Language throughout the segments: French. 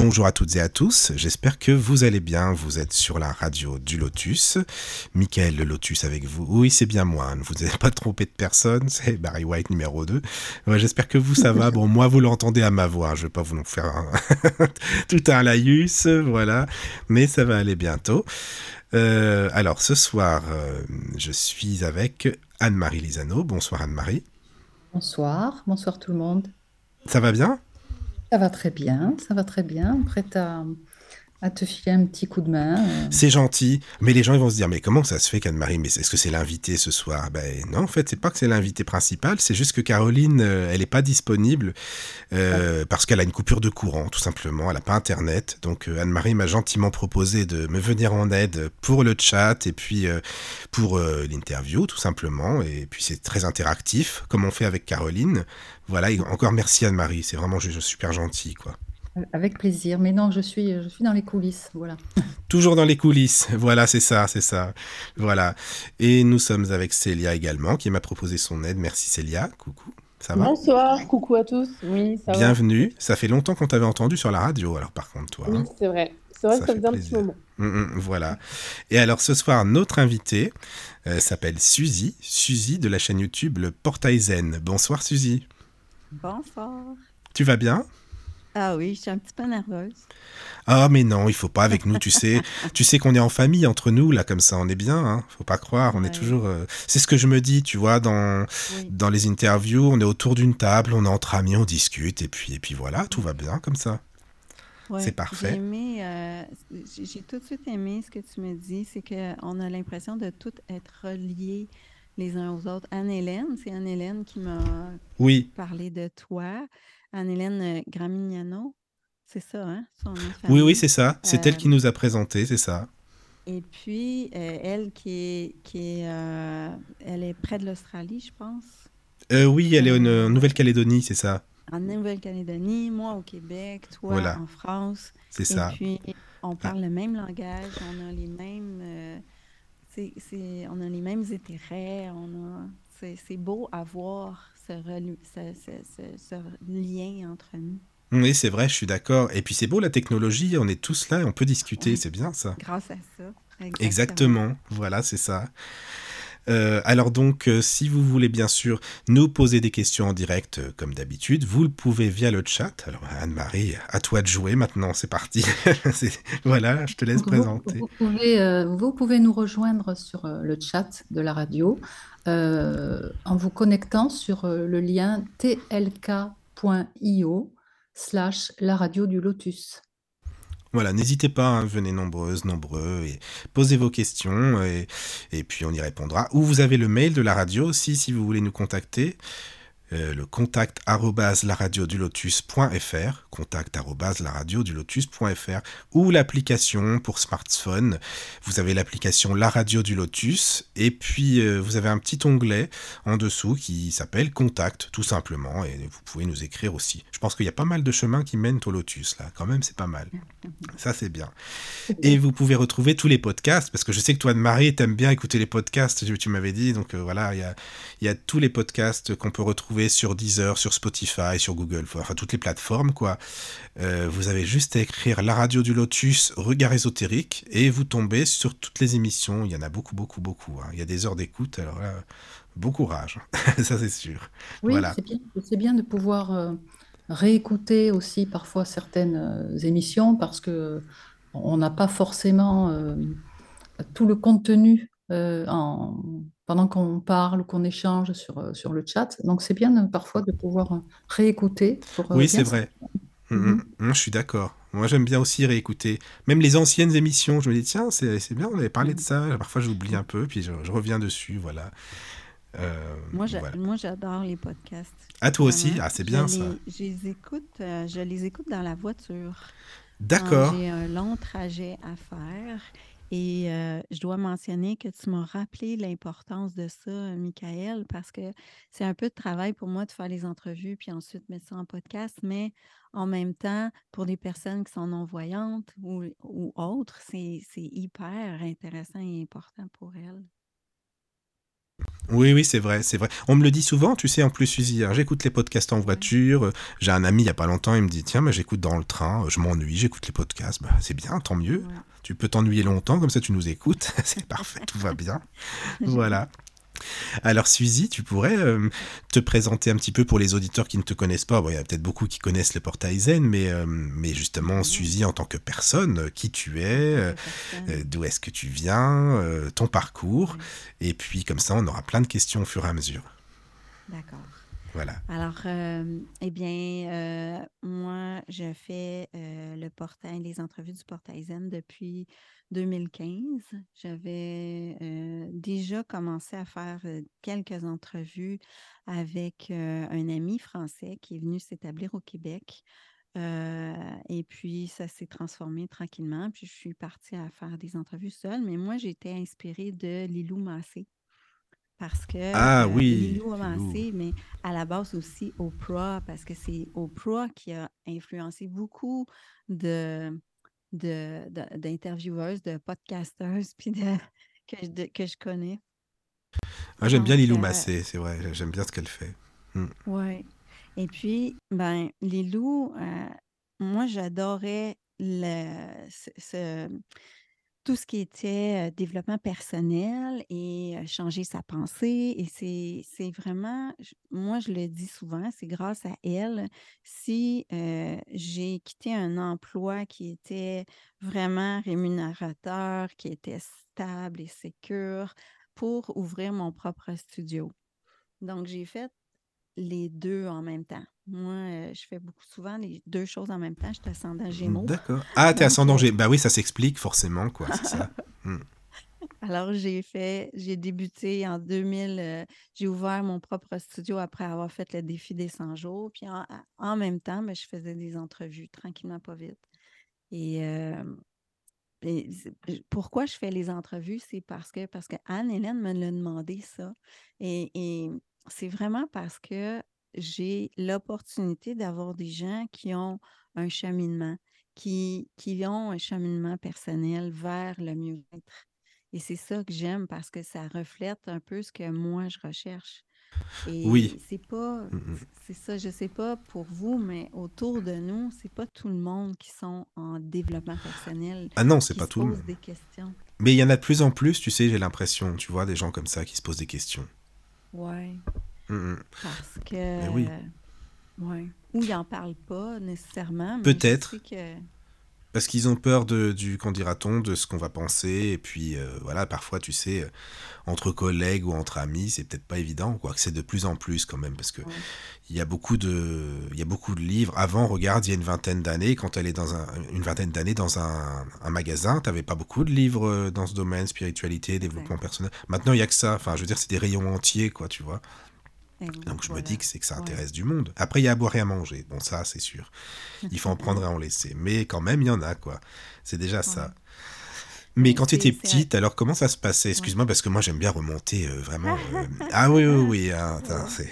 Bonjour à toutes et à tous, j'espère que vous allez bien, vous êtes sur la radio du Lotus. Michael le Lotus avec vous. Oui, c'est bien moi, ne vous avez pas trompé de personne, c'est Barry White numéro 2. Ouais, j'espère que vous ça va. Bon, moi vous l'entendez à ma voix, je vais pas vous en faire un- tout un laïus, voilà, mais ça va aller bientôt. Euh, alors ce soir, euh, je suis avec Anne-Marie Lisano. Bonsoir Anne-Marie. Bonsoir, bonsoir tout le monde. Ça va bien? Ça va très bien, ça va très bien. Prête à, à te filer un petit coup de main. euh. C'est gentil, mais les gens vont se dire mais comment ça se fait qu'Anne-Marie, mais est-ce que c'est l'invité ce soir? Ben non, en fait c'est pas que c'est l'invité principal, c'est juste que Caroline euh, elle est pas disponible euh, parce qu'elle a une coupure de courant tout simplement, elle a pas internet, donc Anne-Marie m'a gentiment proposé de me venir en aide pour le chat et puis pour l'interview tout simplement, et puis c'est très interactif comme on fait avec Caroline. Voilà, et encore merci Anne-Marie, c'est vraiment super gentil quoi. Avec plaisir. Mais non, je suis, je suis dans les coulisses. Voilà. Toujours dans les coulisses, voilà, c'est ça, c'est ça. Voilà. Et nous sommes avec Célia également, qui m'a proposé son aide. Merci Célia, coucou, ça va? Bonsoir, coucou à tous. Oui, ça va. Bienvenue. Ça fait longtemps qu'on t'avait entendu sur la radio, alors par contre, toi. Oui, hein. c'est vrai. C'est vrai Ça que ça fait faisait un petit moment. Hum, hum, voilà. Et alors ce soir, notre invitée euh, s'appelle Suzy, Suzy de la chaîne YouTube Le Portail Zen. Bonsoir Suzy. Bonsoir. Tu vas bien? Ah oui, je suis un petit peu nerveuse. Ah mais non, il faut pas avec nous, tu sais. tu sais qu'on est en famille entre nous là comme ça, on est bien, hein. Faut pas croire, on est toujours euh, c'est ce que je me dis, tu vois, dans Oui. dans les interviews, on est autour d'une table, on est entre amis, on discute et puis et puis voilà, tout va bien comme ça. Ouais, C'est parfait. J'ai euh, tout de suite aimé ce que tu me dis, c'est qu'on a l'impression de tout être reliés les uns aux autres. Anne-Hélène, c'est Anne-Hélène qui m'a Oui, parlé de toi. Anne-Hélène euh, Gramignano, c'est ça, hein, son nom de oui oui, c'est ça, c'est elle Euh, qui nous a présenté, c'est ça. Et puis, euh, elle qui est, qui est, euh, elle est près de l'Australie, je pense, oui, elle est en, en Nouvelle-Calédonie, c'est ça. en Nouvelle-Calédonie, moi au Québec, toi Voilà. en France. C'est Et ça. puis, on parle le même langage, on a les mêmes, c'est, on a les mêmes intérêts, on a, c'est, beau à voir ce, relu- ce, ce- ce- ce lien entre nous, Oui, c'est vrai, je suis d'accord. Et puis c'est beau la technologie, on est tous là et on peut discuter, Oui. c'est bien ça. grâce à ça. Exactement, voilà, c'est ça. Euh, alors donc, euh, si vous voulez bien sûr nous poser des questions en direct, euh, comme d'habitude, vous le pouvez via le chat. Alors Anne-Marie, à toi de jouer maintenant, c'est parti. Voilà, je te laisse Vous, présenter. vous pouvez, vous pouvez nous rejoindre sur le chat de la radio en vous connectant sur le lien tlk.io slash la radio du Lotus. Voilà, n'hésitez pas, hein, venez nombreuses, nombreux, et posez vos questions, et, puis on y répondra. Ou vous avez le mail de la radio aussi, si vous voulez nous contacter. Euh, le contact laradiodulotus.fr, contact laradiodulotus.fr, ou l'application pour smartphone. Vous avez l'application La Radio du Lotus, et puis euh, vous avez un petit onglet en dessous qui s'appelle Contact, tout simplement, et vous pouvez nous écrire aussi. Je pense qu'il y a pas mal de chemins qui mènent au Lotus, là, quand même, c'est pas mal. Ça, c'est bien. Et vous pouvez retrouver tous les podcasts, parce que je sais que toi, Marie, t'aimes bien écouter les podcasts, tu, m'avais dit. Donc euh, voilà, il y a, il y a tous les podcasts qu'on peut retrouver sur Deezer, sur Spotify, sur Google, enfin toutes les plateformes, quoi. Euh, vous avez juste à écrire La Radio du Lotus, Regard ésotérique, et vous tombez sur toutes les émissions. Il y en a beaucoup, beaucoup, beaucoup. hein. Il y a des heures d'écoute, alors là, bon courage. Ça, c'est sûr. Oui, Voilà. c'est bien, bien de pouvoir euh, réécouter aussi parfois certaines euh, émissions parce que on n'a pas forcément euh, tout le contenu euh, en- pendant qu'on parle ou qu'on échange sur, sur le chat. Donc c'est bien parfois de pouvoir réécouter pour Oui, c'est vrai. Mm, mm, mm, je suis d'accord. Moi, j'aime bien aussi réécouter. Même les anciennes émissions, je me dis, tiens, c'est c'est bien, on avait parlé de ça. Parfois, j'oublie un peu, puis je, je reviens dessus, voilà. Euh, Moi, voilà. j'adore les podcasts. Ah, toi aussi? Vraiment. Ah, c'est Je bien les- ça. Je les écoute, euh, je les écoute dans la voiture. D'accord. j'ai un long trajet à faire. Et euh, je dois mentionner que tu m'as rappelé l'importance de ça, Michael, parce que c'est un peu de travail pour moi de faire les entrevues puis ensuite mettre ça en podcast, mais en même temps, pour des personnes qui sont non-voyantes ou, ou autres, c'est hyper intéressant et important pour elles. Oui, oui, c'est vrai, c'est vrai. On me le dit souvent, tu sais, en plus, Suzy, hein, j'écoute les podcasts en voiture. euh, J'ai un ami il y a pas longtemps, il me dit, tiens, mais j'écoute dans le train, euh, je m'ennuie, j'écoute les podcasts. Bah, c'est bien, tant mieux. Ouais. Tu peux t'ennuyer longtemps, comme ça tu nous écoutes. c'est parfait, tout va bien. Voilà. Alors, Suzy, tu pourrais euh, te présenter un petit peu pour les auditeurs qui ne te connaissent pas. Bon, il y a peut-être beaucoup qui connaissent le portail Zen, mais, euh, mais justement. Suzy, en tant que personne, qui tu es, euh, d'où est-ce que tu viens, ton parcours. Et puis, comme ça, on aura plein de questions au fur et à mesure. D'accord. Voilà. Alors, eh bien, moi, je fais le portail, les entrevues du portail Zen depuis 2015. J'avais euh, déjà commencé à faire euh, quelques entrevues avec euh, un ami français qui est venu s'établir au Québec. Euh, et puis, ça s'est transformé tranquillement. Puis, je suis partie à faire des entrevues seule. Mais moi, été inspirée de Lilou Massé. Parce que Ah oui, Lilou. Massé, mais à la base aussi Oprah, parce que c'est Oprah qui a influencé beaucoup de, de, de- d'intervieweuses, de podcasteuses, puis de, que, je, de- que je connais. Ah, j'aime bien Lilou euh, Massé, c'est vrai, j'aime bien ce qu'elle fait. Oui. Et puis, ben, Lilou, euh, moi, j'adorais le, ce- ce- tout ce qui était développement personnel et changer sa pensée. Et c'est, vraiment, moi, je le dis souvent, c'est grâce à elle si j'ai quitté un emploi qui était vraiment rémunérateur, qui était stable et sécure pour ouvrir mon propre studio. Donc, j'ai fait les deux en même temps. Moi, euh, je fais beaucoup souvent les deux choses en même temps. Je suis ascendant Gémeaux. D'accord. Ah, t'es ascendant euh, Gémeaux. Bah oui, ça s'explique forcément, quoi, c'est ça. Alors, j'ai fait, j'ai débuté en 2000, euh, j'ai ouvert mon propre studio après avoir fait le défi des 100 jours. Puis en, en même temps, ben, je faisais des entrevues tranquillement, pas vite. Et, euh, pourquoi je fais les entrevues, c'est parce que parce que Anne-Hélène me l'a demandé ça. Et, et c'est vraiment parce que j'ai l'opportunité d'avoir des gens qui ont un cheminement, qui, qui ont un cheminement personnel vers le mieux-être. Et c'est ça que j'aime parce que ça reflète un peu ce que moi je recherche. Oui. C'est pas, Mm, mm. c'est ça, je sais pas pour vous, mais autour de nous, c'est pas tout le monde qui sont en développement personnel, Ah non, c'est pas se tout le monde. des questions. Mais il y en a de plus en plus, tu sais, j'ai l'impression, tu vois, des gens comme ça qui se posent des questions. Ouais, Parce que, Mais oui. ouais, ou ils en parlent pas nécessairement, Peut-être. que, Parce qu'ils ont peur de, du, qu'en dira-t-on, de ce qu'on va penser. Et puis, euh, voilà, parfois, tu sais, euh, entre collègues ou entre amis, c'est peut-être pas évident, quoi. Que c'est de plus en plus quand même, parce que Ouais. il y a beaucoup de, il y a beaucoup de livres. Avant, regarde, il y a une vingtaine d'années, quand elle est dans un, une vingtaine d'années dans un, un magasin, t'avais pas beaucoup de livres euh, dans ce domaine, spiritualité, développement personnel. Maintenant, il y a que ça. Enfin, je veux dire, c'est des rayons entiers, quoi, tu vois. Donc je me dis que c'est que ça Ouais. intéresse du monde. Après, il y a à boire et à manger. Bon, ça, c'est sûr. Il faut en prendre et en laisser. Mais quand même, il y en a, quoi. C'est déjà ça. Mais quand tu étais petite, alors comment ça se passait? Excuse-moi, parce que moi, j'aime bien remonter euh, vraiment. euh, Ah oui, oui, oui. hein, c'est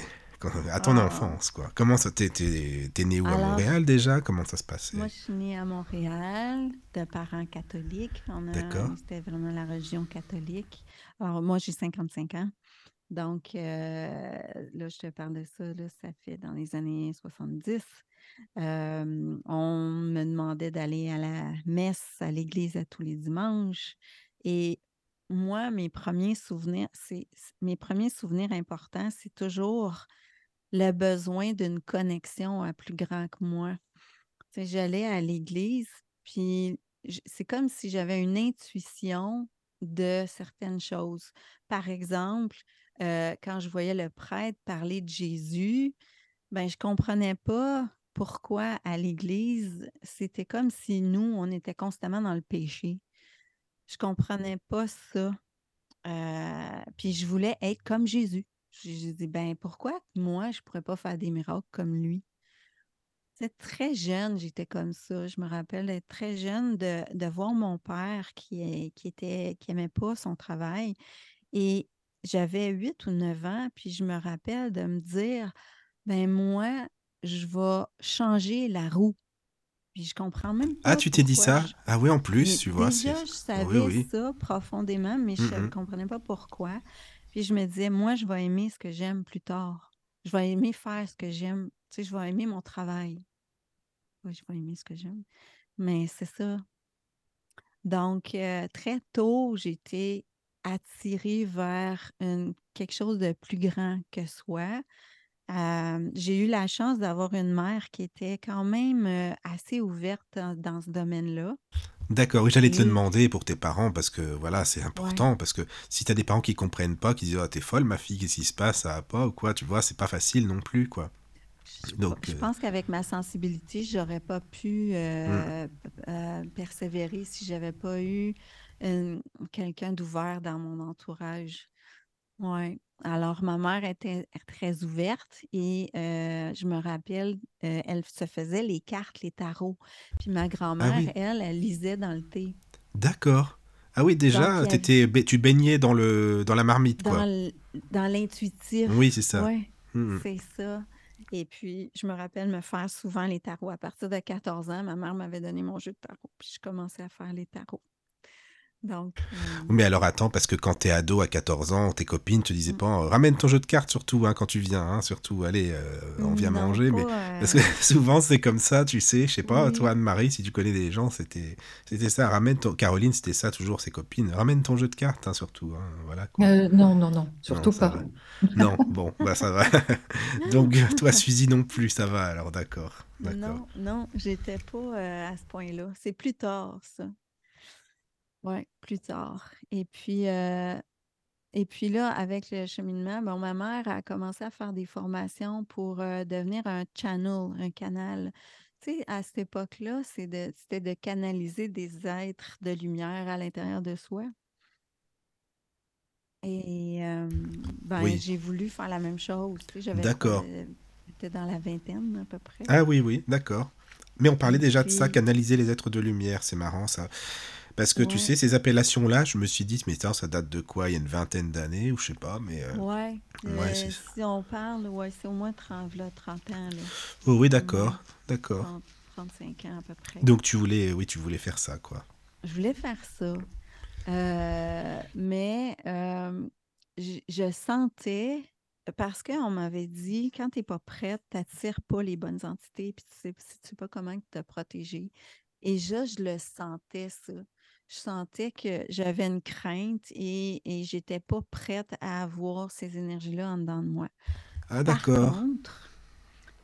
à ton Ah. enfance, quoi. Comment ça T'es t'es- t'es né où? À Montréal déjà? Comment ça se passait? Moi, je suis née à Montréal, de parents catholiques. D'accord. C'était vraiment la religion catholique. Alors, moi, j'ai 55 ans. Donc, euh, là, je te parle de ça, là, ça fait dans les années 70. Euh, on me demandait d'aller à la messe à l'église à tous les dimanches. Et moi, mes premiers souvenirs, c'est mes premiers souvenirs importants, c'est toujours le besoin d'une connexion à plus grand que moi. J'allais à l'église, puis c'est comme si j'avais une intuition de certaines choses. Par exemple, euh, quand je voyais le prêtre parler de Jésus, ben je comprenais pas pourquoi à l'église, c'était comme si nous, on était constamment dans le péché. Je comprenais pas ça. Euh, puis je voulais être comme Jésus. J'ai dit, ben pourquoi moi, je pourrais pas faire des miracles comme lui? C'est très jeune, j'étais comme ça. Je me rappelle très jeune, de, voir mon père qui, qui était qui aimait pas son travail. Et j'avais 8 ou 9 ans, puis je me rappelle de me dire, ben moi, je vais changer la roue. Puis je comprends même pas. Ah, tu t'es dit ça? Je- Ah oui, en plus, mais tu vois, déjà, je Oui, savais oui. ça profondément, mais je ne comprenais pas pourquoi. Puis je me disais, moi, je vais aimer ce que j'aime plus tard. Je vais aimer faire ce que j'aime. Tu sais, je vais aimer mon travail. Oui, je vais aimer ce que j'aime. Mais c'est ça. Donc, euh, très tôt, été attirée vers une- quelque chose de plus grand que soi. Euh, j'ai eu la chance d'avoir une mère qui était quand même euh, assez ouverte dans, dans ce domaine-là. D'accord, oui, j'allais te le demander pour tes parents, parce que voilà, c'est ouais. important, parce que si t'as des parents qui comprennent pas, qui disent, oh, t'es folle, ma fille, qu'est-ce qui se passe, ça va pas, ou quoi, tu vois, c'est pas facile non plus, quoi. Je, Donc, je euh, pense qu'avec ma sensibilité, j'aurais pas pu euh, persévérer si j'avais pas eu une- quelqu'un d'ouvert dans mon entourage. Ouais. Alors, ma mère était très ouverte et euh, je me rappelle, euh, elle se faisait les cartes, les tarots. Puis ma Ah grand-mère, oui, elle, elle lisait dans le thé. d'accord. Ah oui, Donc, déjà, avait t'étais, ba- tu baignais dans le, dans la marmite, dans quoi. dans l'intuitif. Oui, c'est ça. Ouais, Mhm. c'est ça. Et puis, je me rappelle me faire souvent les tarots. À partir de 14 ans, ma mère m'avait donné mon jeu de tarot. Puis, je commençais à faire les tarots. Donc, euh, Oui, Mais alors attends, parce que quand t'es ado à 14 ans, tes copines te disaient mm, pas, euh, ramène ton jeu de cartes surtout, hein, quand tu viens, hein, surtout, allez, euh, on vient non, manger, mais parce que souvent c'est comme ça, tu sais, je sais pas, toi. Anne-Marie, si tu connais des gens, c'était c'était ça, ramène ton... Caroline, c'était ça toujours, ses copines, ramène ton jeu de cartes, hein, surtout, hein, voilà quoi. Euh, non, non, non, Non, surtout pas. va. Non, bon, bah ça va. Donc toi, Suzy non plus, ça va, alors d'accord, d'accord. Non, non, j'étais pas euh, à ce point-là. C'est plus tard, ça. Ouais, plus tard. Et puis, euh, et puis là, avec le cheminement, bon, ma mère a commencé à faire des formations pour euh, devenir un channel, un canal. Tu sais, à cette époque-là, de- c'était de canaliser des êtres de lumière à l'intérieur de soi. Et euh, ben, Oui, j'ai voulu faire la même chose. Tu sais, d'accord. j'étais dans la vingtaine à peu près. Ah oui, oui, d'accord. Mais on parlait déjà de ça, canaliser les êtres de lumière, c'est marrant ça. Parce que tu sais, ces appellations-là, je me suis dit, mais attends, ça date de quoi? Il y a une vingtaine d'années, ou je sais pas, mais euh, Ouais, si on parle, ouais, c'est au moins 30, là, 30 ans, là. Oh oui, d'accord, d'accord. 30, 35 ans à peu près. Donc tu voulais, oui, tu voulais faire ça, quoi. Je voulais faire ça. Euh, mais euh, je, je sentais, parce qu'on m'avait dit, quand tu n'es pas prête, tu n'attires pas les bonnes entités, puis tu sais, tu sais pas comment te protéger. Et je, je le sentais, ça. Je sentais que j'avais une crainte et, et j'étais pas prête à avoir ces énergies-là en dedans de moi. Ah Par d'accord. contre,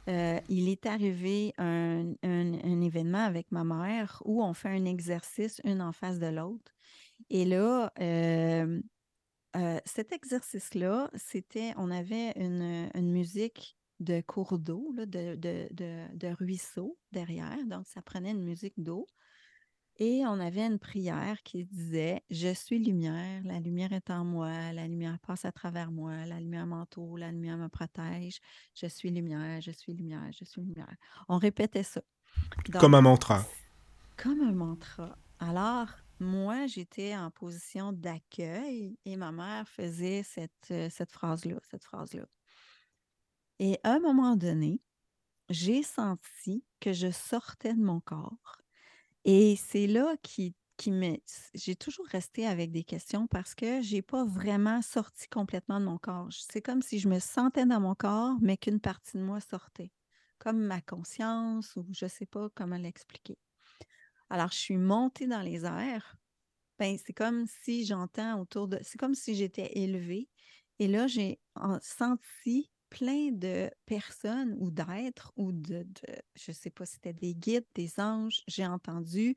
euh, il est arrivé un, un- un événement avec ma mère où on fait un exercice une en face de l'autre. Et là, euh, euh, cet exercice-là, c'était, on avait une, une musique de cours d'eau, de, de, de, de ruisseau derrière. Donc, ça prenait une musique d'eau. Et on avait une prière qui disait Je suis lumière, la lumière est en moi, la lumière passe à travers moi, la lumière m'entoure, la lumière me protège, je suis lumière, je suis lumière, je suis lumière. On répétait ça. Comme un mantra. comme un mantra. Alors, moi, j'étais en position d'accueil et ma mère faisait cette, euh, cette phrase-là, cette phrase-là. Et à un moment donné, j'ai senti que je sortais de mon corps. Et c'est là qui, qui. J'ai toujours resté avec des questions parce que j'ai pas vraiment sorti complètement de mon corps. C'est comme si je me sentais dans mon corps, mais qu'une partie de moi sortait. Comme ma conscience ou je sais pas comment l'expliquer. Alors, je suis montée dans les airs. Ben, c'est comme si j'entends autour de... C'est comme si j'étais élevée. Et là, j'ai en- senti plein de personnes ou d'êtres ou de, de je ne sais pas si c'était des guides, des anges. J'ai entendu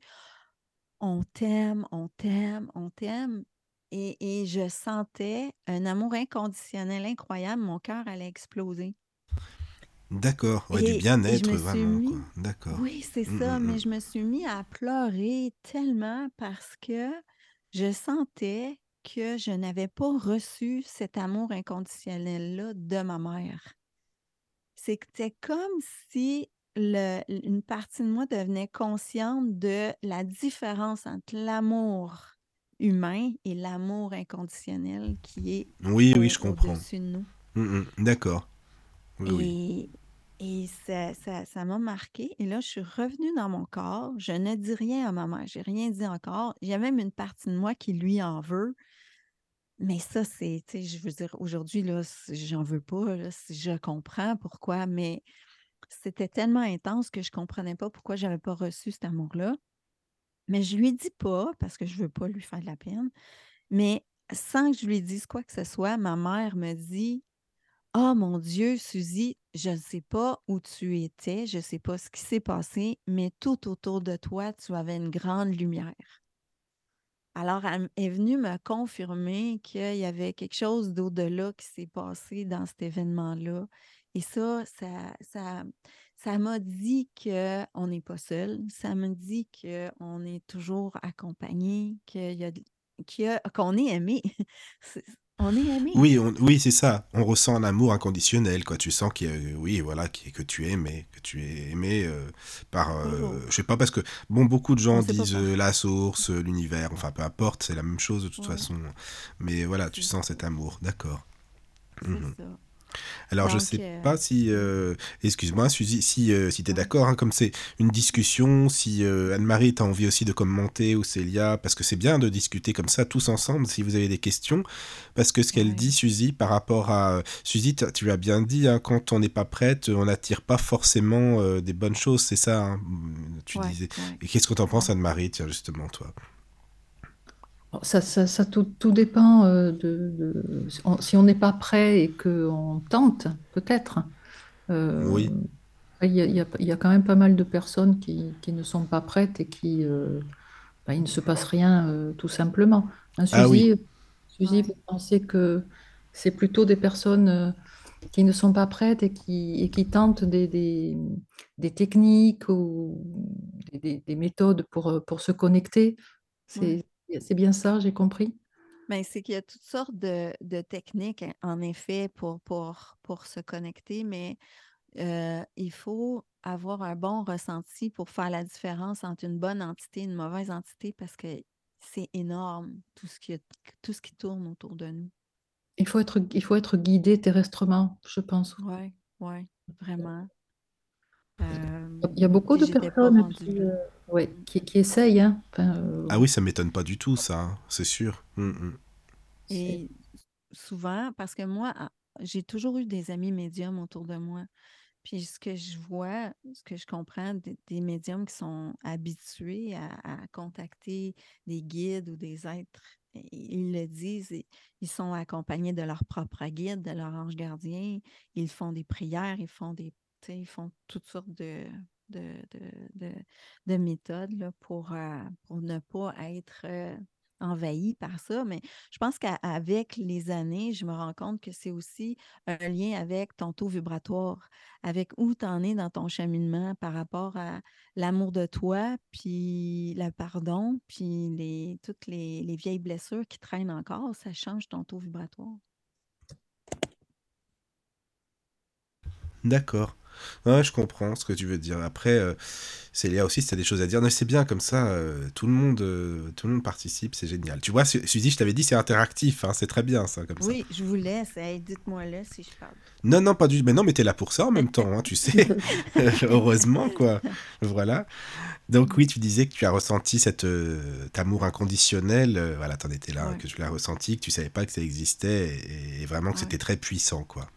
on t'aime, on t'aime, on t'aime. Et, et je sentais un amour inconditionnel incroyable. Mon cœur allait exploser. D'accord. Ouais, du bien-être, vraiment, D'accord. oui, c'est Mm, ça, mm, mais mm. je me suis mis à pleurer tellement parce que je sentais que je n'avais pas reçu cet amour inconditionnel-là de ma mère. C'était comme si le- une partie de moi devenait consciente de la différence entre l'amour humain et l'amour inconditionnel qui est Oui, oui, je comprends. au-dessus de nous. D'accord. Oui, oui. Et, et ça, ça, ça m'a marqué. Et là, je suis revenue dans mon corps. Je ne dis rien à ma mère. J'ai rien dit encore. Il y a même une partie de moi qui lui en veut. Mais ça, c'est, tu sais, je veux dire, aujourd'hui, là, j'en veux pas. je comprends pourquoi, mais c'était tellement intense que je comprenais pas pourquoi j'avais pas reçu cet amour-là. Mais je lui dis pas parce que je veux pas lui faire de la peine. Mais sans que je lui dise quoi que ce soit, ma mère me dit Oh mon Dieu, Suzy, je ne sais pas où tu étais, je ne sais pas ce qui s'est passé, mais tout autour de toi, tu avais une grande lumière. Alors, elle est venue me confirmer qu'il y avait quelque chose d'au-delà qui s'est passé dans cet événement-là. Et ça, ça, ça, ça m'a dit qu'on n'est pas seul. Ça me dit qu'on est toujours accompagné, qu'il y a- qu'on est aimé. C'est- On est aimé. Oui, on- oui, c'est ça. On ressent un amour inconditionnel, quoi. Tu sens qu'il y a- oui, voilà, que tu es aimé, que tu es aimé euh, par, euh, je sais pas, parce que bon, beaucoup de gens On disent euh, la source, euh, l'univers, enfin, peu importe, c'est la même chose de toute Ouais. façon. Mais voilà, tu sens cet amour, d'accord. Ça. Alors, je Donc, sais euh, pas si, euh, excuse-moi, Suzy, si, euh, si tu es d'accord, hein, comme c'est une discussion, si euh, Anne-Marie, tu as envie aussi de commenter, ou Célia, parce que c'est bien de discuter comme ça, tous ensemble, si vous avez des questions, parce que ce qu'elle Ouais. dit, Suzy, par rapport à... Suzy, tu tu as bien dit, hein, quand on n'est pas prête, on n'attire pas forcément des bonnes choses, c'est ça, hein, tu ouais, disais. ouais. Et qu'est-ce que tu en penses, Anne-Marie, tiens, justement, toi Ça, ça, ça tout, tout dépend euh, de, de- si on si on n'est pas prêt et qu'on tente, peut-être. Euh, Oui. il y a, il y a- il y a quand même pas mal de personnes qui, qui ne sont pas prêtes et qui, euh, ben, il ne se passe rien euh, tout simplement. Hein, Ah oui. Suzy, Suzy, vous pensez que c'est plutôt des personnes euh, qui ne sont pas prêtes et qui, et qui tentent des, des, des techniques ou des, des- des méthodes pour, pour se connecter? C'est, c'est bien ça, j'ai compris? Ben, c'est qu'il y a toutes sortes de, de techniques, hein, en effet, pour, pour, pour se connecter, mais euh, il faut avoir un bon ressenti pour faire la différence entre une bonne entité et une mauvaise entité parce que c'est énorme tout ce qui, tout ce qui tourne autour de nous. Il faut être, il faut être guidé terrestrement, je pense. Oui, oui, vraiment. Il y a beaucoup puis de personnes qui, euh, ouais, qui, qui essayent. hein. Enfin, euh, Ah oui, ça m'étonne pas du tout, ça, hein, c'est sûr. Mm, mm. c'est- Et souvent, parce que moi, ah, j'ai toujours eu des amis médiums autour de moi. Puis ce que je vois, ce que je comprends des, des médiums qui sont habitués à, à contacter des guides ou des êtres, ils le disent, ils sont accompagnés de leur propre guide, de leur ange gardien, ils font des prières, ils font des, ils font toutes sortes de, de, de, de, de méthodes là, pour, euh, pour ne pas être euh, envahi par ça. Mais je pense qu'avec les années, je me rends compte que c'est aussi un lien avec ton taux vibratoire, avec où tu en es dans ton cheminement par rapport à l'amour de toi, puis le pardon, puis les, toutes les, les vieilles blessures qui traînent encore, ça change ton taux vibratoire. D'accord. Ouais, je comprends ce que tu veux dire. Après, euh, Célia aussi, si tu as des choses à dire, mais c'est bien comme ça, euh, tout, le monde, euh, tout le monde participe, c'est génial. Tu vois, Su- Suzy, je t'avais dit, c'est interactif, hein, c'est très bien ça, comme ça. Oui, je vous laisse. Dites-moi là si je parle. Non, non, pas du Mais non, mais t'es là pour ça en même temps, hein, tu sais. Heureusement, quoi. Voilà. Donc oui, tu disais que tu as ressenti cet euh, amour inconditionnel. voilà, t'en étais là, Ouais. que tu l'as ressenti, que tu savais pas que ça existait, et, et vraiment que Ouais. c'était très puissant, quoi.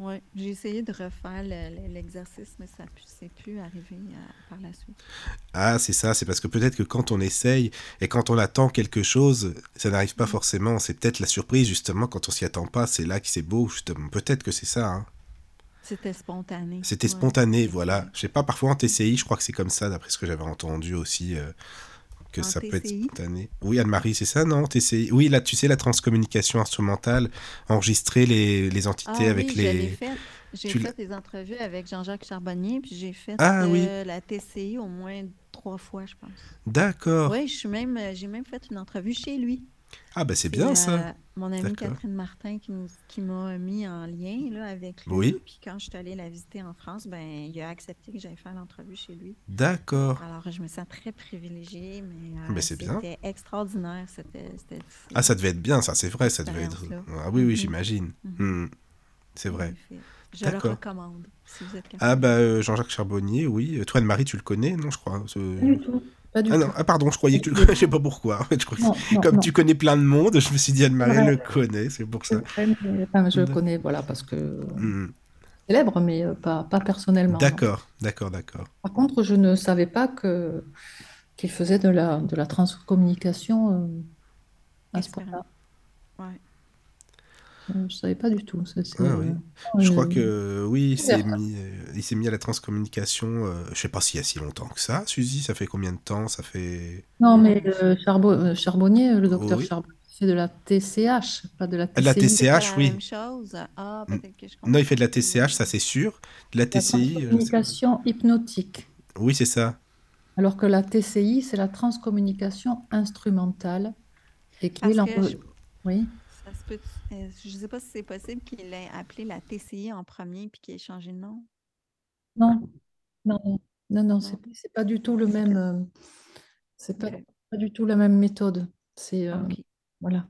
Oui, j'ai essayé de refaire le- le- l'exercice, mais ça ne s'est plus arrivé euh, par la suite. Ah, c'est ça, c'est parce que peut-être que quand on essaye et quand on attend quelque chose, ça n'arrive pas Mhm. forcément. C'est peut-être la surprise, justement, quand on s'y attend pas, c'est là que c'est beau, justement. Peut-être que c'est ça, hein. C'était spontané. C'était Ouais, spontané, voilà. Je sais pas, parfois en TCI, je crois que c'est comme ça, d'après ce que j'avais entendu aussi, euh, que En ça peut être spontané. Oui, Anne-Marie, c'est ça, non? TCI. Oui, là, tu sais, la transcommunication instrumentale, enregistrer les, les entités Ah avec oui, les... J'ai tu fait des entrevues avec Jean-Jacques Charbonnier, puis j'ai fait Ah oui. euh, la TCI au moins trois fois, je pense. D'accord. Oui, même, euh, j'ai même fait une entrevue chez lui. Ah, c'est C'est bien ça. Mon amie. Catherine Martin qui nous- qui m'a mis en lien là, avec lui. Oui, Puis quand je suis allée la visiter en France, ben, il a accepté que j'aille faire l'entrevue chez lui. d'accord. Alors, je me sens très privilégiée, mais Ben euh, c'est bien. c'était extraordinaire, c'était, Ah, ça devait être bien, ça, c'est vrai, ça devait être. Ah oui, oui, Mhm, j'imagine. mhm. Hmm, C'est vrai. Je le recommande si vous êtes Ah bah euh, Jean-Jacques Charbonnier, oui. Euh, Toi, Anne-Marie, tu le connais, non, je crois. ce- Pas du tout. Pas du Ah non, tout. ah pardon, je croyais que tu le Je- connais, je sais pas pourquoi. En fait, je crois que Non, non, comme non. tu connais plein de monde, je me suis dit Anne-Marie Ouais. le connaît, c'est pour ça. vrai, mais- enfin, je le D'ac- connais, voilà, parce que Hmm, célèbre, mais euh, pas, pas personnellement. non. D'accord, d'accord, d'accord. Par contre, je ne savais pas que qu'il faisait de la, de la transcommunication euh, à ce point-là. Ouais. Euh, Je ne savais pas du tout. C'est, Ah oui. euh, Je crois euh, que oui, il s'est mis, euh, il s'est mis à la transcommunication. euh, je sais pas s'il y a si longtemps que ça. Suzy, ça fait combien de temps? Ça fait. Non, Euh, mais euh, euh, Charbonnier, euh, le docteur Oui. Charbonnier, fait de la TCH, pas de la Ah, de la TCI. pas TCH, la oui. même chose. Ah, N- peut-être que je Non, il fait de la. TCH, ça c'est sûr. De la La TCI, transcommunication hypnotique. Oui, c'est ça. Alors que la TCI, c'est la transcommunication instrumentale et qui est Parce que l'emploi. je, Oui. ça se peut, euh, je sais pas si c'est possible qu'il ait appelé la TCI en premier puis qu'il ait changé de nom. Non, non, non, non, non, c'est pas du tout le même. euh, c'est pas, du tout la même méthode. C'est euh, voilà.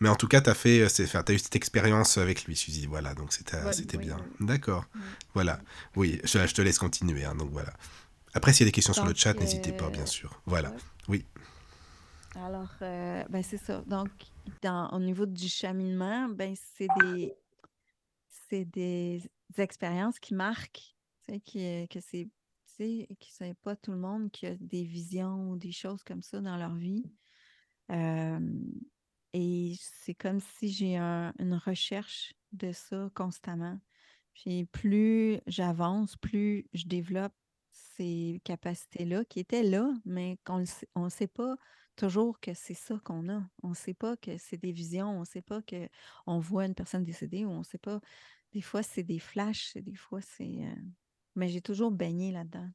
Mais en tout cas, t'as fait, c'est, enfin, t'as eu cette expérience avec lui, Suzy. Voilà, donc c'était, oui, bien. oui. D'accord. oui. Voilà. Oui, je, je te laisse continuer. hein, donc voilà. Après, s'il y a des questions sur le chat, n'hésitez pas, bien sûr. Voilà. ouais. Oui. Alors, euh, ben c'est ça. Donc, au niveau du cheminement, ben c'est des, des expériences qui marquent, qui, sais, que c'est pas tout le monde qui a des visions ou des choses comme ça dans leur vie. Euh, et c'est comme si j'ai un- une recherche de ça constamment. Puis plus j'avance, plus je développe ces capacités-là qui étaient là, mais qu'on ne sait pas toujours que c'est ça qu'on a. On ne sait pas que c'est des visions, on ne sait pas que on voit une personne décédée, ou on ne sait pas. Des fois, c'est des flashs, des fois, c'est. euh, Mais j'ai toujours baigné là-dedans.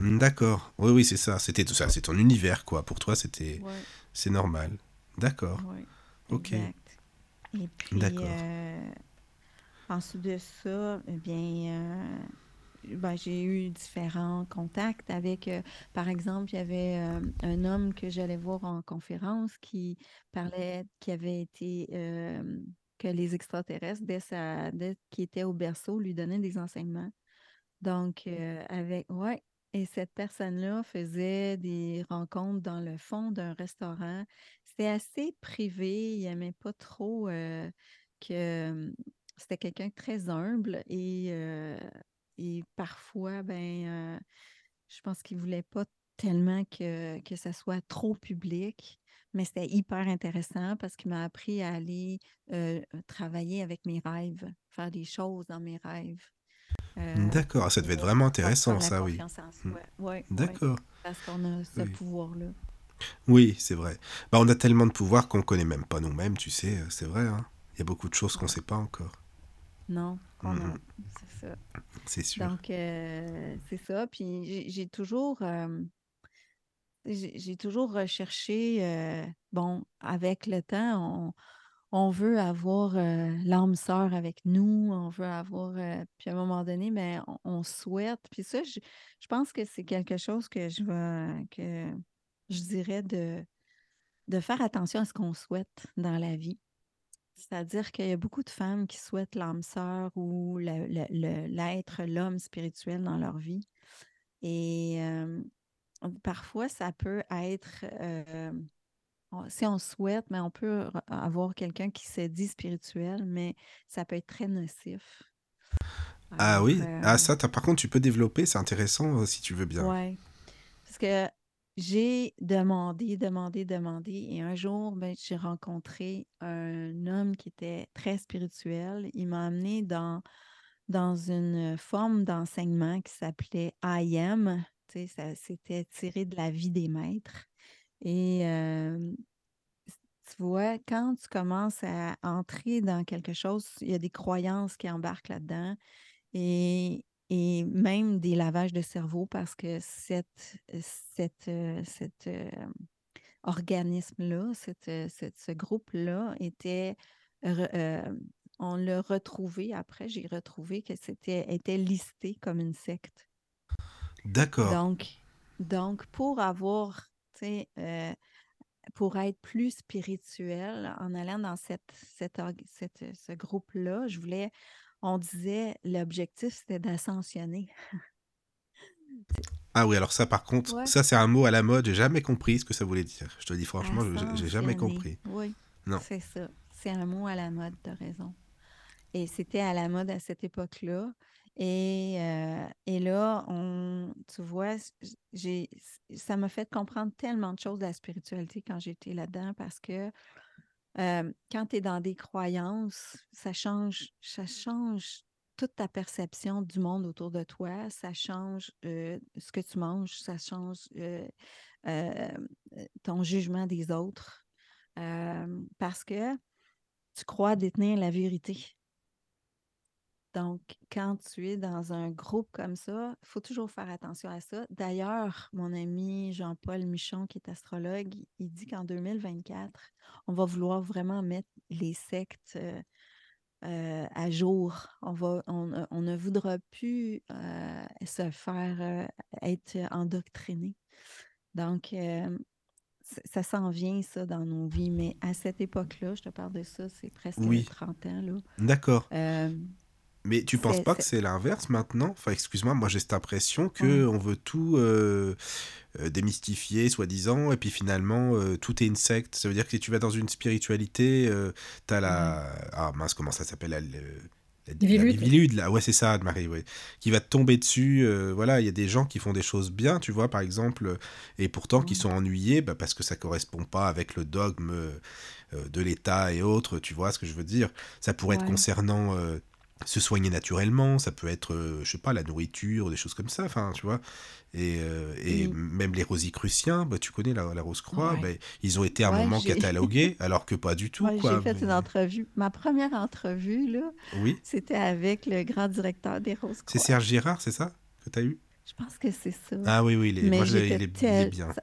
D'accord. Oui, oui, c'est ça. C'était tout ça. C'est ton univers, quoi. Pour toi, c'était, c'est normal. D'accord. oui. Ok. Exact. Et puis, D'accord. euh, ensuite de ça, eh bien, euh, ben, j'ai eu différents contacts avec, euh, par exemple, il y avait euh, un homme que j'allais voir en conférence qui parlait, qui avait été, euh, que les extraterrestres, dès, sa, qu'il était au berceau, lui donnaient des enseignements. Donc, avec, ouais, et cette personne-là faisait des rencontres dans le fond d'un restaurant. C'était assez privé, il n'aimait pas trop que c'était quelqu'un très humble et, et parfois, ben, euh, je pense qu'il ne voulait pas tellement que, que ça soit trop public, mais c'était hyper intéressant parce qu'il m'a appris à aller euh, travailler avec mes rêves, faire des choses dans mes rêves. Euh, D'accord. Ah, ça devait être vraiment intéressant, ça, oui. Mm. Ouais, ouais, D'accord. parce qu'on a ce Oui. pouvoir-là. Oui, c'est vrai. Bah, on a tellement de pouvoir qu'on connaît même pas nous-mêmes, tu sais. C'est vrai. hein. Il y a beaucoup de choses qu'on Ouais. sait pas encore. Non, a. Mhm. C'est ça. C'est sûr. Donc, euh, c'est ça. Puis j'ai toujours, euh, toujours recherché, euh, bon, avec le temps, on, veut avoir l'âme sœur avec nous, on veut avoir, puis à un moment donné, mais on, souhaite, puis ça, je, je pense que c'est quelque chose que je vais, que je dirais de, de faire attention à ce qu'on souhaite dans la vie. C'est-à-dire qu'il y a beaucoup de femmes qui souhaitent l'âme sœur ou l'être, l'homme spirituel dans leur vie. Et euh, parfois, ça peut être, euh, si on souhaite, mais on peut avoir quelqu'un qui se dit spirituel, mais ça peut être très nocif. Ah oui? euh, Ah ça, t'as- par contre, tu peux développer. C'est intéressant euh, si tu veux bien. Ouais. Parce que j'ai demandé, demandé, demandé. Et un jour, ben, j'ai rencontré un homme qui était très spirituel. Il m'a amené dans, dans une forme d'enseignement qui s'appelait I Am. C'était tiré de la vie des maîtres. Et tu vois, quand tu commences à entrer dans quelque chose, il y a des croyances qui embarquent là-dedans et, et même des lavages de cerveau parce que cette, cette, euh, cette, euh, organisme-là, ce groupe-là était, on l'a retrouvé après, j'ai retrouvé que c'était était listé comme une secte. D'accord. Donc, donc pour avoir, tu sais, pour être plus spirituel, en allant dans cette, cette, ce groupe-là, je voulais, on disait, l'objectif, c'était d'ascensionner. Ah oui, alors ça, par contre, ça, c'est un mot à la mode. J'ai jamais compris ce que ça voulait dire. Je te dis franchement, je j'ai jamais compris. Oui, non. c'est ça. C'est un mot à la mode, tu as raison. Et c'était à la mode à cette époque-là. Et, euh, et là, on, tu vois, ça m'a fait comprendre tellement de choses de la spiritualité quand j'étais là-dedans parce que euh, quand tu es dans des croyances, ça change, ça change toute ta perception du monde autour de toi, ça change euh, ce que tu manges, ça change ton jugement des autres parce que tu crois détenir la vérité. Donc, quand tu es dans un groupe comme ça, il faut toujours faire attention à ça. D'ailleurs, mon ami Jean-Paul Michon, qui est astrologue, il dit qu'en 2024, on va vouloir vraiment mettre les sectes euh, euh, à jour. On, va, on, ne voudra plus euh, se faire être endoctriné. Donc, ça s'en vient, ça, dans nos vies. Mais à cette époque-là, je te parle de ça, c'est presque 30 ans. D'accord. Mais tu penses pas que c'est l'inverse maintenant? Enfin, excuse-moi, moi j'ai cette impression que on veut tout euh, euh, démystifier, soi-disant, et puis finalement euh, tout est une secte. Ça veut dire que si tu vas dans une spiritualité, tu as la. Ah mince, comment ça s'appelle? La, la, là. Ouais, c'est ça, Marie, ouais. Qui va te tomber dessus. voilà, il y a des gens qui font des choses bien, tu vois, par exemple, et pourtant qui sont ennuyés bah, parce que ça correspond pas avec le dogme de l'État et autres, tu vois ce que je veux dire? Ça pourrait être concernant se soigner naturellement, ça peut être, euh, je sais pas, la nourriture, des choses comme ça, enfin, tu vois. Et, euh, et même les rosicruciens, bah, tu connais la, Rose-Croix, bah, ils ont été à un moment catalogués, alors que pas du tout. J'ai fait une entrevue. Ma première entrevue, là, oui. c'était avec le grand directeur des Rose-Croix. C'est Serge Girard, c'est ça, que tu as eu? Je pense que c'est ça. Ah oui, oui, moi, il est, bien.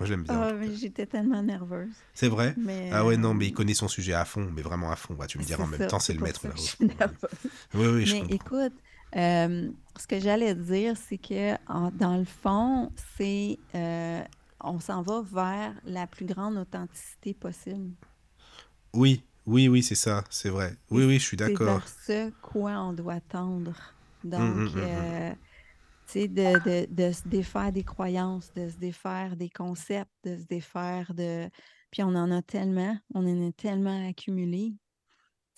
Moi, j'aime bien. Ah, j'étais tellement nerveuse. C'est vrai Ah ouais, non, mais il euh, connaît son sujet à fond, mais vraiment à fond. Bah, tu me diras en même temps, c'est le maître la Oui, oui, je Mais écoute, euh, ce que j'allais dire, c'est que dans le fond, c'est euh, on s'en va vers la plus grande authenticité possible. Oui, oui, oui, c'est ça, c'est vrai. Oui, oui, je suis d'accord. C'est vers ce quoi on doit tendre. Hum, hum, Donc, hum, de, se défaire des croyances, de se défaire des concepts, de se défaire de. Puis on en a tellement, on en a tellement accumulé.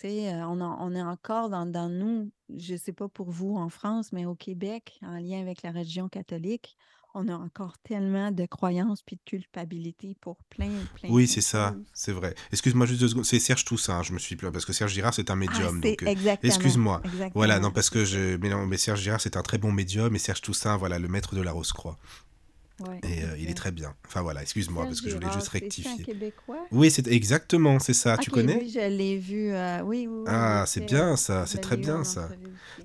Euh, on, on est encore dans, dans nous, je ne sais pas pour vous en France, mais au Québec, en lien avec la religion catholique, on a encore tellement de croyances puis de culpabilité pour plein, plein Oui, c'est ça, c'est vrai. Excuse-moi juste deux secondes, c'est Serge Toussaint, je me suis parce que Serge Girard c'est un médium. Ah, donc, euh, excuse-moi. Voilà, non parce que je, mais non, mais Serge Girard c'est un très bon médium et Serge Toussaint, voilà, le maître de la Rose-Croix et euh, il est très bien. Enfin voilà, excuse-moi parce que je voulais juste rectifier. C'est Québécois Oui, c'est exactement, c'est ça. tu connais Oui, je l'ai vu. Euh, oui, oui, Ah, c'est bien ça, c'est très bien ça.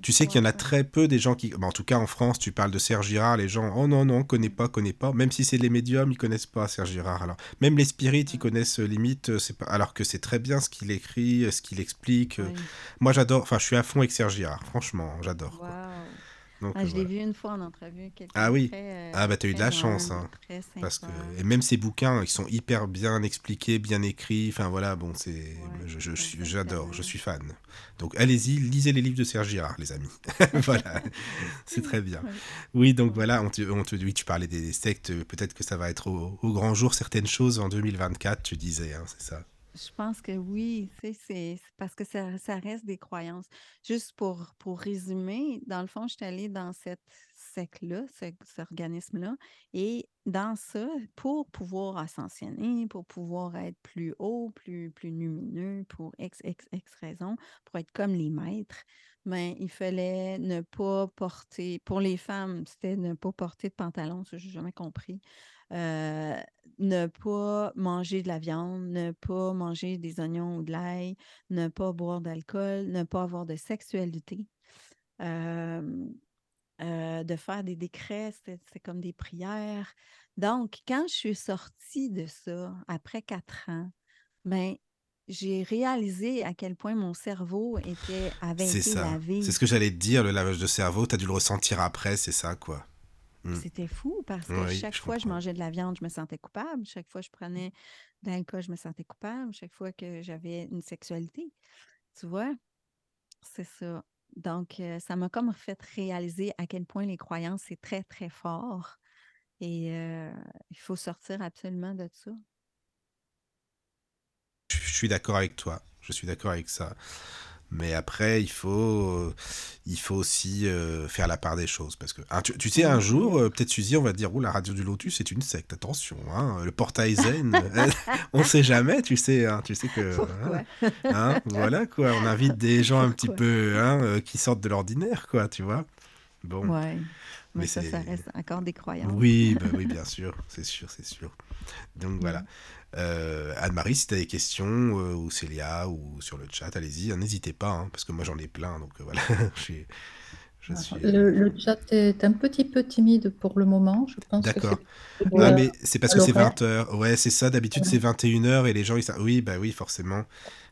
Tu sais qu'il y en a très peu des gens qui. en tout cas, en France, tu parles de Serge Girard, les gens, oh non, non, connaît pas, connaît pas. Même si c'est les médiums, ils connaissent pas Serge Girard. Alors, même les spirites, ils connaissent euh, limite, c'est pas... alors que c'est très bien ce qu'il écrit, ce qu'il explique. Moi, j'adore, enfin, je suis à fond avec Serge Girard, franchement, j'adore. Ah, je l'ai vu une fois en entrevue. Ah oui. Euh, ah bah t'as eu de la chance, hein. Parce que et même ces bouquins, ils sont hyper bien expliqués, bien écrits. Enfin voilà, bon c'est, je, j'adore, je suis fan. Donc allez-y, lisez les livres de Serge Girard, les amis. voilà, c'est très bien. Oui, donc voilà, on te, on te, oui, tu parlais des sectes. Peut-être que ça va être au, au grand jour certaines choses en 2024. Tu disais, hein, c'est ça. Je pense que oui, c'est parce que ça, reste des croyances. Juste pour, pour résumer, dans le fond, je suis allée dans cette secte-là, cet organisme-là, et dans ça, pour pouvoir ascensionner, pour pouvoir être plus haut, plus, plus lumineux, pour X, X, X raisons, pour être comme les maîtres, mais ben, il fallait ne pas porter, pour les femmes, c'était ne pas porter de pantalon, ça, j'ai jamais compris. Euh, ne pas manger de la viande, ne pas manger des oignons ou de l'ail, ne pas boire d'alcool, ne pas avoir de sexualité. euh, de faire des décrets, c'était comme des prières. Donc, quand je suis sortie de ça, après quatre ans, ben, j'ai réalisé à quel point mon cerveau était, avait C'est été ça. lavé. C'est ce que j'allais te dire, le lavage de cerveau. Tu as dû le ressentir après, c'est ça, quoi. Mm. C'était fou parce que Oui, chaque je fois que je mangeais de la viande, je me sentais coupable. Chaque fois que je prenais de l'alcool, je me sentais coupable. Chaque fois que j'avais une sexualité, tu vois, c'est ça. Donc, euh, ça m'a comme fait réaliser à quel point les croyances, c'est très, très fort. Et euh, il faut sortir absolument de ça. Je suis d'accord avec toi. Je suis d'accord avec ça. Mais après, il faut, euh, il faut aussi euh, faire la part des choses. Parce que, hein, tu, tu sais, un jour, euh, peut-être Suzy, on va dire, oh, la radio du Lotus, c'est une secte. Attention, hein, le portail zen, euh, on sait jamais, tu sais. hein, tu sais que. Hein, hein, voilà, quoi. On invite des gens un petit peu hein, qui sortent de l'ordinaire, quoi, tu vois. Bon. Ouais. Mais, Mais ça, ça reste encore des croyances. Oui, bah oui, bien sûr, c'est sûr, c'est sûr. Donc voilà. Euh, Anne-Marie, si tu as des questions, euh, ou Célia, ou sur le chat, allez-y, hein, n'hésitez pas, hein, parce que moi j'en ai plein, donc euh, voilà. je suis. Je suis Le, le chat est un petit peu timide pour le moment. Je pense D'accord. c'est Ah, mais c'est parce que c'est l'horaire. 20h. Ouais, c'est ça, d'habitude c'est 21h et les gens ils savent. Oui, bah oui, forcément.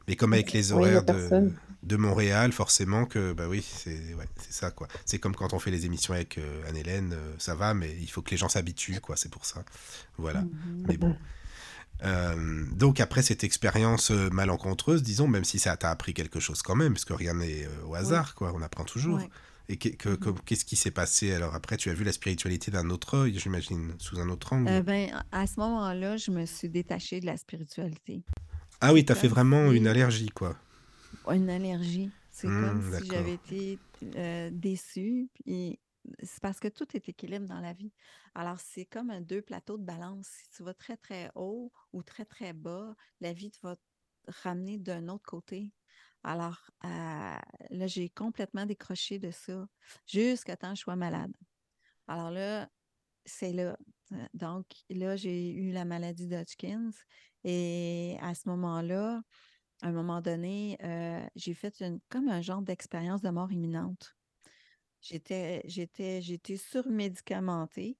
Mais comme avec les Oui, horaires de, de Montréal, forcément que, bah oui, c'est ouais, ça, quoi. C'est comme quand on fait les émissions avec Anne-Hélène, ça va, mais il faut que les gens s'habituent, quoi, c'est pour ça. Voilà. Mhm. Mais bon. Euh, donc après cette expérience euh, malencontreuse, disons, même si ça t'a appris quelque chose quand même, parce que rien n'est euh, au hasard, quoi, on apprend toujours. Ouais. Et que- que- qu'est-ce qui s'est passé? Alors après Tu as vu la spiritualité d'un autre œil, j'imagine, sous un autre angle. Euh, ben, à ce moment-là, je me suis détachée de la spiritualité. ah oui, t'as fait vraiment une allergie, quoi. Une allergie. C'est Hmm, comme si j'avais été euh, déçue. Puis c'est parce que tout est équilibre dans la vie. Alors, c'est comme deux plateaux de balance. Si tu vas très, très haut ou très, très bas, la vie te va te ramener d'un autre côté. Alors, euh, là, j'ai complètement décroché de ça jusqu'à temps que je sois malade. Alors là, c'est là. Euh, Donc, là, j'ai eu la maladie d'Hodgkins. Et à ce moment-là, à un moment donné, euh, j'ai fait comme un genre d'expérience de mort imminente. J'étais, j'étais, j'étais surmédicamentée.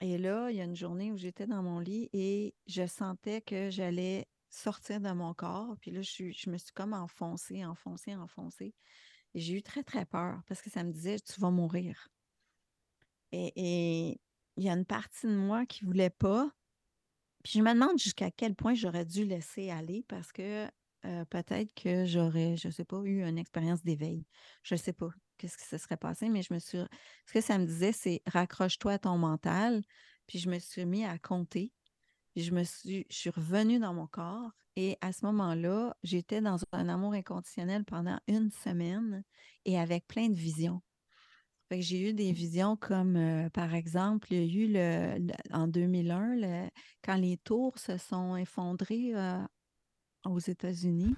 Et là, il y a une journée où j'étais dans mon lit et je sentais que j'allais sortir de mon corps. Puis là, je, me suis comme enfoncée, enfoncée, enfoncée. J'ai eu très, très peur parce que ça me disait, tu vas mourir. Et, et il y a une partie de moi qui ne voulait pas. Puis je me demande jusqu'à quel point j'aurais dû laisser aller parce que euh, peut-être que j'aurais, je ne sais pas, eu une expérience d'éveil. Je ne sais pas qu'est-ce qui se serait passé, mais je me suis. Ce que ça me disait, c'est raccroche-toi à ton mental. Puis je me suis mis à compter. Puis je me suis, je suis revenue dans mon corps. Et à ce moment-là, j'étais dans un amour inconditionnel pendant une semaine et avec plein de visions. Fait que j'ai eu des visions comme, euh, par exemple, il y a eu le, le- en 2001, le- quand les tours se sont effondrées euh, aux États-Unis.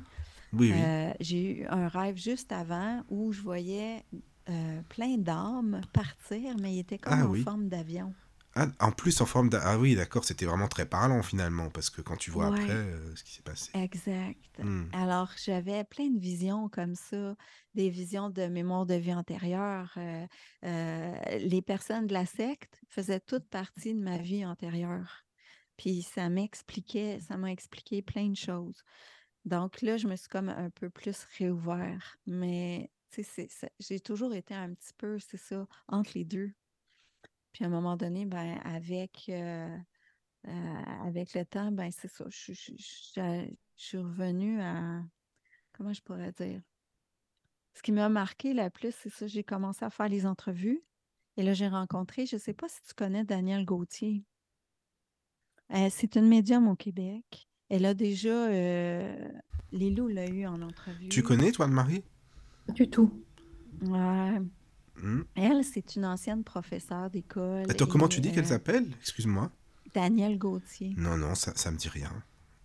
Oui, oui. Euh, j'ai eu un rêve juste avant où je voyais euh, plein d'âmes partir, mais ils étaient comme Ah en oui. forme d'avion. Ah, en plus, en forme d'a- Ah oui, d'accord, c'était vraiment très parlant finalement, parce que quand tu vois Ouais. après euh, ce qui s'est passé. Exact. Hmm. Alors, j'avais plein de visions comme ça, des visions de mémoire de vie antérieure. Euh, euh, les personnes de la secte faisaient toute partie de ma vie antérieure. Puis ça m'expliquait, ça m'a expliqué plein de choses. Donc là, je me suis comme un peu plus réouvert. Mais tu sais, j'ai toujours été un petit peu, c'est ça, entre les deux. Puis à un moment donné, ben, avec, euh, euh, avec le temps, ben, c'est ça. Je, suis revenue à. Comment je pourrais dire? Ce qui m'a marqué le plus, c'est ça. J'ai commencé à faire les entrevues. Et là, j'ai rencontré, je ne sais pas si tu connais Danielle Gauthier. Euh, c'est une médium au Québec. Elle a déjà. euh, Lilou l'a eu en entrevue. Tu connais, toi, Anne-Marie? Pas du tout. Ouais. Hmm. Elle, c'est une ancienne professeure d'école. Attends, comment tu dis qu'elle s'appelle? Excuse-moi. Danielle Gauthier. Non, non, ça, ça me dit rien.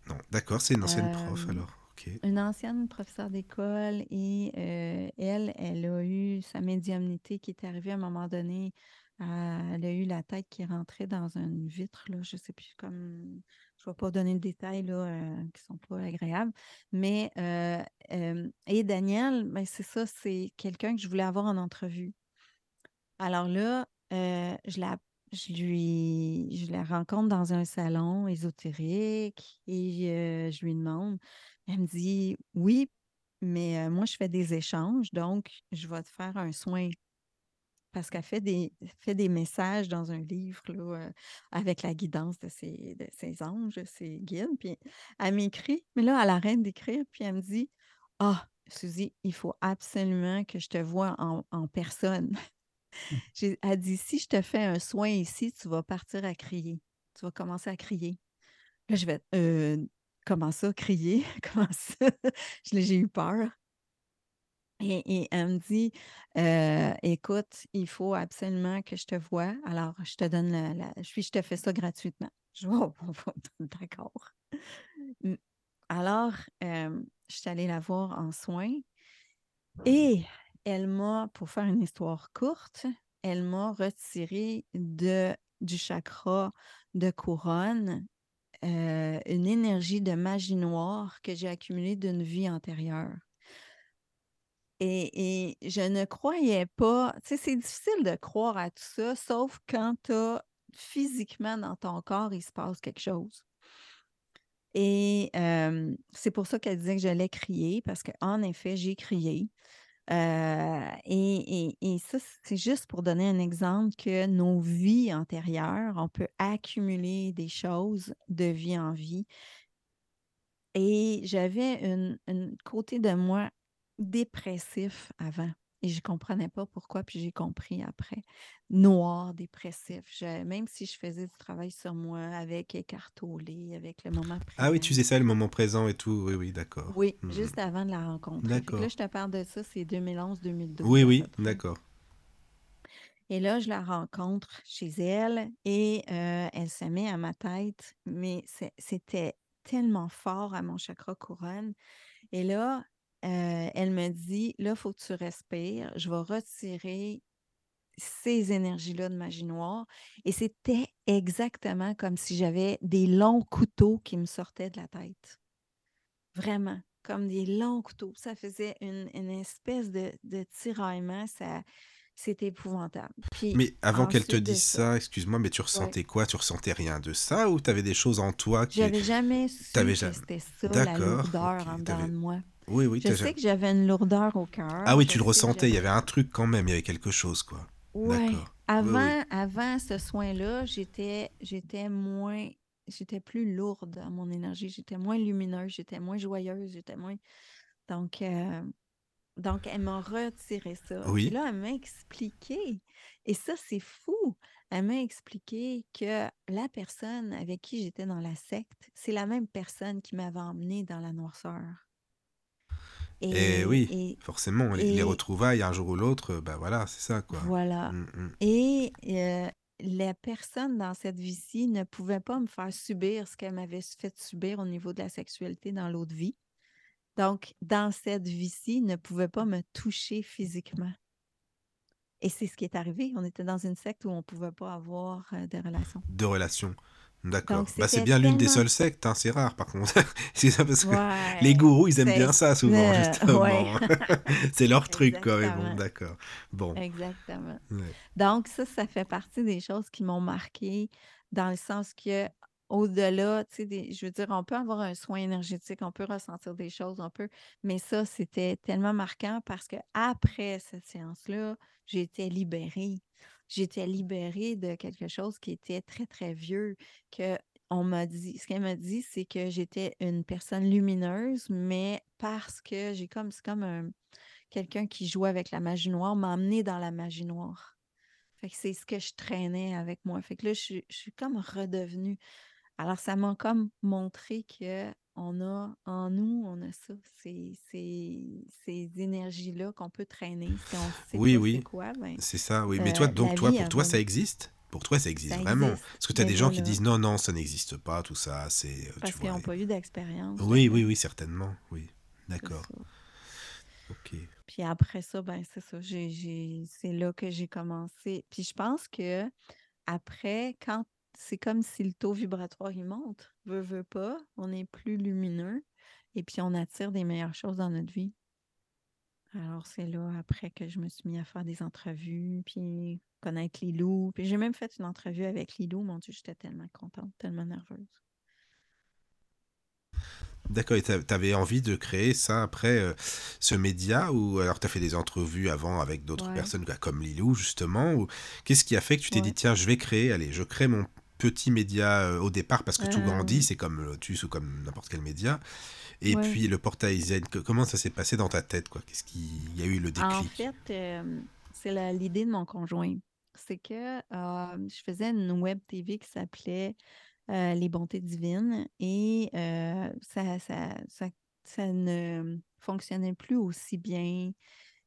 Non, d'accord, c'est une ancienne prof Euh, alors. Ok. Une ancienne professeure d'école et euh, elle, elle a eu sa médiumnité qui est arrivée à un moment donné. elle a eu la tête qui rentrait dans une vitre, là, je ne sais plus comme. Je ne vais pas donner de détails là, euh, qui ne sont pas agréables. Mais euh, et Daniel, ben, c'est ça, c'est quelqu'un que je voulais avoir en entrevue. Alors là, euh, je la je lui je la rencontre dans un salon ésotérique et je lui demande. Elle me dit oui, mais moi, je fais des échanges, donc je vais te faire un soin. Parce qu'elle fait des, fait des messages dans un livre là, euh, avec la guidance de ses, de ses anges, ses guides. Puis elle m'écrit, mais là, elle arrête d'écrire, puis elle me dit Ah, Suzy, il faut absolument que je te vois en, en personne. J'ai- Elle dit Si je te fais un soin ici, tu vas partir à crier. Tu vas commencer à crier. Là, je vais Euh, Comment ça, crier? Comment ça? J'ai eu peur. Et, elle me dit, euh, écoute, il faut absolument que je te voie. Alors, je te donne la, puis je te fais ça gratuitement. Je dis, oh, d'accord. Mm. Alors, euh, je suis allée la voir en soins et elle m'a, pour faire une histoire courte, elle m'a retiré de, du chakra de couronne euh, une énergie de magie noire que j'ai accumulée d'une vie antérieure. Et, je ne croyais pas, tu sais, c'est difficile de croire à tout ça, sauf quand tu as physiquement dans ton corps, il se passe quelque chose. Et c'est pour ça qu'elle disait que j'allais crier, parce qu'en effet, j'ai crié. Euh, et, et- et ça, c'est juste pour donner un exemple que nos vies antérieures, on peut accumuler des choses de vie en vie. Et j'avais une côté de moi dépressif avant. Et je ne comprenais pas pourquoi, puis j'ai compris après. Noir, dépressif. Je- même si je faisais du travail sur moi avec écartolé, avec le moment Ah oui, présent. tu faisais ça le moment présent et tout. Oui, oui, d'accord. Oui, Mhm. juste avant de la que D'accord. là, je te parle de ça, c'est 2011-2012. Oui, oui, d'accord. Et là, je la rencontre chez elle et euh, elle se met à ma tête, mais c'était tellement fort à mon chakra couronne. Et là, euh, elle me dit, là, il faut que tu respires. Je vais retirer ces énergies-là de magie noire. Et c'était exactement comme si j'avais des longs couteaux qui me sortaient de la tête. Vraiment, comme des longs couteaux. Ça faisait une, une espèce de, de tiraillement. Ça, c'était épouvantable. Puis Mais avant qu'elle te dise ça, excuse-moi, mais tu Ouais. ressentais quoi? Tu ressentais rien de ça ou tu avais des choses en toi qui... J'avais jamais su que jamais- c'était ça, la D'accord, lourdeur ok, en dedans de moi. Oui, oui, Je sais que j'avais une lourdeur au cœur. Ah oui, tu le ressentais, il y avait un truc quand même, il y avait quelque chose, quoi. Ouais. Avant, oui. avant ce soin-là, j'étais, j'étais moins, j'étais plus lourde à mon énergie, j'étais moins lumineuse, j'étais moins joyeuse, j'étais moins. Donc, euh, donc elle m'a retiré ça. Oui. Puis là, elle m'a expliqué, et ça, c'est fou. Elle m'a expliqué que la personne avec qui j'étais dans la secte, c'est la même personne qui m'avait emmenée dans la noirceur. Et, Eh oui, et forcément, les, les et- retrouvailles, un jour ou l'autre, bah voilà, c'est ça, quoi. voilà. Mm, mm. Et euh, la personne dans cette vie-ci ne pouvait pas me faire subir ce qu'elle m'avait fait subir au niveau de la sexualité dans l'autre vie. Donc, dans cette vie-ci, ne pouvait pas me toucher physiquement. Et c'est ce qui est arrivé. On était dans une secte où on ne pouvait pas avoir euh, de relations. De relations. D'accord. Bah, c'est bien l'une des seules sectes, hein, c'est rare par contre. c'est ça parce que Ouais, les gourous, ils aiment bien ça souvent, euh, justement. ouais. c'est leur truc, bon, Exactement. d'accord. Bon. Exactement. ouais. Donc, ça, ça fait partie des choses qui m'ont marqué dans le sens que, au-delà, tu sais, je veux dire, on peut avoir un soin énergétique, on peut ressentir des choses, on peut, mais ça, c'était tellement marquant parce que après cette séance-là, j'étais libérée. J'étais libérée de quelque chose qui était très, très vieux, ce qu'elle m'a dit, c'est que j'étais une personne lumineuse, mais parce que j'ai comme, c'est comme un, quelqu'un qui jouait avec la magie noire m'a emmené dans la magie noire. Fait c'est ce que je traînais avec moi. Fait que là, je suis comme redevenue. Alors, ça m'a comme montré que on a en nous, on a ça, ces, ces, ces énergies-là qu'on peut traîner. Si on sait Oui, oui. c'est quoi, ben, C'est ça, oui. Euh, Mais toi, donc, la toi, pour toi, ça existe? Pour toi, ça existe Ça vraiment? existe. Parce que tu as des gens qui disent non, non, ça n'existe pas, tout ça, c'est. euh, parce qu'ils n'ont pas eu d'expérience. Oui, oui, oui, certainement. Oui. D'accord. Ok. Puis après ça, ben c'est ça. j'ai- c'est là que j'ai commencé. Puis je pense que après, quand c'est comme si le taux vibratoire il monte, veut, veut pas, on est plus lumineux et puis on attire des meilleures choses dans notre vie. Alors, c'est là, après, que je me suis mis à faire des entrevues, puis connaître Lilou. Puis j'ai même fait une entrevue avec Lilou. Mon Dieu, j'étais tellement contente, tellement nerveuse. D'accord, et tu avais envie de créer ça après, euh, ce média, ou alors tu as fait des entrevues avant avec d'autres Ouais, personnes, comme Lilou, justement, ou qu'est-ce qui a fait que tu t'es dit, tiens, je vais créer, allez, je crée mon petit média euh, au départ, parce que tout grandit, Euh, c'est comme Lotus ou comme n'importe quel média, et ouais. puis le portail Zen, que- comment ça s'est passé dans ta tête, quoi? Qu'est-ce qui il y a eu le En déclic? fait, euh, c'est l'idée de mon conjoint. C'est que euh, je faisais une web TV qui s'appelait euh, Les Bontés Divines et ça, ça, ça, ça ne fonctionnait plus aussi bien.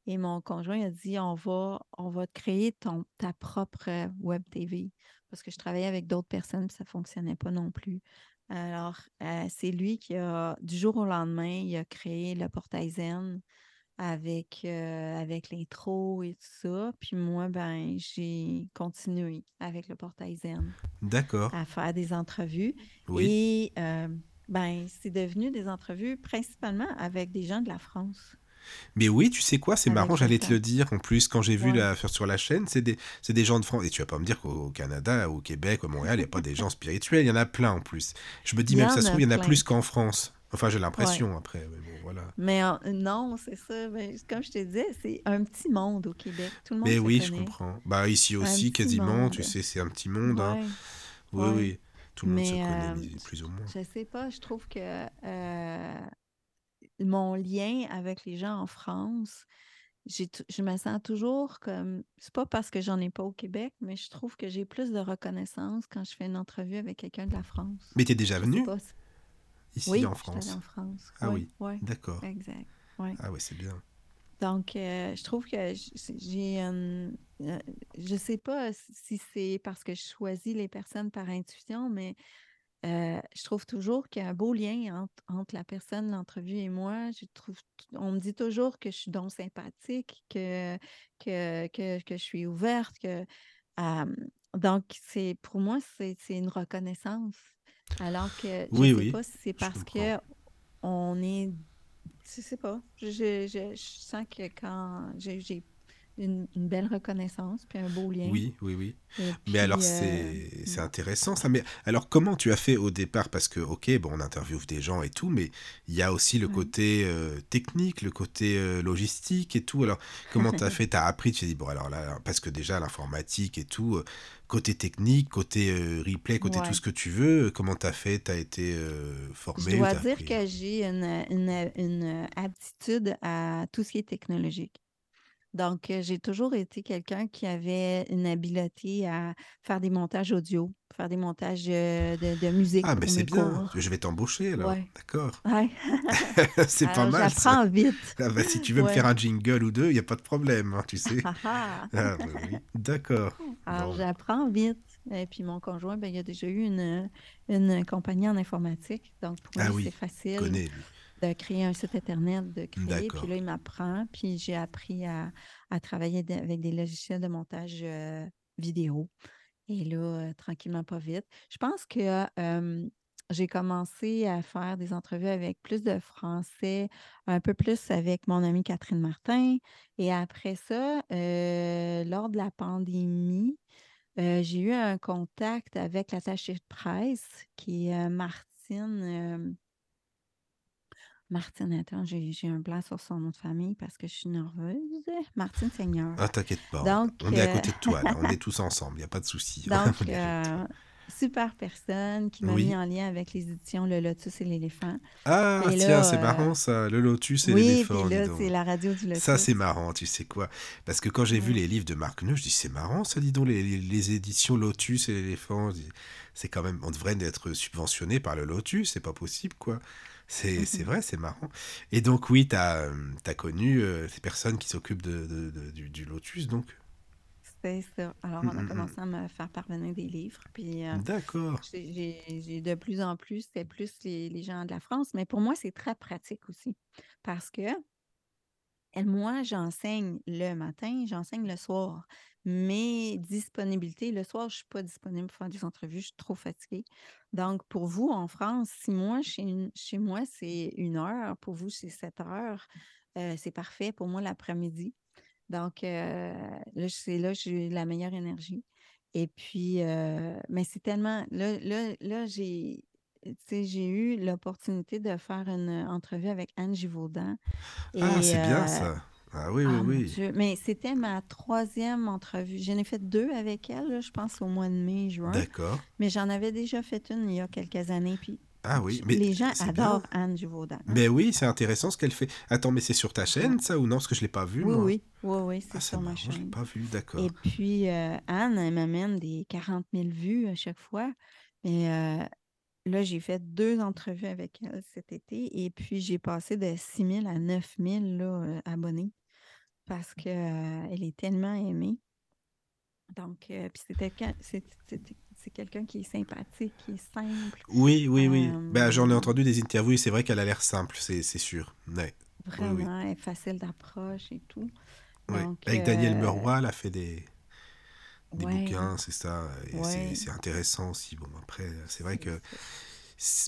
Et mon conjoint a dit, on va, on va créer ton, ta propre web TV. Parce que je travaillais avec d'autres personnes, puis ça ne fonctionnait pas non plus. Alors, euh, c'est lui qui a, du jour au lendemain, il a créé le portail Zen avec, euh, avec l'intro et tout ça. Puis moi, ben, j'ai continué avec le portail Zen D'accord, à faire des entrevues. oui. Et euh, ben, c'est devenu des entrevues principalement avec des gens de la France, Mais oui, tu sais quoi, c'est marrant, j'allais te le dire. En plus, quand j'ai vu Ouais. la, sur la chaîne, c'est des, des gens de France. Et tu vas pas me dire qu'au au Canada, au Québec, au Montréal, il n'y a pas des gens spirituels. Il y en a plein en plus. Je me dis même, ça se trouve, il y en a plein. plus qu'en France. Enfin, j'ai Ouais. l'impression après. Mais bon, voilà. Mais euh, non, c'est ça. Comme je te disais, c'est un petit monde au Québec. Tout le monde Mais se oui, je comprends. Bah, ici aussi, quasiment, tu monde. sais, c'est un petit monde. hein. Oui, oui. Tout le monde se connaît, euh, plus ou moins. je sais pas, je trouve que euh, mon lien avec les gens en France, je me sens toujours comme, c'est pas parce que j'en ai pas au Québec, mais je trouve que j'ai plus de reconnaissance quand je fais une entrevue avec quelqu'un de la France. Mais t'es déjà Je sais venu ici Oui, en France? en France. Ah Oui, oui, oui, d'accord. exact. Ah ouais, c'est bien. Donc, euh, je trouve que j'ai un... euh, je sais pas si c'est parce que je choisis les personnes par intuition, mais euh, je trouve toujours qu'il y a un beau lien entre, entre la personne, l'entrevue et moi. Je trouve, on me dit toujours que je suis donc sympathique, que, que, que, que je suis ouverte, que euh, donc c'est pour moi, c'est une reconnaissance. Alors que je Oui, sais oui, pas si c'est parce que on est je sais pas. Je, je- je- sens que quand j'ai une, une belle reconnaissance, puis un beau lien. Oui, oui, oui. Et Mais alors, euh, c'est intéressant ça. Mais alors, comment tu as fait au départ? Parce que, ok, bon, on interviewe des gens et tout, mais il y a aussi le ouais. côté euh, technique, le côté euh, logistique et tout. Alors, comment tu as fait? Tu as appris, tu t'es dit, bon, alors là, parce que déjà, l'informatique et tout, côté technique, côté replay, côté tout ce que tu veux, comment tu as fait? Tu as été Je formé ou dois dire appris? que j'ai une, une, une aptitude à tout ce qui est technologique. Donc, j'ai toujours été quelqu'un qui avait une habileté à faire des montages audio, faire des montages de, de musique Ah, mais pour c'est bien. cours. Je vais t'embaucher alors. Ouais. D'accord. Ouais. C'est pas mal j'apprends vite. Ah bah, si tu veux me faire un jingle ou deux, il n'y a pas de problème, hein, tu sais. Ah ah. Ah, bah oui. D'accord. Alors, Bon. j'apprends vite. Et puis, mon conjoint, ben, il a déjà eu une, une compagnie en informatique. Donc, pour Ah oui, c'est il facile connaît, lui. De créer un site Internet, de créer. Puis là, il m'apprend. Puis, j'ai appris à, à travailler de- avec des logiciels de montage euh, vidéo. Et là, euh, tranquillement, pas vite. Je pense que euh, j'ai commencé à faire des entrevues avec plus de français, un peu plus avec mon amie Catherine Martin. Et après ça, lors de la pandémie, j'ai eu un contact avec l'attaché de presse qui est Martine. Euh, Martine, attends, j'ai un blanc sur son nom de famille parce que je suis nerveuse. Martine Seigneur. Ah, t'inquiète pas. on- Donc, On est à euh, côté de toi, là. On est tous ensemble, il n'y a pas de souci. donc euh, super personne qui m'a mis Oui. en lien avec les éditions Le Lotus et l'éléphant. Ah, Et tiens, c'est euh, marrant ça. Le lotus et oui, l'éléphant, donc. c'est la radio du Ça, c'est Lotus. marrant, tu sais quoi? Parce que quand j'ai vu les livres de Marc Neu, je dis, c'est marrant ça, dis donc, les, les- les éditions Lotus et l'éléphant. C'est quand même, on devrait être subventionné par le Lotus, c'est pas possible, quoi. C'est c'est vrai, c'est marrant. Et donc, oui, tu as, connu euh, ces personnes qui s'occupent de, de- de- du, du Lotus, donc? C'est ça. Alors, on a mm, commencé à me faire parvenir des livres. Puis, euh. D'accord. j'ai de plus en plus, c'est plus les, les gens de la France. Mais pour moi, c'est très pratique aussi. Parce que moi, j'enseigne le matin, j'enseigne le soir. Mes disponibilités, le soir, je ne suis pas disponible pour faire des entrevues, je suis trop fatiguée. Donc, pour vous, en France, si moi, chez, chez moi, c'est une heure, pour vous, c'est sept heures, euh, c'est parfait pour moi l'après-midi. Donc, euh, là, c'est là j'ai la meilleure énergie. Et puis, euh, mais c'est tellement. Là, là, là j'ai. J'ai eu l'opportunité de faire une entrevue avec Anne Givaudan. Ah, c'est bien ça. Ah oui, oui, ah, mon oui. Dieu. Mais c'était ma troisième entrevue. J'en ai fait deux avec elle, là, je pense, au mois de mai, juin. D'accord. Mais j'en avais déjà fait une il y a quelques années. Puis Ah oui, mais les gens c'est bien. adorent Anne Givaudan. hein. Mais oui, c'est intéressant ce qu'elle fait. Attends, mais c'est sur ta chaîne, ça, ou non? Parce que je l'ai pas vu, Oui, moi. oui, oui, oui, c'est Ah, c'est sur ma marrant, je l'ai chaîne. pas vu, d'accord. Et puis, euh, Anne, elle m'amène des 40 000 vues à chaque fois. Mais euh, là, j'ai fait deux entrevues avec elle cet été. Et puis, j'ai passé de 6 000 à 9 000 là, euh, abonnés parce qu'elle est tellement aimée. Donc, euh, puis c'était quel- c'est quelqu'un qui est sympathique, qui est simple, Oui, oui, oui. Euh, Ben, j'en ai entendu des interviews et c'est vrai qu'elle a l'air simple, c'est sûr. Ouais, vraiment elle est facile d'approche et tout. ouais. Donc, Avec Daniel euh, Meroy, elle a fait des, des ouais, bouquins, c'est ça. Ouais. c'est intéressant aussi. Bon, après, c'est vrai que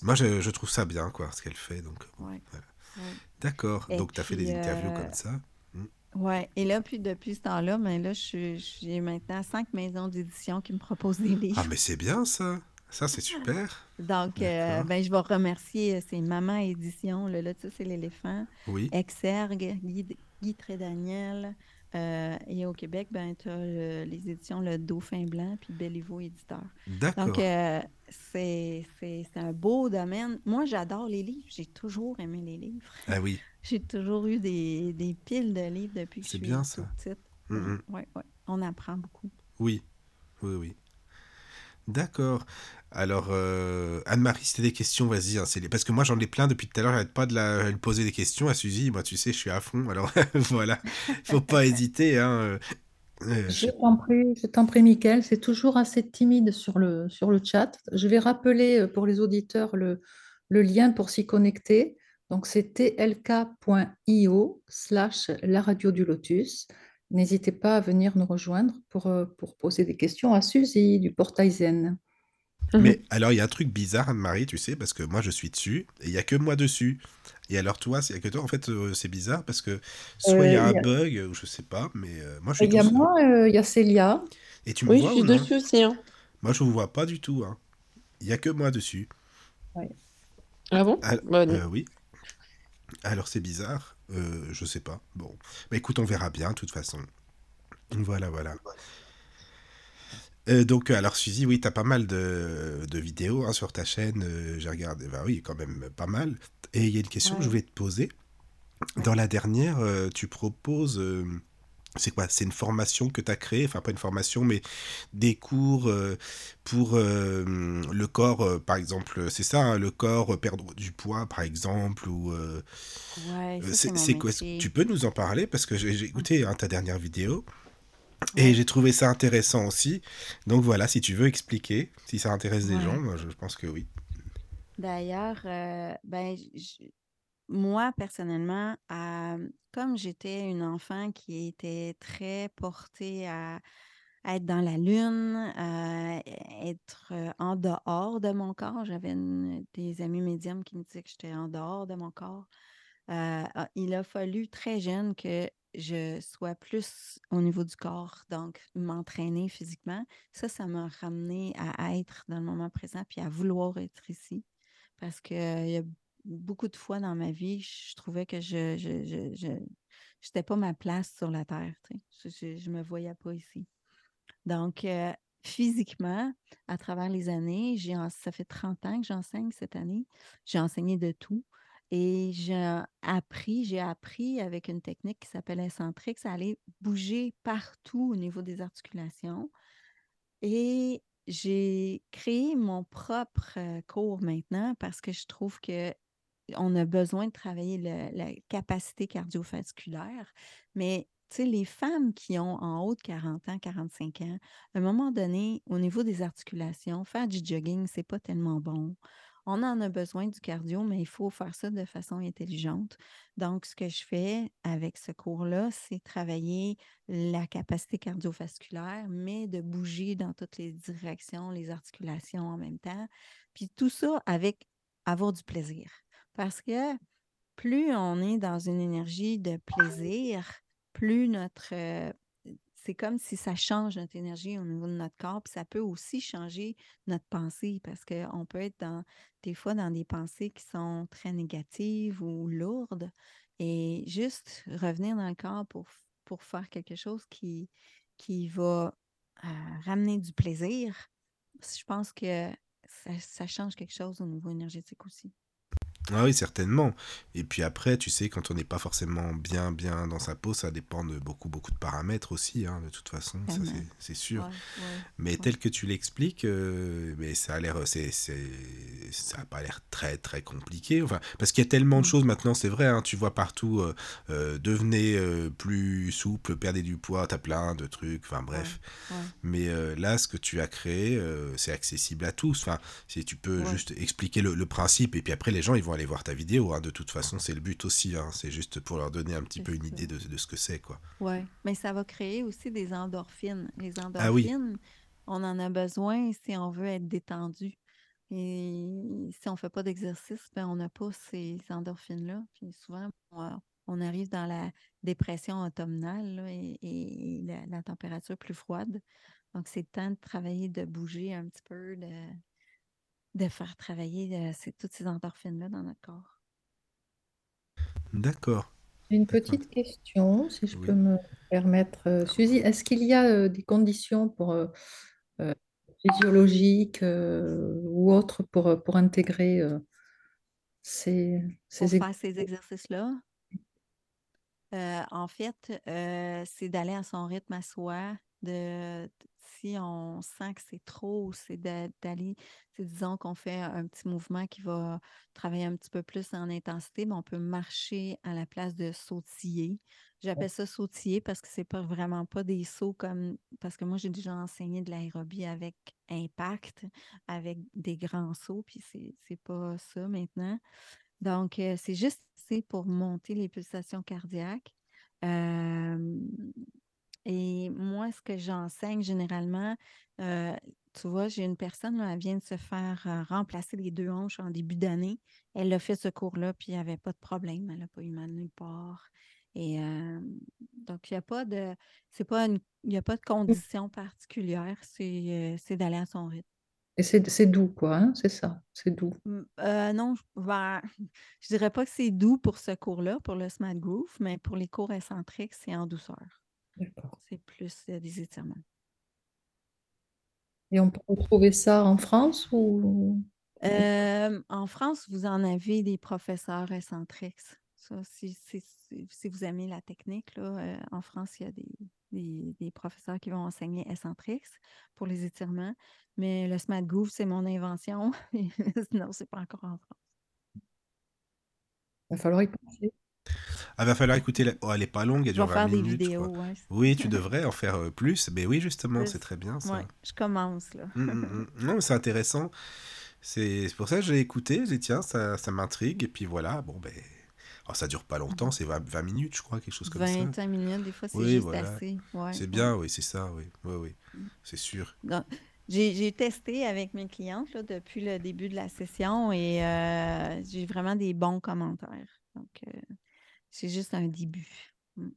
moi, je, je trouve ça bien, quoi, ce qu'elle fait. Donc, ouais, voilà. D'accord. Donc, tu as fait des interviews euh, comme ça. Ouais, et là, puis depuis ce temps-là, ben là, je j'ai maintenant cinq maisons d'édition qui me proposent des livres. Ah, mais c'est bien ça. Ça, c'est super. Donc, euh, ben, je vais remercier, euh, c'est Maman Édition, le Lotus et l'éléphant, Oui. Exergue, Guy, Guy Trédaniel, euh, et au Québec, ben, tu as les éditions Le Dauphin Blanc, puis Béliveau Éditeur. D'accord. Donc, euh, c'est un beau domaine. Moi, j'adore les livres. J'ai toujours aimé les livres. Ah oui. J'ai toujours eu des, des piles de livres depuis que je C'est suis bien, ça. petite. Mm, mm. Oui, oui. On apprend beaucoup. Oui. Oui, oui. D'accord. Alors, euh, Anne-Marie, si tu des questions, vas-y. hein, les- Parce que moi, j'en ai plein depuis tout à l'heure. J'arrête pas de la... lui poser des questions à Suzy. Moi, tu sais, je suis à fond. Alors, voilà. Faut pas hésiter. Hein. euh, euh, Je t'en prie, je t'en prie, Mickaël, c'est toujours assez timide sur le, sur le chat. Je vais rappeler pour les auditeurs le, le lien pour s'y connecter. Donc, c'est tlk.io slash la radio du lotus. N'hésitez pas à venir nous rejoindre pour, pour poser des questions à Suzy du portail Zen. Mais alors, il y a un truc bizarre, Anne-Marie, tu sais, parce que moi, je suis dessus et il y a que moi dessus. Et alors, toi, il y a que toi. En fait, euh, c'est bizarre parce que soit il y a Euh, un il y a- bug ou je sais pas, mais euh, moi, je suis Il y a seul. moi, euh, il y a Célia. Et tu me Oui, vois je suis dessus aussi. Hein. Moi, je vous vois pas du tout. hein. Il y a que moi dessus. Ah bon? Ah, Bah, non. euh, oui. Alors c'est bizarre, euh, je sais pas. Bon, bah écoute, on verra bien, de toute façon. Voilà, voilà. Euh, donc, euh, alors Suzy, oui, t'as pas mal de, de vidéos hein, sur ta chaîne. euh, J'ai regardé, bah oui, quand même pas mal. Et il y a une question que je voulais te poser. Dans la dernière, euh, tu proposes. c'est quoi? C'est une formation que tu as créée, enfin pas une formation, mais des cours pour le corps, par exemple, c'est ça, hein, le corps, perdre du poids, par exemple, ou Ouais, c'est quoi? Tu peux nous en parler? Parce que j'ai j'ai écouté hein, ta dernière vidéo et j'ai trouvé ça intéressant aussi. Donc voilà, si tu veux expliquer, si ça intéresse des Ouais. gens, moi, je pense que oui. D'ailleurs, euh, ben, moi, personnellement, euh, comme j'étais une enfant qui était très portée à, être dans la lune, à être euh, en dehors de mon corps, j'avais des amis médiums qui me disaient que j'étais en dehors de mon corps. Euh, ah, il a fallu très jeune que je sois plus au niveau du corps, donc m'entraîner physiquement. Ça, ça m'a ramené à être dans le moment présent puis à vouloir être ici. Parce que il y a beaucoup de fois dans ma vie, je trouvais que je je, je, pas ma place sur la Terre. Je, je me voyais pas ici. Donc, physiquement, à travers les années, ça fait 30 ans que j'enseigne cette année. J'ai enseigné de tout. Et j'ai appris, j'ai appris avec une technique qui s'appelle Incentrix à aller bouger partout au niveau des articulations. Et j'ai créé mon propre cours maintenant parce que je trouve que on a besoin de travailler le- la capacité cardiovasculaire. Mais tu sais, les femmes qui ont en haut de 40 ans, 45 ans, à un moment donné, au niveau des articulations, faire du jogging, c'est pas tellement bon. On en a besoin du cardio, mais il faut faire ça de façon intelligente. Donc, ce que je fais avec ce cours-là, c'est travailler la capacité cardiovasculaire, mais de bouger dans toutes les directions, les articulations en même temps. Puis tout ça avec avoir du plaisir. Parce que plus on est dans une énergie de plaisir, plus notre euh, c'est comme si ça change notre énergie au niveau de notre corps, puis ça peut aussi changer notre pensée parce qu'on peut être dans, des fois dans des pensées qui sont très négatives ou lourdes et juste revenir dans le corps pour, pour faire quelque chose qui, qui va euh, ramener du plaisir. Je pense que ça change quelque chose au niveau énergétique aussi. Ah oui, certainement. Et puis après, tu sais, quand on n'est pas forcément bien, bien dans sa peau, ça dépend de beaucoup, beaucoup de paramètres aussi, hein, de toute façon, ça c'est sûr. mais tel que tu l'expliques, euh, mais ça a l'air, c'est, ça a pas l'air très, très compliqué. Enfin, parce qu'il y a tellement de mm. choses maintenant, c'est vrai, hein, tu vois partout, euh, euh, devenez plus souple, perdez du poids, t'as plein de trucs, enfin bref. Mais là, ce que tu as créé, c'est accessible à tous. Enfin, si tu peux juste expliquer le, le principe, et puis après, les gens, ils vont aller voir ta vidéo. Hein. De toute façon, c'est le but aussi. Hein. C'est juste pour leur donner un petit peu une idée de, ce que c'est. quoi. Oui, mais ça va créer aussi des endorphines. Les ah endorphines, on en a besoin si on veut être détendu. Et si on ne fait pas d'exercice, ben on n'a pas ces endorphines-là. Puis souvent, on arrive dans la dépression automnale et, la, la, température plus froide. Donc, c'est temps de travailler, de bouger un petit peu, de, de faire travailler euh, toutes ces endorphines-là dans notre corps. D'accord. Une petite question, si je peux me permettre. Euh, Suzy, est-ce qu'il y a euh, des conditions pour, physiologiques ou autres pour, pour intégrer ces, ces, pour faire ces exercices-là? en fait, c'est d'aller à son rythme à soi, de, si on sent que c'est trop, c'est d'aller, disons qu'on fait un petit mouvement qui va travailler un petit peu plus en intensité, mais on peut marcher à la place de sautiller. J'appelle ça sautiller parce que c'est pas vraiment pas des sauts comme parce que moi j'ai déjà enseigné de l'aérobie avec impact, avec des grands sauts, puis c'est pas ça maintenant. Donc, euh, c'est juste c'est pour monter les pulsations cardiaques. Et moi, ce que j'enseigne généralement, euh, tu vois, j'ai une personne, elle vient de se faire euh, remplacer les deux hanches en début d'année. Elle a fait ce cours-là, puis il n'y avait pas de problème. Elle n'a pas eu mal nulle part. Et euh, donc, il n'y a pas de c'est pas il n'y a pas de condition particulière, c'est d'aller à son rythme. Et c'est doux, quoi, hein? C'est ça, c'est doux. non, ben, je dirais pas que c'est doux pour ce cours-là, pour le Smart Groove, mais pour les cours excentriques, c'est en douceur. C'est plus des étirements. Et on peut retrouver ça en France ou? En France, vous en avez des professeurs excentriques. Ça, si, vous aimez la technique, là, en France, il y a des, des, professeurs qui vont enseigner excentriques pour les étirements. Mais le Smart Groove, c'est mon invention. non, c'est pas encore en France. Il va falloir y penser. Ah, va falloir écouter. Oh, elle est pas longue, elle dure 20 faire des vidéos, Oui, tu devrais en faire euh, plus. Mais oui, justement, c'est très bien ça. je commence là. Non, c'est intéressant. C'est pour ça que j'ai écouté. J'ai dit, tiens, ça, ça m'intrigue. Et puis voilà, bon, ben. Oh, ça dure pas longtemps, c'est 20, minutes, je crois, quelque chose comme ça. 25 minutes, des fois, c'est juste assez. c'est bien, oui, c'est ça, oui, oui, oui, c'est sûr. J'ai testé avec mes clientes là, depuis le début de la session et euh, j'ai vraiment des bons commentaires. Donc, euh, c'est juste un début. Mm.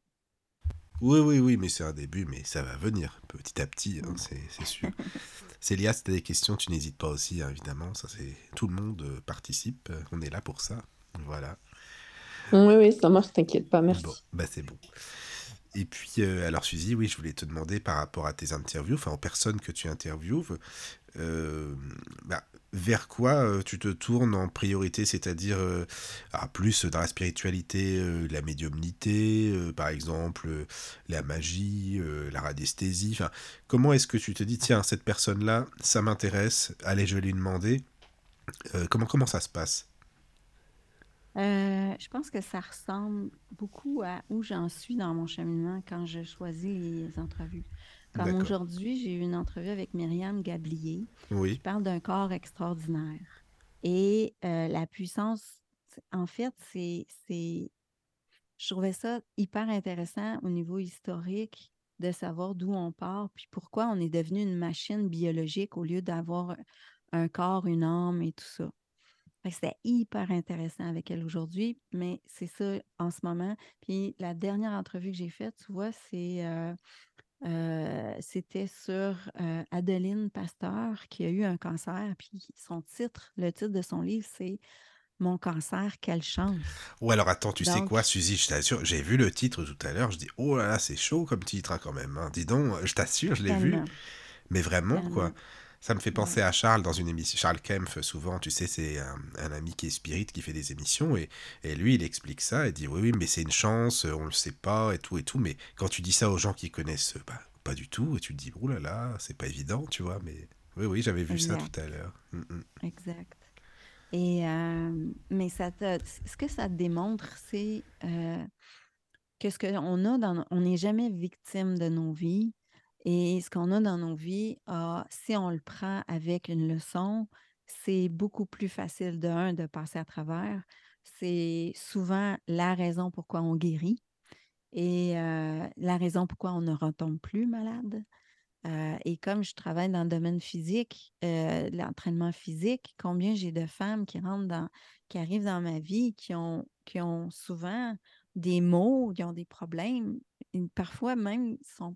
Oui, oui, oui, mais c'est un début, mais ça va venir petit à petit, hein, mm. c'est sûr. Célia, si tu as des questions, tu n'hésites pas aussi, hein, évidemment. Ça, c'est Tout le monde euh, participe, euh, on est là pour ça. Voilà. Oui, oui, ça marche, t'inquiète pas, merci. Bon, bah c'est bon. Et puis, euh, alors Suzy, oui, je voulais te demander par rapport à tes interviews, enfin aux personnes que tu interviews, euh, bah, vers quoi euh, tu te tournes en priorité, c'est-à-dire plus dans la spiritualité, la médiumnité, par exemple, la magie, la radiesthésie? Comment est-ce que tu te dis, tiens, cette personne-là, ça m'intéresse, allez, je vais lui demander. comment, comment ça se passe? Euh, je pense que ça ressemble beaucoup à où j'en suis dans mon cheminement quand je choisis les entrevues. Comme aujourd'hui, j'ai eu une entrevue avec Myriam Gablier Oui. qui parle d'un corps extraordinaire. Et euh, la puissance, en fait, c'est, c'est, je trouvais ça hyper intéressant au niveau historique de savoir d'où on part, puis pourquoi on est devenu une machine biologique au lieu d'avoir un corps, une âme et tout ça. C'était hyper intéressant avec elle aujourd'hui, mais c'est ça en ce moment. Puis la dernière entrevue que j'ai faite, tu vois, c'est euh, euh, c'était sur euh, Adeline Pasteur qui a eu un cancer. Puis son titre, le titre de son livre, c'est Mon cancer, quelle chance. Ou alors attends, tu sais quoi, Suzy, je t'assure, j'ai vu le titre tout à l'heure, je dis oh là là, c'est chaud comme titre hein, quand même. hein. Dis donc, je t'assure, je l'ai vu. Mais vraiment, quoi. Ça me fait penser à Charles dans une émission. Charles Kempf, souvent, tu sais, c'est un, un ami qui est spirit, qui fait des émissions, et, et lui, il explique ça, il dit oui, oui, mais c'est une chance, on le sait pas, et tout, et tout. Mais quand tu dis ça aux gens qui connaissent bah, pas du tout, et tu te dis, oh là là, c'est pas évident, tu vois, mais oui, oui, j'avais vu ça tout à l'heure. Mm, mm. Exact. Et, euh, mais ça te- ce que ça te démontre, c'est euh, que ce qu'on a dans, on n'est jamais victime de nos vies. Et ce qu'on a dans nos vies, ah, si on le prend avec une leçon, c'est beaucoup plus facile de un de passer à travers. C'est souvent la raison pourquoi on guérit et euh, la raison pourquoi on ne retombe plus malade. Euh, et comme je travaille dans le domaine physique, euh, l'entraînement physique, combien j'ai de femmes qui rentrent dans, qui arrivent dans ma vie, qui ont, qui ont souvent des maux, qui ont des problèmes, parfois même sont,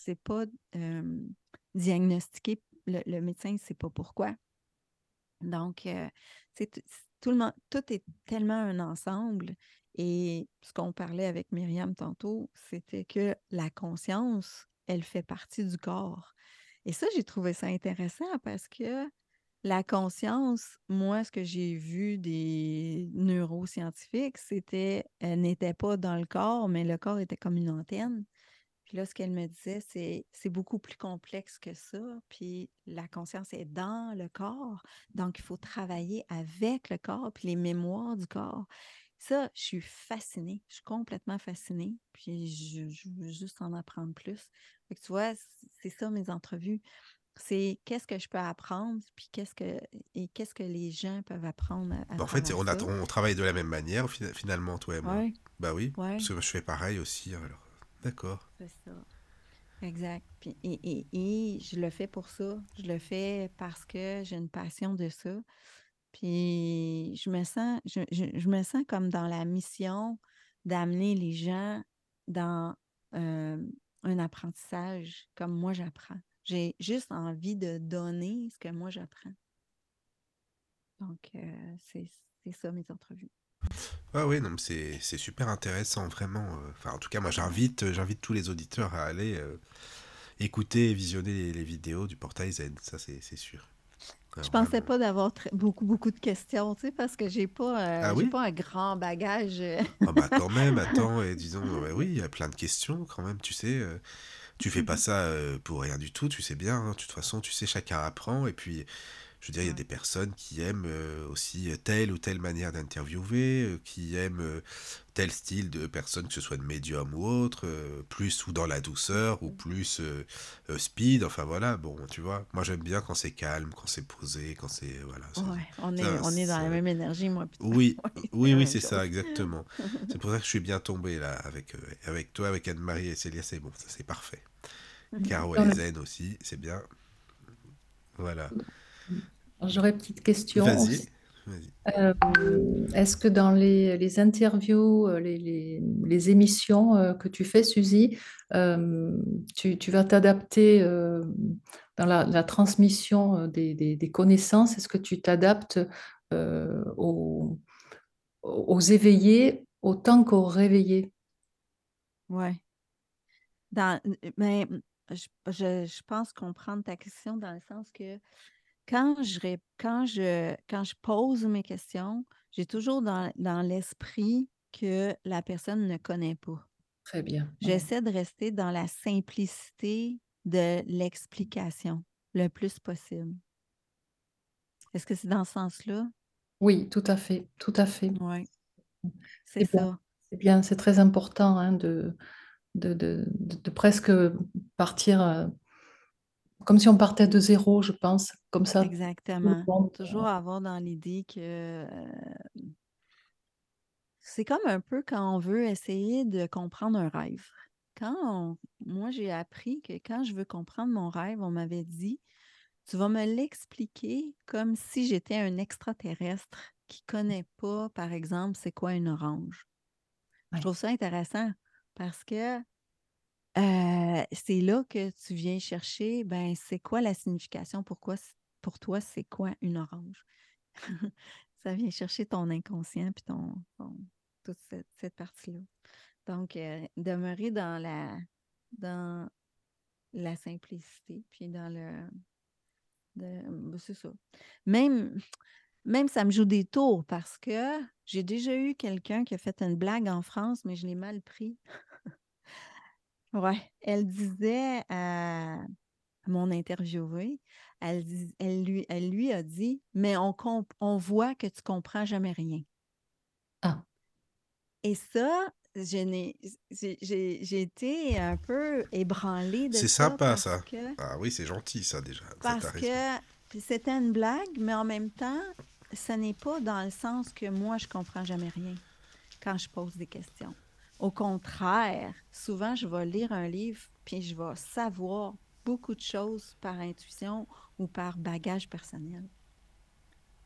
c'est pas diagnostiqué, le, médecin ne sait pas pourquoi. Donc, euh, tout, le monde, tout est tellement un ensemble. Et ce qu'on parlait avec Myriam tantôt, c'était que la conscience, elle fait partie du corps. Et ça, j'ai trouvé ça intéressant parce que la conscience, moi, ce que j'ai vu des neuroscientifiques, c'était, elle n'était pas dans le corps, mais le corps était comme une antenne. Puis là, ce qu'elle me disait, c'est c'est beaucoup plus complexe que ça. Puis la conscience est dans le corps. Donc, il faut travailler avec le corps, puis les mémoires du corps. Ça, je suis fascinée. Je suis complètement fascinée. Puis je, je veux juste en apprendre plus. Fait que tu vois, c'est ça mes entrevues. C'est qu'est-ce que je peux apprendre, puis qu'est-ce que et qu'est-ce que les gens peuvent apprendre à, Bah, en fait, on, a, ça. on travaille de la même manière, fi- finalement, toi et moi. Ouais, Bah oui, ouais. parce que je fais pareil aussi, alors. D'accord. C'est ça. Exact. Puis, et, et, et je le fais pour ça. Je le fais parce que j'ai une passion de ça. Puis je me sens, je, je- je me sens comme dans la mission d'amener les gens dans euh, un apprentissage comme moi j'apprends. J'ai juste envie de donner ce que moi j'apprends. Donc, euh, c'est c'est ça mes entrevues. Ah oui, non, mais c'est c'est super intéressant, vraiment. euh. Enfin, en tout cas, moi, j'invite euh, j'invite tous les auditeurs à aller euh, écouter et visionner les, les vidéos du portail Zen, ça, c'est c'est sûr. Je pensais vraiment. pas d'avoir très- beaucoup, beaucoup de questions, tu sais, parce que j'ai pas, euh, Ah j'ai oui? pas un grand bagage. Ah bah quand même, attends, et disons, ouais, oui, il y a plein de questions quand même, tu sais. euh, tu fais pas ça euh, pour rien du tout, tu sais bien. hein, de toute façon, tu sais, chacun apprend. Et puis, je veux dire, il y a Ouais. des personnes qui aiment euh, aussi telle ou telle manière d'interviewer, euh, qui aiment euh, tel style de personne, que ce soit de médium ou autre, euh, plus ou dans la douceur, ou plus euh, euh, speed. Enfin voilà, bon, tu vois, moi j'aime bien quand c'est calme, quand c'est posé, quand c'est. Voilà. ça- Ouais, on est, ça, on est dans la même énergie, moi. Oui, oui, oui, c'est ça, exactement. C'est pour ça que je suis bien tombé là avec, euh, avec toi, avec Anne-Marie et Célia, c'est bon, ça c'est parfait. Caro Dans et le- Zen aussi, c'est bien. Voilà. J'aurais une petite question. Vas-y, vas-y. Euh, est-ce que dans les, les interviews, euh, les, les- les émissions euh, que tu fais, Suzy, euh, tu, tu vas t'adapter euh, dans la, la transmission des, des- des connaissances? Est-ce que tu t'adaptes euh, aux, aux éveillés autant qu'aux réveillés? Ouais. Dans, mais je, je, je pense comprendre ta question dans le sens que quand je, quand je, quand je pose mes questions, j'ai toujours dans, dans l'esprit que la personne ne connaît pas. Très bien. J'essaie de rester dans la simplicité de l'explication le plus possible. Est-ce que c'est dans ce sens-là? Oui, tout à fait, tout à fait. Oui, C'est ça. C'est bien, c'est très important hein, de, de, de, de- de presque partir euh, comme si on partait de zéro, je pense. Comme ça, Exactement. monde. Toujours avoir dans l'idée que euh, c'est comme un peu quand on veut essayer de comprendre un rêve. Quand on- moi j'ai appris que quand je veux comprendre mon rêve, on m'avait dit tu vas me l'expliquer comme si j'étais un extraterrestre qui connaît pas, par exemple, c'est quoi une orange. Je trouve ça intéressant parce que c'est là que tu viens chercher, ben, c'est quoi la signification, pourquoi, pour toi, c'est quoi une orange? Ça vient chercher ton inconscient puis ton, toute cette, partie-là. Donc, demeurer dans la, dans la simplicité, puis dans le. de- ben, c'est ça. Même, même ça me joue des tours parce que j'ai déjà eu quelqu'un qui a fait une blague en France, mais je l'ai mal pris. Ouais, elle disait à mon interviewé, elle, dis- elle, lui, elle lui a dit, mais on, comp- on voit que tu comprends jamais rien. Ah. Et ça, je n'ai- j'ai été un peu ébranlée de C'est ça sympa, parce ça. que- Ah oui, c'est gentil ça déjà. Ça, parce que c'était une blague, mais en même temps, ce n'est pas dans le sens que moi, je comprends jamais rien quand je pose des questions. Au contraire, souvent, je vais lire un livre, puis je vais savoir beaucoup de choses par intuition ou par bagage personnel.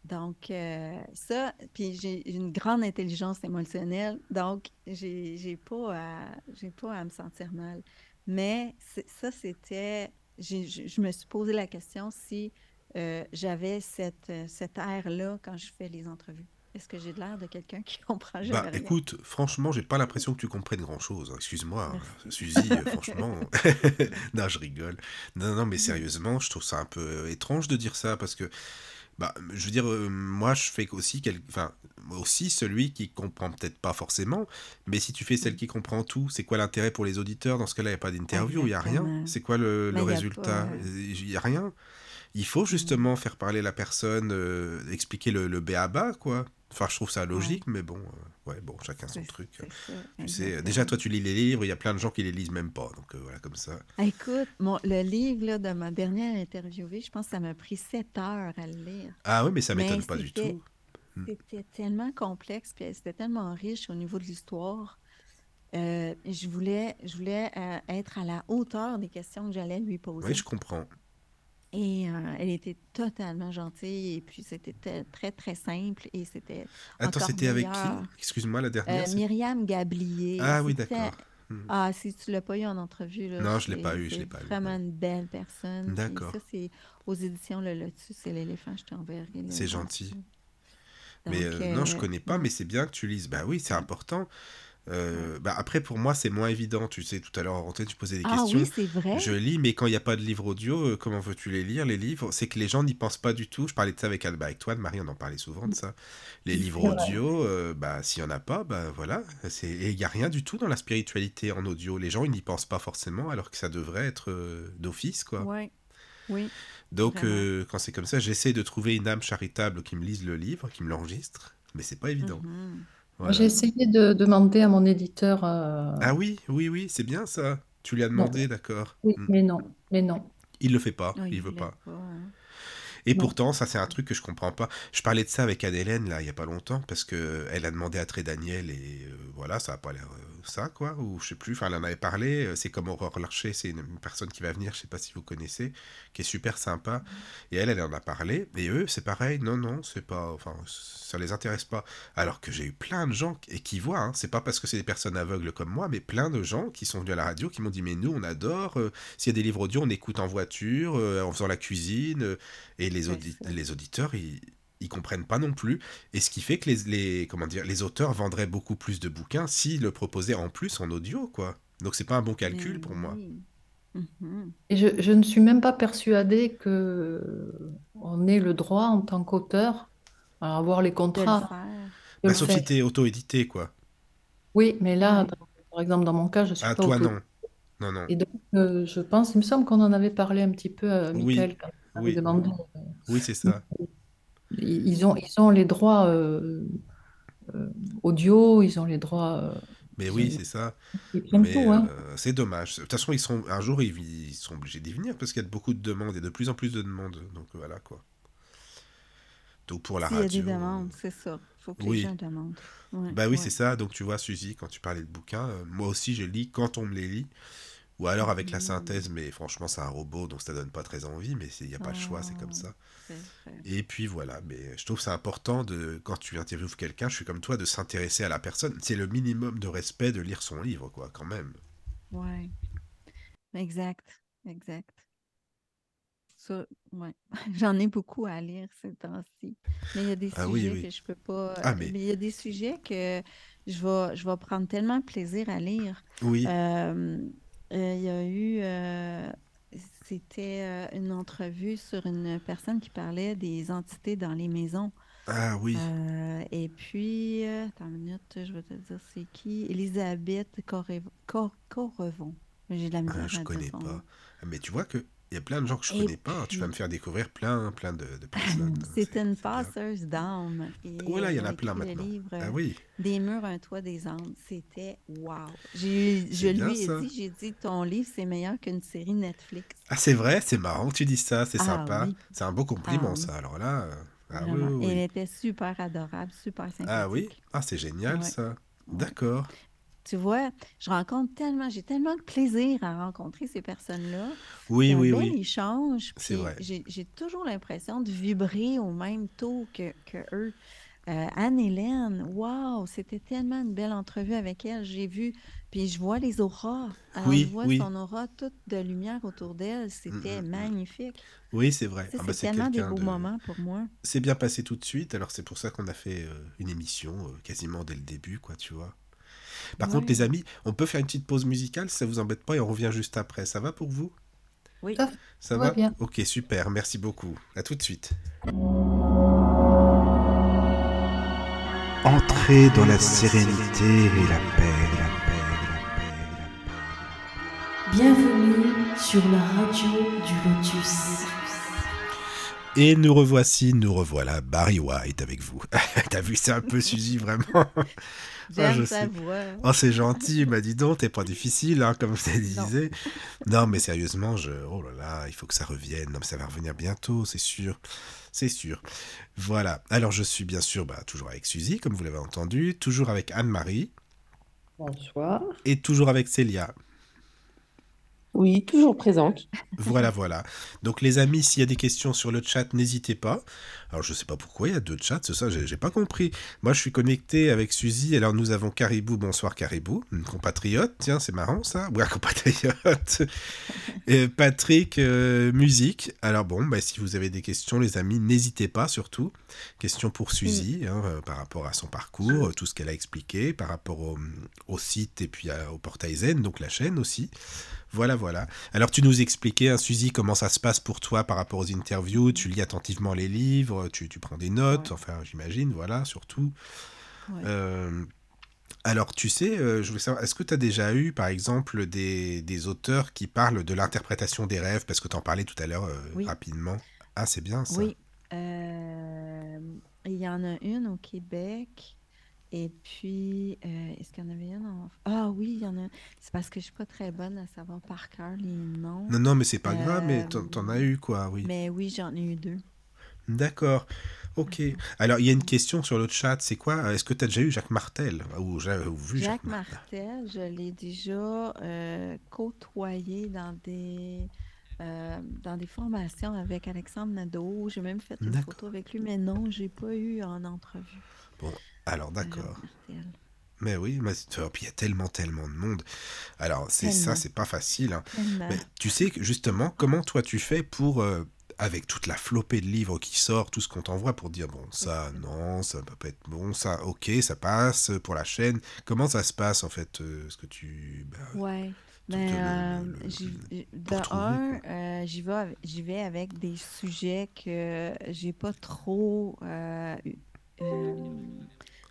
Donc, euh, ça, puis j'ai une grande intelligence émotionnelle, donc j'ai pas, pas à me sentir mal. Mais ça, c'était, je me suis posé la question si euh, j'avais cette, euh, cet air-là quand je fais les entrevues. Est-ce que j'ai de l'air de quelqu'un qui comprend jamais Bah rien? écoute, franchement, j'ai pas l'impression que tu comprennes grand-chose. Excuse-moi, hein. Suzy, euh, franchement. non, je rigole. Non, non, mais sérieusement, je trouve ça un peu euh, étrange de dire ça parce que, bah, je veux dire, euh, moi, je fais aussi, quel... enfin, aussi celui qui comprend peut-être pas forcément, mais si tu fais celle qui comprend tout, c'est quoi l'intérêt pour les auditeurs? Dans ce cas-là, il n'y a pas d'interview, il n'y a rien. C'est quoi le, le a résultat? Il n'y a rien. Il faut justement faire parler la personne, euh, expliquer le, le B à bas, quoi. Enfin, je trouve ça logique, mais bon, euh, ouais, bon, chacun son truc. Tu sais, déjà, toi, tu lis les livres, il y a plein de gens qui les lisent même pas, donc euh, voilà, comme ça. Écoute, mon, le livre là, de ma dernière interviewée, je pense que ça m'a pris sept heures à le lire. Ah ouais, mais ça m'étonne pas du c'était- tout. Hmm. C'était tellement complexe, puis c'était tellement riche au niveau de l'histoire. Euh, je voulais, je voulais être à la hauteur des questions que j'allais lui poser. Oui, je comprends. Et euh, elle était totalement gentille, et puis c'était très, très simple, et c'était Attends, c'était avec qui? Excuse-moi, la Euh, dernière. c'est- Myriam Gablier. ah oui, d'accord. Hmm. Ah, si tu l'as pas eu en entrevue, là, Non, je l'ai c'est- pas eu, je c'est l'ai pas eu, vraiment une belle personne. D'accord. Ça, c'est aux éditions Le Lotus, c'est l'éléphant, je t'enverrai. C'est gentil. Mais euh, non, je euh, connais pas, mais c'est bien que tu lises. Bah oui, c'est important. Euh, bah après, pour moi, c'est moins évident. Tu sais, tout à l'heure, en antenne, tu posais des Ah questions. oui, c'est vrai. Je lis, mais quand il n'y a pas de livre audio, euh, comment veux-tu les lire Les livres, c'est que les gens n'y pensent pas du tout. Je parlais de ça avec, bah, avec toi, Marie, on en parlait souvent de ça. Les livres audio, euh, bah, s'il n'y en a pas, bah voilà. c'est- Et il n'y a rien du tout dans la spiritualité en audio. Les gens, ils n'y pensent pas forcément, alors que ça devrait être euh, d'office, quoi. Ouais. Oui. Donc, quand c'est comme ça, j'essaie de trouver une âme charitable qui me lise le livre, qui me l'enregistre, mais c'est pas évident. Mhm. Voilà. J'ai essayé de demander à mon éditeur, euh, Ah oui, oui, oui, c'est bien ça. Tu lui as demandé, d'accord. oui, Mm. mais non, mais non. Il le fait pas, Ah, il veut voulait pas. hein. Et Non. pourtant, ça c'est un truc que je comprends pas. Je parlais de ça avec Anne-Hélène là il y a pas longtemps parce que elle a demandé à Tré Daniel et euh, voilà, ça a pas l'air euh, ça quoi ou je sais plus. Enfin, elle en avait parlé. euh, C'est comme Aurore Larcher, c'est une, une personne qui va venir, je sais pas si vous connaissez, qui est super sympa. Et elle, elle en a parlé. Et eux, c'est pareil. Non, non, c'est pas. Enfin, ça les intéresse pas. Alors que j'ai eu plein de gens et qui voient. Hein, c'est pas parce que c'est des personnes aveugles comme moi, mais plein de gens qui sont venus à la radio qui m'ont dit mais nous on adore. euh, S'il y a des livres audio, on écoute en voiture, en faisant la cuisine. et les, audi- les auditeurs, ils, ils comprennent pas non plus. Et ce qui fait que les, les, comment dire, les auteurs vendraient beaucoup plus de bouquins s'ils le proposaient en plus en audio, quoi. Donc c'est pas un bon calcul pour moi. Mhm. Et je, je ne suis même pas persuadée que on ait le droit en tant qu'auteur à avoir les le contrats. Bah, le sauf faire. si t'es auto-édité, quoi. Oui, mais là, dans- par exemple, dans mon cas, je suis Ah, pas toi, auto- non. Non, non. Et donc, euh, je pense, il me semble qu'on en avait parlé un petit peu à Oui, Michael quand oui. demandé. Oui, c'est ça. Ils ont, ils ont les droits euh, euh, audio, ils ont les droits. euh, Mais oui, c'est ça. Mais hein. euh, c'est dommage. De toute façon, ils sont, un jour, ils, ils sont obligés d'y venir parce qu'il y a beaucoup de demandes et de plus en plus de demandes. Donc voilà, quoi. Donc pour la S'il y a des radio. demandes, c'est ça. Il faut que oui. les gens demandent. Ouais, Bah oui, ouais. c'est ça. Donc tu vois, Suzy, quand tu parlais de bouquins, euh, moi aussi je lis quand on me les lit. Ou alors avec la Mm. synthèse, mais franchement, c'est un robot, donc ça donne pas très envie, mais il n'y a pas le choix, c'est comme Oh, ça. Et puis voilà, mais je trouve que c'est important de, quand tu interviews quelqu'un, je suis comme toi, de s'intéresser à la personne. C'est le minimum de respect de lire son livre, quoi, quand même. Ouais. Exact, exact. Ça, ouais. J'en ai beaucoup à lire ces temps-ci. Mais il y a des Ah sujets oui. que je peux pas. Ah, euh, mais- mais il y a des sujets que je vais, je vais prendre tellement plaisir à lire. Oui, euh, il y a eu, euh, c'était euh, une entrevue sur une personne qui parlait des entités dans les maisons. ah oui, Euh, et puis, euh, attends une minute, je vais te dire c'est qui. Elisabeth Correv- Cor- Correvon. J'ai de la misère Ah, je à dire connais son pas. nom. Mais tu vois que il y a plein de gens que je Et connais pas. Tu vas me faire découvrir plein, plein de, de personnes. C'est C'est- une passeuse d'âme. Voilà, il y en a plein le maintenant. livre, Ah oui, Des murs, un toit, des âmes. C'était wow. J'ai, je lui ai ça. dit, j'ai dit, ton livre, c'est meilleur qu'une série Netflix. ah c'est vrai, c'est marrant que tu dis ça, c'est Ah sympa. oui. C'est un beau compliment Ah oui. ça. Alors là, euh, ah oui, oui, elle était super adorable, super sympathique. Ah oui, ah c'est génial Ouais. ça. D'accord. Tu vois, je rencontre tellement, j'ai tellement de plaisir à rencontrer ces personnes-là. Oui, un oui, bel oui. échange. C'est vrai. J'ai, toujours l'impression de vibrer au même taux que, que eux. Euh, Anne-Hélène, waouh, c'était tellement une belle entrevue avec elle. J'ai vu, puis je vois les auras. Alors, Oui, je vois oui. son aura toute de lumière autour d'elle. C'était mm, mm. magnifique. Oui, c'est vrai. Tu sais, Ah bah, c'est c'est tellement des beaux de... moments pour moi. C'est bien passé tout de suite, alors c'est pour ça qu'on a fait euh, une émission euh, quasiment dès le début, quoi, tu vois. Par contre, les amis, on peut faire une petite pause musicale si ça vous embête pas et on revient juste après. Ça va pour vous? Oui. Ça va bien. Ok, super, merci beaucoup. À tout de suite. Entrez dans la sérénité et la paix, la paix, la paix, la paix. Bienvenue sur la radio du Lotus. Et nous revoici, nous revoilà Barry White avec vous. T'as vu, c'est un peu Suzy, vraiment. J'aime je sa sais. voix. Oh, c'est gentil, il m'a dit donc, t'es pas difficile, hein, comme je te disais. Non, mais sérieusement, je... oh là là, il faut que ça revienne. Non, mais ça va revenir bientôt, c'est sûr. C'est sûr. Voilà. Alors, je suis bien sûr bah, toujours avec Suzy, comme vous l'avez entendu, toujours avec Anne-Marie Bonsoir. et toujours avec Célia. Oui, toujours présente. Voilà, voilà. Donc, les amis, s'il y a des questions sur le chat, n'hésitez pas. Alors, je sais pas pourquoi il y a deux chats, c'est ça, j'ai pas compris. Moi, je suis connecté avec Suzy. Alors, nous avons Caribou. Bonsoir, Caribou. Une compatriote. Tiens, c'est marrant, ça. Ouais, compatriote. Et Patrick, euh, musique. Alors, bon, bah, si vous avez des questions, les amis, n'hésitez pas, surtout. Question pour Suzy, hein, euh, par rapport à son parcours, euh, tout ce qu'elle a expliqué, par rapport au, au site et puis à- au portail Zen, donc la chaîne aussi. Voilà, voilà. Alors, tu nous expliquais, hein, Suzy, comment ça se passe pour toi par rapport aux interviews. Tu lis attentivement les livres, tu, tu prends des notes, Ouais. enfin, j'imagine, voilà, surtout. Ouais. Euh, alors, tu sais, euh, je voulais savoir, est-ce que tu as déjà eu, par exemple, des, des auteurs qui parlent de l'interprétation des rêves? Parce que tu en parlais tout à l'heure euh, Oui. rapidement. Ah, c'est bien ça. Oui. Il y en a une au Québec. Et puis, euh, est-ce qu'il y en avait une en... Ah oui, il y en a. C'est parce que je suis pas très bonne à savoir par cœur les noms. Non, non, mais c'est pas grave, mais Euh, t'en t'en as eu, quoi, oui. Mais oui, j'en ai eu deux. D'accord. Ok. Alors, il y a une question sur le chat, c'est quoi Est-ce que tu as déjà eu Jacques Martel? Ou, vu Jacques, Jacques Martel Martel, je l'ai déjà euh, côtoyé dans des, euh, dans des formations avec Alexandre Nadeau. J'ai même fait une D'accord. photo avec lui, mais non, j'ai pas eu en entrevue. Alors, d'accord. Mais oui, mais oh, puis il y a tellement, tellement de monde. Alors, c'est ça, c'est pas facile. hein. Mais tu sais justement, comment toi tu fais pour, euh, avec toute la flopée de livres qui sort, tout ce qu'on t'envoie pour dire, bon, ça, non, ça peut pas être bon, ça, ok, ça passe pour la chaîne. Comment ça se passe en fait euh, Est-ce que tu... bah, Ouais. Ben, euh, de un, euh, j'y vais, avec- j'y vais avec des sujets que j'ai pas trop euh,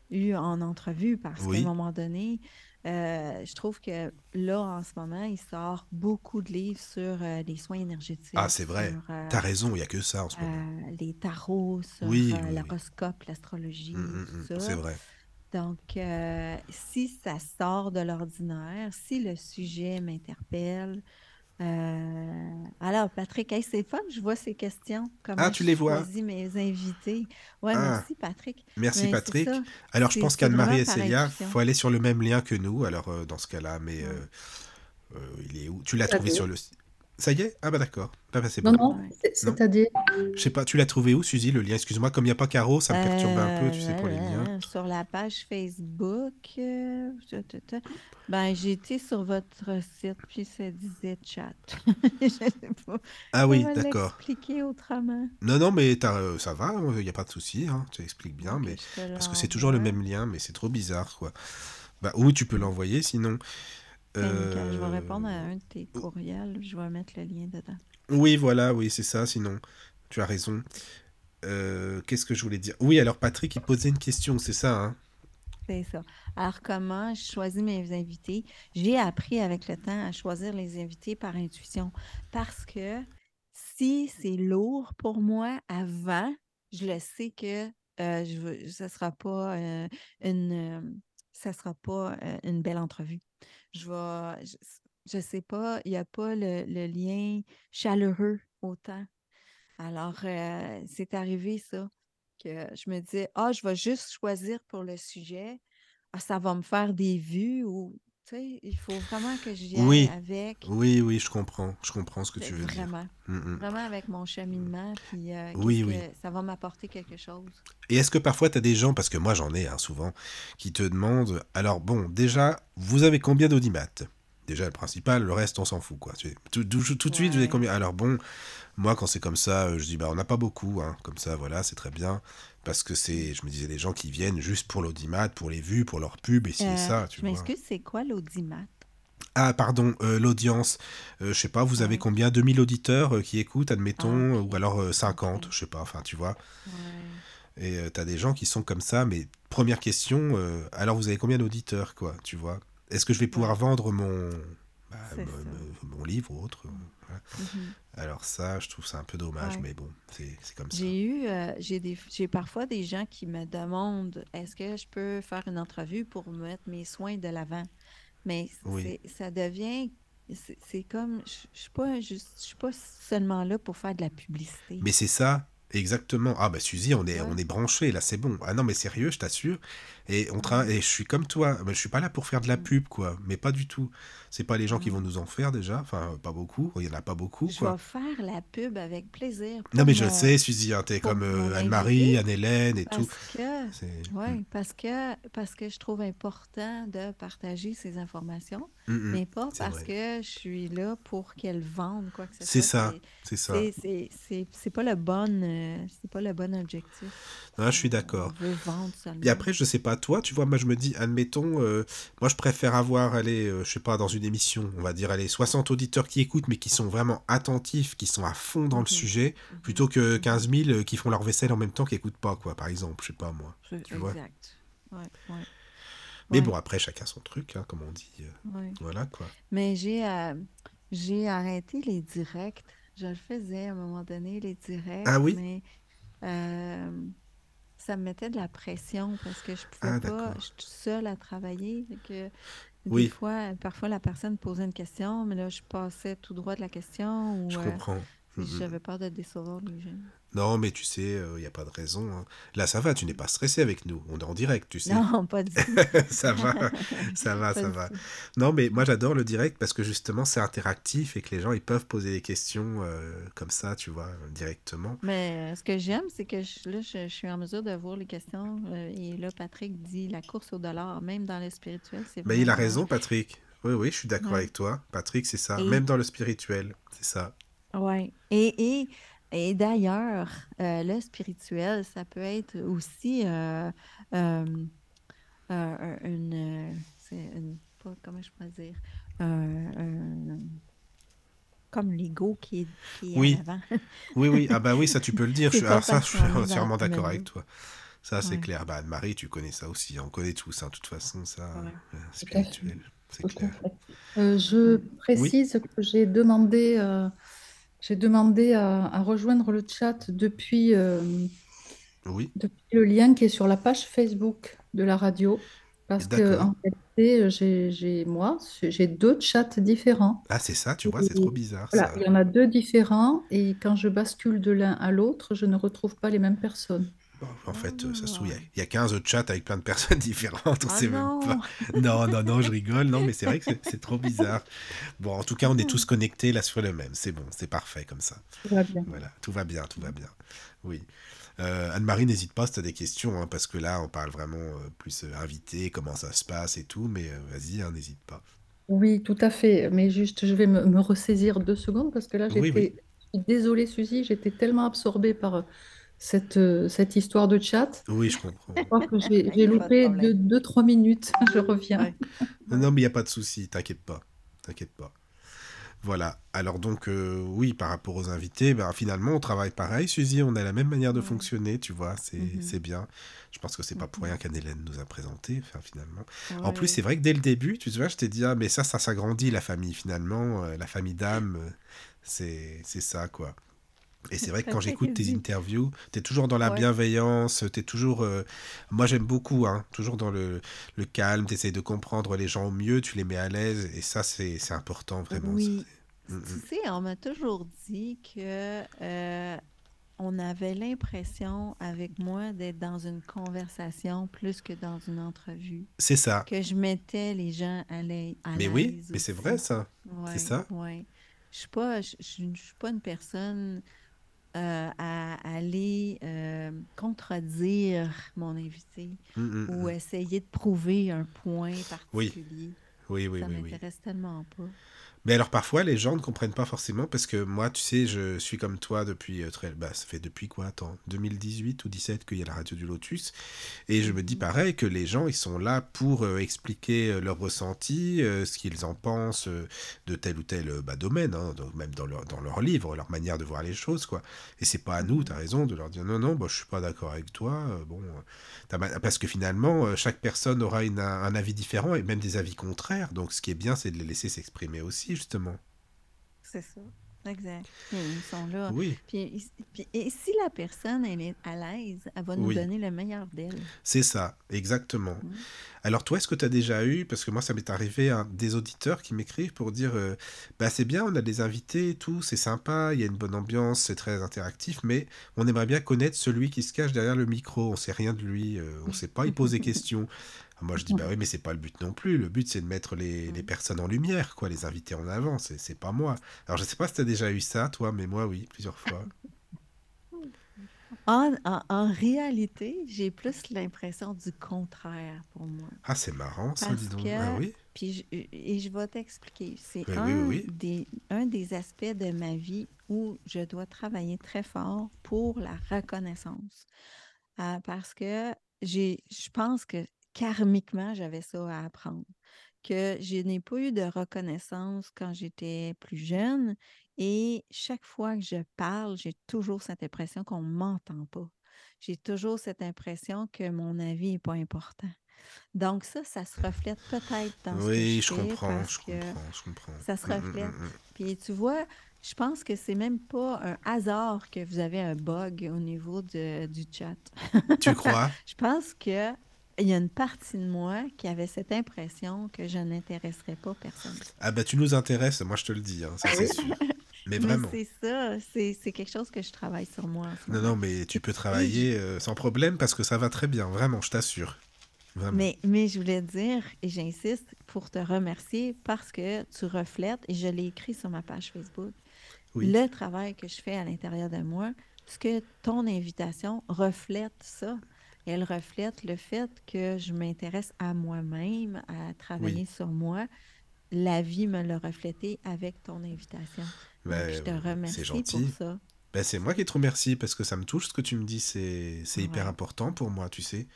eu, en entrevue parce qu'à Oui. un moment donné, euh, je trouve que là, en ce moment, il sort beaucoup de livres sur euh, les soins énergétiques, Ah, c'est vrai. euh, T'as raison, il y a que ça en ce moment. euh, les tarots, sur Oui, l'horoscope, l'astrologie, tout mm, ça. c'est vrai. Donc, si ça sort de l'ordinaire, si le sujet m'interpelle, euh, alors Patrick, hey, c'est fun, je vois ces questions. Comment Ah, tu les vois? choisis mes invités. Ouais, Ah, merci Patrick. Merci Mais Patrick. Alors je pense qu'Anne-Marie et Célia, intuition. faut aller sur le même lien que nous, alors euh, dans ce cas-là, mais euh, Euh, il est où? Tu l'as trouvé sur le site. Ça y est? Ah bah d'accord. Ah bah c'est Non, bon. non, c'est-à-dire. Je sais pas, tu l'as trouvé où, Suzy, le lien? Excuse-moi, comme il n'y a pas Caro, ça me perturbe un peu, tu sais, pour les liens. Euh, Sur la page Facebook, euh, ben, été sur votre site, puis ça disait chat. Je sais pas Ah oui, d'accord. l'expliquer autrement? Non, non, mais t'as, euh, ça va, il n'y a pas de souci, hein, tu expliques bien, mais parce que c'est toujours le même lien, mais c'est trop bizarre, quoi. Bah oui, tu peux l'envoyer, sinon. Nickel, Je vais Euh, répondre à un de tes courriels, je vais mettre le lien dedans. Oui, voilà, oui, c'est ça, sinon. Tu as raison. Euh, Qu'est-ce que je voulais dire? Oui, alors Patrick, il posait une question, c'est ça, hein? C'est ça. Alors, comment je choisis mes invités? J'ai appris avec le temps à choisir les invités par intuition parce que si c'est lourd pour moi avant, je le sais que euh, je veux, ça sera pas euh, une, ça sera pas euh, une belle entrevue. Je vais, je, je sais pas, il n'y a pas le, lien chaleureux autant. Alors, euh, c'est arrivé ça que je me disais, ah, je vais juste choisir pour le sujet, ah, ça va me faire des vues ou, tu sais, il faut vraiment que j'y aille Oui, avec, oui, oui, je comprends, je comprends ce que c'est tu veux dire. vraiment, Mm, mm. vraiment avec mon cheminement, puis euh, Oui, oui. ça va m'apporter quelque chose. Et est-ce que parfois tu as des gens, parce que moi j'en ai hein, souvent, qui te demandent, alors bon, déjà, vous avez combien d'audimat? Déjà le principal, le reste on s'en fout, quoi. Tu Tout, tout- tout de suite, vous avez combien? Alors bon, moi quand c'est comme ça, euh, je dis, bah on n'a pas beaucoup, hein, comme ça, voilà, c'est très bien. Parce que c'est, je me disais, les gens qui viennent juste pour l'audimat, pour les vues, pour leur pub, et ci et Euh, ça, tu je m'excuse, c'est quoi l'audimat? Ah, pardon, euh, l'audience. Euh, je sais pas, vous avez Ouais. combien? 2000 auditeurs euh, qui écoutent, Ah, admettons, ok. ou alors euh, Ok. 50, je sais pas, enfin, tu vois. Ouais. Et euh, t'as des gens qui sont comme ça, mais première question, alors vous avez combien d'auditeurs, quoi, tu vois? Est-ce que je vais pouvoir vendre mon, bah, mon livre ou autre? Mhm. Alors ça, je trouve ça un peu dommage, Ouais. mais bon, c'est c'est comme ça. J'ai eu, euh, j'ai des, j'ai parfois des gens qui me demandent est-ce que je peux faire une entrevue pour mettre mes soins de l'avant? Mais Oui. ça devient, c'est, c'est comme, je suis pas je suis pas seulement là pour faire de la publicité. Mais c'est ça, exactement. Ah bah Suzy, on est, Ouais. on est branché là, c'est bon. Ah non, mais sérieux, je t'assure. Et on tra- et je suis comme toi. Mais je suis pas là pour faire de la pub, quoi. Mais pas du tout. C'est pas les gens qui Mm. vont nous en faire déjà. Enfin, pas beaucoup. Il y en a pas beaucoup, Je quoi. vais faire la pub avec plaisir Non, mais je sais, Suzy, hein, t'es comme euh, Anne-Marie, Anne-Hélène et tout. que, C'est. mm, ouais, parce que, parce que je trouve important de partager ces informations, mm, mais pas parce vrai. que je suis là pour qu'elles vendent quoi que ce soit. ça, C'est, ça. c'est, c'est, c'est, pas le bon, euh, c'est pas le bon objectif. Non, je suis d'accord. Et après, je sais pas, toi, tu vois, moi je me dis, admettons, euh, moi je préfère avoir, allez, euh, je sais pas, dans une émission, on va dire, allez, 60 auditeurs qui écoutent, mais qui sont vraiment attentifs, qui sont à fond dans le Mhm, sujet, mhm, plutôt que mhm. 15 000 euh, qui font leur vaisselle en même temps, qui écoutent pas, quoi, par exemple, je sais pas moi, C'est- tu vois. Exact. Ouais, ouais, Mais ouais, bon, après, chacun son truc, hein, comme on dit, euh, voilà, quoi. Mais j'ai, euh, j'ai arrêté les directs. Je le faisais à un moment donné, les directs, Ah oui? mais euh, ça me mettait de la pression parce que je pouvais Ah, pas, je suis toute seule à travailler. que des Oui, fois, parfois la personne posait une question, mais là, je passais tout droit de la question je ou euh, comprends. J'avais peur de décevoir les gens. Non, mais tu sais, il n'y a pas de raison. hein. Là, ça va, tu n'es pas stressé avec nous. On est en direct, tu sais. Non, pas tout. ça va, ça va, Pas ça va. tout. Non, mais moi j'adore le direct parce que justement c'est interactif et que les gens ils peuvent poser des questions euh, comme ça, tu vois, directement. Mais euh, ce que j'aime, c'est que je, là, je, je suis en mesure de voir les questions. euh, et là, Patrick dit la course au dollar, même dans le spirituel, c'est Mais il a raison, Patrick. Oui, oui, je suis d'accord Ouais. avec toi. Patrick, c'est ça. Et, Même dans le spirituel, c'est ça. Et, et, et d'ailleurs, euh, le spirituel, ça peut être aussi euh, euh, euh, une, comment je pourrais dire, Euh, comme l'ego qui est, qui est en Oui, avant. oui, oui. Ah bah oui, ça tu peux le dire. Je Alors ça, parce je suis entièrement d'accord avec toi. Ça, c'est Ouais, clair. Bah Anne-Marie, tu connais ça aussi. On connaît tous, hein, de toute façon, ça, ouais, spirituel, c'est clair. Euh, je ouais. Oui, précise que j'ai demandé, euh, j'ai demandé à, à rejoindre le chat depuis, euh, oui, depuis le lien qui est sur la page Facebook de la radio. Parce que en réalité, j'ai, j'ai- moi, j'ai deux chats différents. Ah, c'est ça, tu vois, c'est trop bizarre voilà, ça. il y en a deux différents et quand je bascule de l'un à l'autre, je ne retrouve pas les mêmes personnes. En fait, euh, ça se trouve, il y a- Ah. il y, a 15 chats avec plein de personnes différentes. On Ah sait non. même pas. Non, non, non, je rigole. Non, mais c'est vrai que c'est- trop bizarre. Bon, en tout cas, on est tous connectés là sur le même. C'est bon, c'est parfait comme ça. Tout va bien. Voilà, tout va bien, tout va bien. Oui. Euh, Anne-Marie, n'hésite pas si tu as des questions, hein, parce que là, on parle vraiment euh, plus euh, invité, comment ça se passe et tout, mais vas-y, hein, n'hésite pas. Oui, tout à fait. Mais juste, je vais me, me ressaisir deux secondes parce que là, Oui, j'étais. je suis Désolée, Suzy, j'étais tellement absorbée par cette, euh, cette histoire de chat. Oui, je comprends. Je crois que j'ai loupé problème. deux, deux, trois minutes. Je reviens. Ouais. Non, mais il n'y a pas de souci, t'inquiète pas. T'inquiète pas. Voilà. Alors donc, euh, oui, par rapport aux invités, ben, finalement, on travaille pareil, Suzy, on a la même manière de Ouais. fonctionner, tu vois, c'est Mhm. c'est bien. Je pense que c'est pas pour Mhm. rien qu'Anne-Hélène nous a présenté, enfin, finalement. En plus, c'est vrai que dès le début, tu vois, je t'ai dit, ah, mais ça, ça s'agrandit, la famille, finalement, euh, la famille d'âme, euh, c'est c'est ça, quoi. Et c'est vrai que quand j'écoute tes interviews, tu es toujours dans la Ouais. bienveillance, tu es toujours... euh, Moi, j'aime beaucoup, hein, toujours dans le, le calme, tu essaies de comprendre les gens au mieux, tu les mets à l'aise, et ça, c'est c'est important, vraiment. Oui. Mm, mm. Tu sais, on m'a toujours dit que euh, on avait l'impression avec moi d'être dans une conversation plus que dans une entrevue, C'est ça. que je mettais les gens à l'ai- à Mais oui, l'aise mais c'est vrai, ça. Ouais, ça. ouais. Je suis je- je suis pas une personne euh, à aller euh, contredire mon invité Mm, mm, ou mm. essayer de prouver un point particulier. Oui, oui, Ça oui, oui. m'intéresse tellement pas. Mais alors parfois les gens ne comprennent pas forcément parce que moi tu sais je suis comme toi depuis euh, très bah ça fait depuis quoi attends 2018 ou 17 qu'il y a la radio du Lotus. Et je me dis pareil que les gens ils sont là pour euh, expliquer euh, leur ressenti euh, ce qu'ils en pensent de tel ou tel bah, domaine hein, même dans leur dans leur livre leur manière de voir les choses quoi. Et c'est pas à nous t'as raison de leur dire non non bah, je suis pas d'accord avec toi bon parce que finalement chaque personne aura un avis différent et même des avis contraires. Donc ce qui est bien c'est de les laisser s'exprimer aussi justement C'est ça. Exact. Ils sont là. oui Puis, puis- et si la personne elle est à l'aise, elle va nous Oui. donner le meilleur d'elle. C'est ça, exactement. Mhm. Alors toi, est-ce que tu as déjà eu, parce que moi ça m'est arrivé, hein, des auditeurs qui m'écrivent pour dire, euh, bah c'est bien, on a des invités et tout, c'est sympa, il y a une bonne ambiance, c'est très interactif, mais on aimerait bien connaître celui qui se cache derrière le micro, on sait rien de lui, euh, on sait pas, il pose des questions. Moi je dis, bah oui, mais c'est pas le but non plus, le but c'est de mettre les, les personnes en lumière, quoi, les invités en avant, c'est pas moi. Alors je sais pas si tu as déjà eu ça, toi, mais moi oui, plusieurs fois. En, en- en réalité, j'ai plus l'impression du contraire pour moi. Ah c'est marrant ça, Parce dis donc. que- Ah oui? Puis je- et je vais t'expliquer. C'est un, oui, oui, oui. Des, un des aspects de ma vie où je dois travailler très fort pour la reconnaissance. Euh, parce que je pense que karmiquement, j'avais ça à apprendre. Que je n'ai pas eu de reconnaissance quand j'étais plus jeune. Et chaque fois que je parle, j'ai toujours cette impression qu'on ne m'entend pas. J'ai toujours cette impression que mon avis n'est pas important. Donc ça, ça se reflète peut-être dans ce que Oui, je je comprends, je que comprends, je comprends. ça se Mm, mm, reflète. mm, mm. Puis tu vois, je pense que c'est même pas un hasard que vous avez un bug au niveau de- du chat. Tu crois? Je pense que il y a une partie de moi qui avait cette impression que je n'intéresserais pas personne. Ah bah tu nous intéresses, moi je te le dis, hein, ça c'est sûr. Mais vraiment. c'est ça, c'est quelque chose que je travaille sur moi. ce Non, non, mais tu peux travailler euh, sans problème parce que ça va très bien, vraiment, je t'assure. Mais, mais je voulais dire, et j'insiste pour te remercier parce que tu reflètes, et je l'ai écrit sur ma page Facebook, Oui. le travail que je fais à l'intérieur de moi, parce que ton invitation reflète ça. Elle reflète le fait que je m'intéresse à moi-même, à travailler sur moi. La vie me l'a reflété avec ton invitation. Donc, Ben, je te remercie c'est pour gentil. ça. Ben, c'est moi qui te remercie parce que ça me touche ce que tu me dis, c'est hyper important pour moi, tu sais.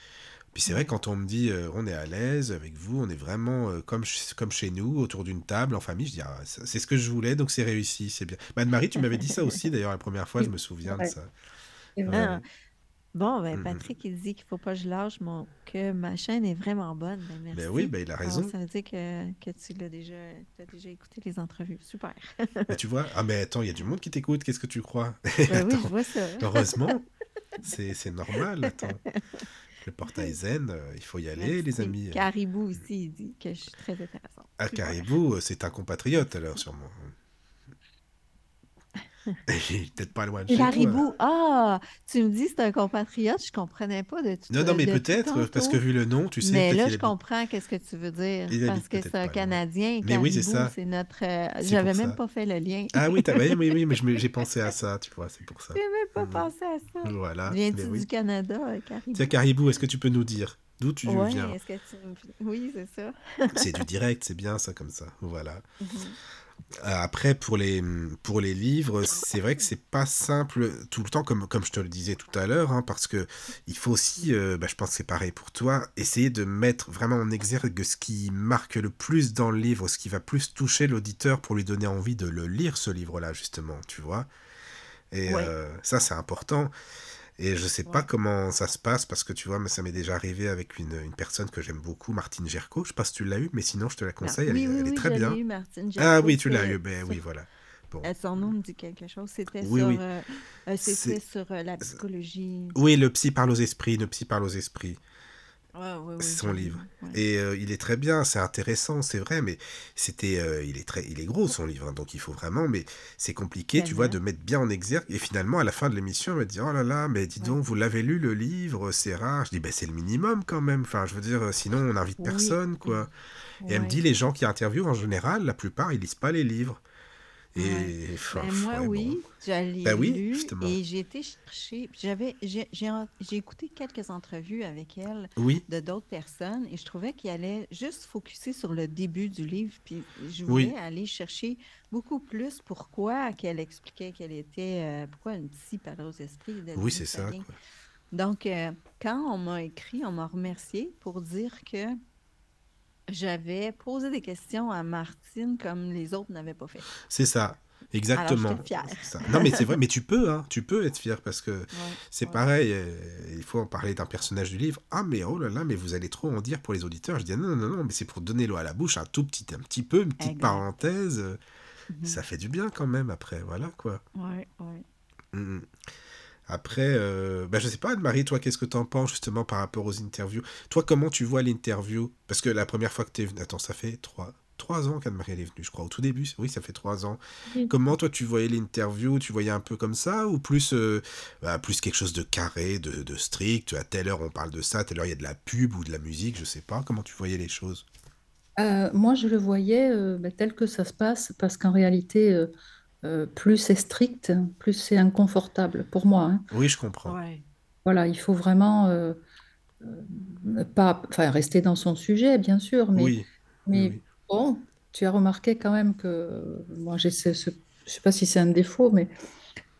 Puis c'est vrai, quand on me dit euh, on est à l'aise avec vous, on est vraiment euh, comme, comme chez nous, autour d'une table, en famille, je dis ah, c'est ce que je voulais, donc c'est réussi, c'est bien. Ben, Anne-Marie, tu m'avais dit ça aussi d'ailleurs la première fois, je me souviens de ça. C'est vrai. Ouais. Ah, Bon, ben, Mm, mm. Patrick, il dit qu'il faut pas que je lâche mon... que ma chaîne est vraiment bonne. Ben, merci. Ben oui, ben, il a Alors, raison. ça veut dire que, que tu l'as déjà, as déjà écouté les entrevues. Super. Ben, tu vois, ah mais attends, il y a du monde qui t'écoute, qu'est-ce que tu crois? Ben oui, je vois ça. Heureusement, c'est normal. Attends. Le portail zen, euh, il faut y aller, les amis. Caribou aussi, il dit que je suis très intéressante. Super. Caribou, euh, c'est un compatriote alors sûrement. Peut-être pas loin de chez toi. Caribou. Ah, tu me dis c'est un compatriote, je comprenais pas de tout Non, non, mais peut-être, parce que vu le nom, tu sais, Mais là, je habite- comprends qu'est-ce que tu veux dire. Il Parce que c'est un. Canadien. Mais oui, c'est ça. C'est notre. euh, J'avais même ça. pas fait le lien. Ah oui, oui, oui, oui, mais j'ai pensé à ça, tu vois, c'est pour ça. J'ai même pas Mhm. pensé à ça. Voilà. Viens-tu oui. du Canada, euh, Caribou? Tiens, Caribou, est-ce que tu peux nous dire d'où tu Ouais, viens? est-ce que tu... Oui, c'est ça. C'est du direct, c'est bien ça comme ça. Voilà. Mhm. Après, pour les, pour les livres, c'est vrai que c'est pas simple tout le temps, comme, comme je te le disais tout à l'heure, hein, parce que il faut aussi, euh, bah, je pense que c'est pareil pour toi, essayer de mettre vraiment en exergue ce qui marque le plus dans le livre, ce qui va plus toucher l'auditeur pour lui donner envie de le lire, ce livre-là, justement, tu vois. Et Ouais. euh, ça, c'est important. Et je sais pas comment ça se passe, parce que tu vois, mais ça m'est déjà arrivé avec une, une personne que j'aime beaucoup, Martine Gerco. Je sais pas si tu l'as eu, mais sinon, je te la conseille, elle, oui, est- oui, elle est oui, très je bien. eu, Martine Ah Gerco, oui, tu l'as eu, ben oui, voilà. Bon. Son nom me dit quelque chose. C'était Oui, sur, oui. euh, euh, sur euh, la psychologie. Oui, le psy parle aux esprits, le psy parle aux esprits. Ouais, ouais, son livre. ouais. Et euh, il est très bien, c'est intéressant, c'est vrai, mais c'était, euh, il est très, il est gros son livre, hein, donc il faut vraiment, mais c'est compliqué, tu vois, de mettre bien en exergue. Et finalement, à la fin de l'émission, elle me dit, oh là là, mais dis donc, vous l'avez lu le livre, c'est rare. Je dis, ben c'est le minimum quand même. Enfin, je veux dire, euh, sinon on n'invite Oui. personne, quoi. Et elle me dit, les gens qui interviewent en général, la plupart, ils lisent pas les livres. Et Ouais. enfin, Ben, moi, ouais, bon. oui, je l'ai Ben oui, et j'ai été chercher. J'avais, j'ai, écouté quelques entrevues avec elle Oui, de d'autres personnes et je trouvais qu'elle allait juste focuser sur le début du livre. Puis je Oui. voulais aller chercher beaucoup plus pourquoi qu'elle expliquait qu'elle était, euh, pourquoi une aux esprits. oui, c'est ça, quoi. Donc, euh, quand on m'a écrit, on m'a remercié pour dire que j'avais posé des questions à Martine comme les autres n'avaient pas fait. C'est ça. Exactement. j'étais fière. Ça. Non, mais c'est vrai, mais tu peux, hein, tu peux être fier parce que Ouais, c'est ouais. pareil. euh, il faut en parler d'un personnage du livre. Ah, mais oh là là, mais vous allez trop en dire pour les auditeurs. Je dis non, non, non, mais c'est pour donner l'eau à la bouche un tout petit, un petit peu, une petite Exact. parenthèse. Mhm. Ça fait du bien quand même après, voilà quoi. Ouais, ouais. Mhm. Après, euh, bah, je sais pas, Anne-Marie, toi, qu'est-ce que tu en penses justement par rapport aux interviews? Toi, comment tu vois l'interview? Parce que la première fois que tu es venue, attends, ça fait trois, trois ans qu'Anne-Marie est venue, je crois, au tout début. Oui, ça fait trois ans. Comment toi, tu voyais l'interview? Tu voyais un peu comme ça ou plus, euh, bah, plus quelque chose de carré, de, de strict? À telle heure, on parle de ça, à telle heure, il y a de la pub ou de la musique, je sais pas. Comment tu voyais les choses? Euh, moi, je le voyais euh, ben, tel que ça se passe, parce qu'en réalité, euh, plus c'est strict, plus c'est inconfortable pour moi. hein. Oui, je comprends. Ouais. Voilà, il faut vraiment euh, euh, pas, enfin, rester dans son sujet, bien sûr, mais, Oui, mais oui. bon, tu as remarqué quand même que moi, j'ai ce, ce- je sais pas si c'est un défaut, mais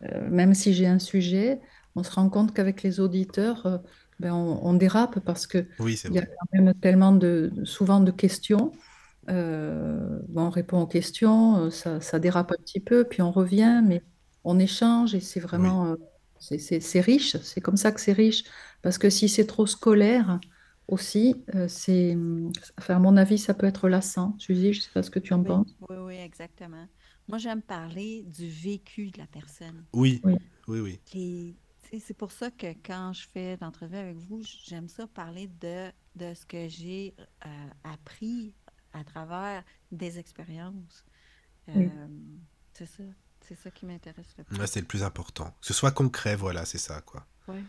euh, même si j'ai un sujet, on se rend compte qu'avec les auditeurs, euh, ben, on, on dérape parce que oui, il y a quand même tellement de, souvent de questions. Euh, on répond aux questions, euh, ça, ça dérape un petit peu, puis on revient, mais on échange et c'est vraiment, euh, c'est riche. C'est comme ça que c'est riche. Parce que si c'est trop scolaire aussi, euh, c'est, enfin, à mon avis, ça peut être lassant. Suzy, je sais pas ce que tu en Oui, penses. oui, oui, exactement. Moi, j'aime parler du vécu de la personne. Oui, Oui. oui, oui. C'est pour ça que quand je fais l'entrevue avec vous, j'aime ça parler de, de ce que j'ai euh, appris à travers des expériences. Oui. Euh, c'est ça. C'est ça qui m'intéresse le plus. Ouais, c'est le plus important. Que ce soit concret, voilà, c'est ça, quoi. Ouais.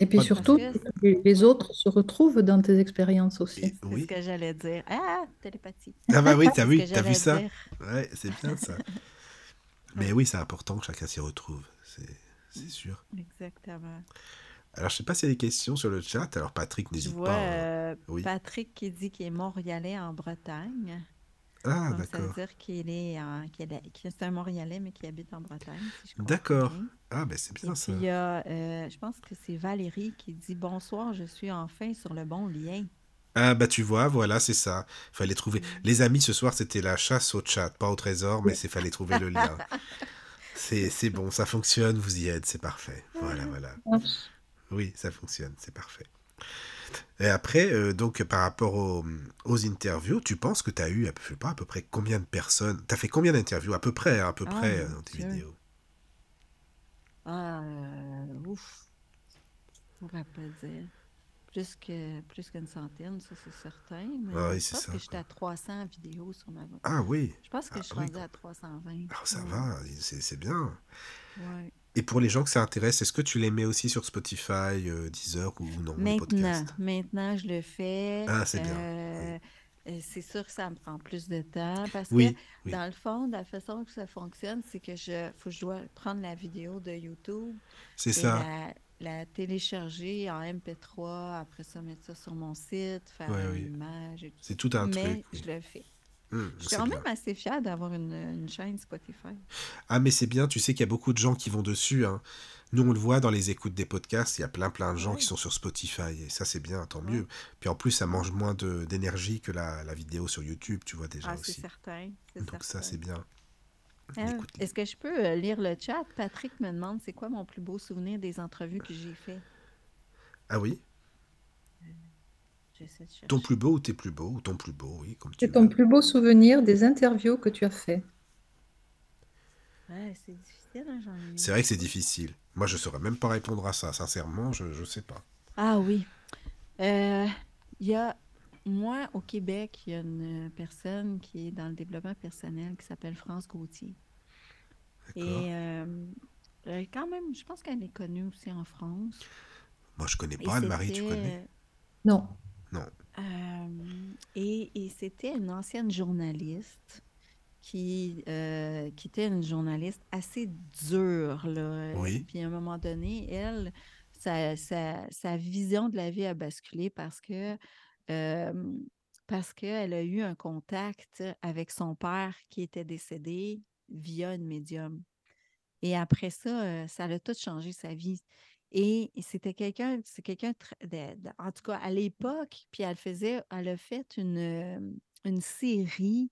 Et puis surtout, les, autres se retrouvent dans tes expériences aussi. Et- C'est oui. ce que j'allais dire. Ah, télépathie. Ah bah oui, t'as vu, t'as vu ça. Ouais, c'est bien ça. Mais oui, c'est important que chacun s'y retrouve, c'est sûr. Exactement. Alors, je sais pas s'il y a des questions sur le chat. Alors, Patrick, n'hésite pas. euh, Oui. Patrick qui dit qu'il est montréalais en Bretagne. Ah, Donc, ça veut d'accord. dire qu'il est, un Montréalais, mais qui habite en Bretagne, si D'accord. Ah, ben c'est Et bien puis, ça. il y a, euh, je pense que c'est Valérie qui dit Bonsoir, je suis enfin sur le bon lien. Ah, bah tu vois, voilà, c'est ça. Fallait trouver. Les amis, ce soir, c'était la chasse au chat, pas au trésor, mais c'est fallait trouver le lien. C'est c'est bon, ça fonctionne, vous y êtes, c'est parfait. Voilà, voilà. Oui, ça fonctionne, c'est parfait. Et après, euh, donc par rapport aux, aux interviews, tu penses que tu as eu, à peu- je sais pas, à peu près combien de personnes Tu as fait combien d'interviews À peu près, à peu Ah, près, euh, dans tes Dieu. vidéos? Ah, euh, ouf. Je pourrais pas dire. plus que plus qu'une centaine, ça c'est certain. Mais Ah oui, je c'est pense ça, que j'étais à 300 vidéos sur ma. Ah oui, Je pense que Ah je suis oui, rendue à 320. Ah, ça va, c'est c'est bien. ouais. Et pour les gens que ça intéresse, est-ce que tu les mets aussi sur Spotify, euh, Deezer ou non, Maintenant, maintenant, je le fais. Ah, c'est bien. Euh, euh, c'est sûr que ça me prend plus de temps parce que Oui, oui, dans le fond, la façon que ça fonctionne, c'est que je, faut je dois prendre la vidéo de YouTube c'est et ça. la, la télécharger en MP3, après ça, mettre ça sur mon site, faire une oui. image C'est tout un Mais truc. je oui. le fais. Hum, Je suis quand même assez fière d'avoir une, une chaîne Spotify. Ah, mais c'est bien, tu sais qu'il y a beaucoup de gens qui vont dessus, hein. Nous, on le voit dans les écoutes des podcasts, il y a plein plein de gens qui sont sur Spotify, et ça, c'est bien, tant mieux. Puis en plus, ça mange moins d'énergie que la, la vidéo sur YouTube, tu vois déjà Ah, c'est certain, Donc ça, c'est bien. Écoute, Est-ce que je peux euh, lire le chat? Patrick me demande c'est quoi mon plus beau souvenir des entrevues que j'ai fait. ah oui, ton plus beau ou tes plus beaux, ou ton plus beau, oui, comme tu C'est ton plus beau souvenir des interviews que tu as fait. Ouais, c'est difficile, hein, C'est vrai que c'est difficile. Moi, je saurais même pas répondre à ça, sincèrement, je, je sais pas. Ah oui. Euh, Il y a, moi, au Québec, il y a une personne qui est dans le développement personnel qui s'appelle France Gauthier. Et euh, euh, quand même, je pense qu'elle est connue aussi en France. Moi, je connais Et pas Anne-Marie, tu connais? Non. Non. euh, et, et c'était une ancienne journaliste qui, euh, qui était une journaliste assez dure, là. Oui. Puis à un moment donné, elle, sa, sa, sa vision de la vie a basculé parce que euh, parce qu'elle a eu un contact avec son père qui était décédé via une médium. Et après ça, ça a tout changé sa vie. Et c'était quelqu'un, c'est quelqu'un, en tout cas à l'époque, puis elle faisait, elle a fait une, une série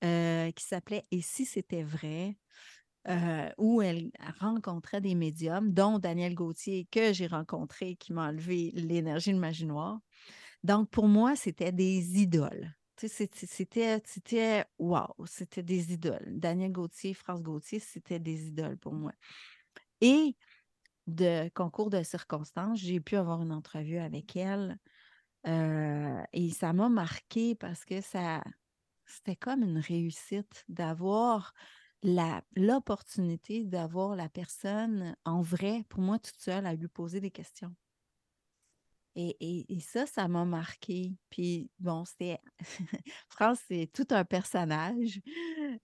qui s'appelait Et si c'était vrai, où elle rencontrait des médiums, dont Daniel Gauthier, que j'ai rencontré, qui m'a enlevé l'énergie de magie noire. Donc, pour moi, c'était des idoles. C'était, c'était, wow, c'était des idoles. Daniel Gauthier, France Gauthier, c'était des idoles pour moi. Et de concours de circonstances, j'ai pu avoir une entrevue avec elle. euh, et ça m'a marqué parce que ça, c'était comme une réussite d'avoir l'opportunité d'avoir la personne en vrai, pour moi, toute seule, à lui poser des questions. Et, et- et ça, ça m'a marqué. Puis, bon, c'était. France, c'est tout un personnage.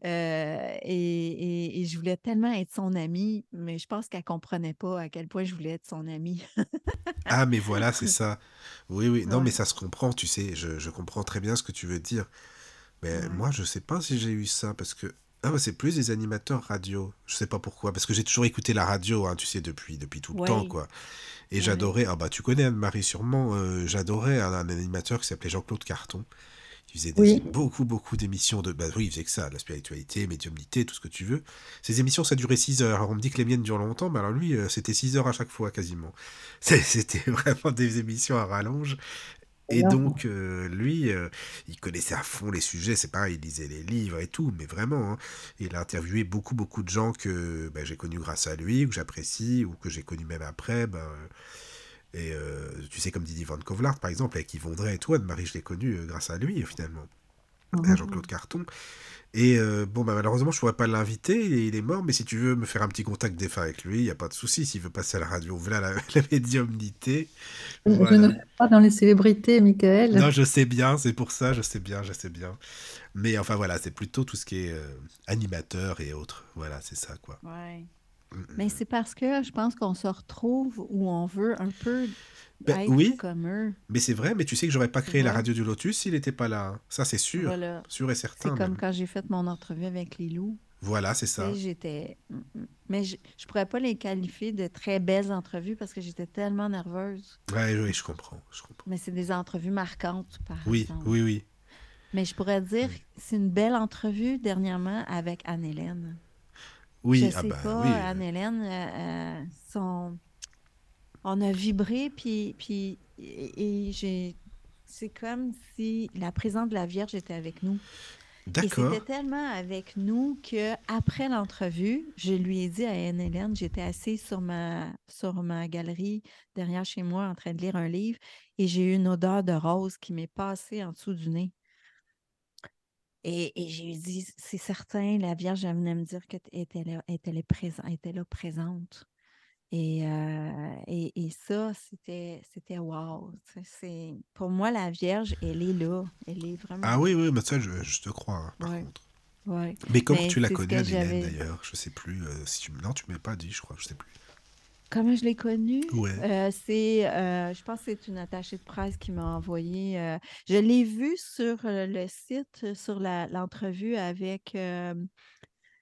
Euh, et, je voulais tellement être son amie, mais je pense qu'elle ne comprenait pas à quel point je voulais être son amie. Ah, mais voilà, c'est ça. Oui, oui. Non, mais ça se comprend, tu sais. Je, je comprends très bien ce que tu veux dire. Mais ouais. moi, je sais pas si j'ai eu ça parce que. Ah, c'est plus des animateurs radio. Je sais pas pourquoi. Parce que j'ai toujours écouté la radio, hein, tu sais, depuis, depuis tout le temps, quoi. Et ouais. j'adorais. Ah, bah, tu connais Anne-Marie sûrement. euh, j'adorais un, un animateur qui s'appelait Jean-Claude Carton. Il faisait des, Oui. beaucoup, beaucoup d'émissions de. Bah oui, il faisait que ça, la spiritualité, médiumnité, tout ce que tu veux. Ces émissions, ça durait 6 heures. Alors, on me dit que les miennes durent longtemps, mais alors lui, euh, c'était 6 heures à chaque fois, quasiment. C'était vraiment des émissions à rallonge. Et donc, euh, lui, euh, il connaissait à fond les sujets, c'est pareil, il lisait les livres et tout, mais vraiment, hein. il a interviewé beaucoup, beaucoup de gens que ben, j'ai connus grâce à lui, ou que j'apprécie, ou que j'ai connus même après. Ben, et euh, tu sais, comme Didi Van Kovlart, par exemple, avec Yves Vondray et toi, Anne-Marie, je l'ai connu grâce à lui, finalement, à Mhm. Jean-Claude Carton. Et euh, bon, bah, malheureusement, je ne pourrais pas l'inviter, il est- mort, mais si tu veux me faire un petit contact défunt avec lui, il n'y a pas de souci, s'il veut passer à la radio, voilà la, la médiumnité. Je ne fais pas dans les célébrités, Michael. Non, je sais bien, c'est pour ça, je sais bien, je sais bien. Mais enfin voilà, c'est plutôt tout ce qui est euh, animateur et autres. Voilà, c'est ça quoi. Ouais. Mais c'est parce que je pense qu'on se retrouve où on veut un peu Ben, être oui, comme eux. mais c'est vrai, mais tu sais que j'aurais pas créé la radio du Lotus s'il n'était pas là. Ça, c'est sûr, Voilà. sûr et C'est certain comme même. quand j'ai fait mon entrevue avec les loups. Voilà, c'est ça. j'étais. Mm, mm. Mais je ne pourrais pas les qualifier de très belles entrevues parce que j'étais tellement nerveuse. Ouais, oui, je comprends, je comprends. Mais c'est des entrevues marquantes, par Oui, exemple. oui, oui. Mais je pourrais dire que c'est une belle entrevue dernièrement avec Anne-Hélène. Oui, Je ah sais bah pas, oui. Anne-Hélène, euh, euh, son... on a vibré, puis, puis et, et j'ai... c'est comme si la présence de la Vierge était avec nous. Et D'accord. c'était tellement avec nous que après l'entrevue, je lui ai dit à Anne-Hélène, j'étais assise sur ma, sur ma galerie derrière chez moi en train de lire un livre et j'ai eu une odeur de rose qui m'est passée en dessous du nez. Et, et j'ai dit, c'est certain, la Vierge elle venait me dire qu'elle était là, était là, présent- était là présente. Et, euh, et, et ça, c'était, c'était wow. C'est, pour moi, la Vierge, elle est là. Elle est vraiment. Ah oui, oui, mais ça, je, je te crois, hein, par Ouais. contre. Ouais. Mais comment Mais tu la connais, Hélène, d'ailleurs? Je sais plus. euh, si tu... Non, tu m'as pas dit, je crois, je sais plus. Comment je l'ai connue? Ouais. Euh, c'est, euh, je pense que c'est une attachée de presse qui m'a envoyé. euh, je l'ai vue sur euh, le site, sur la- l'entrevue avec. euh,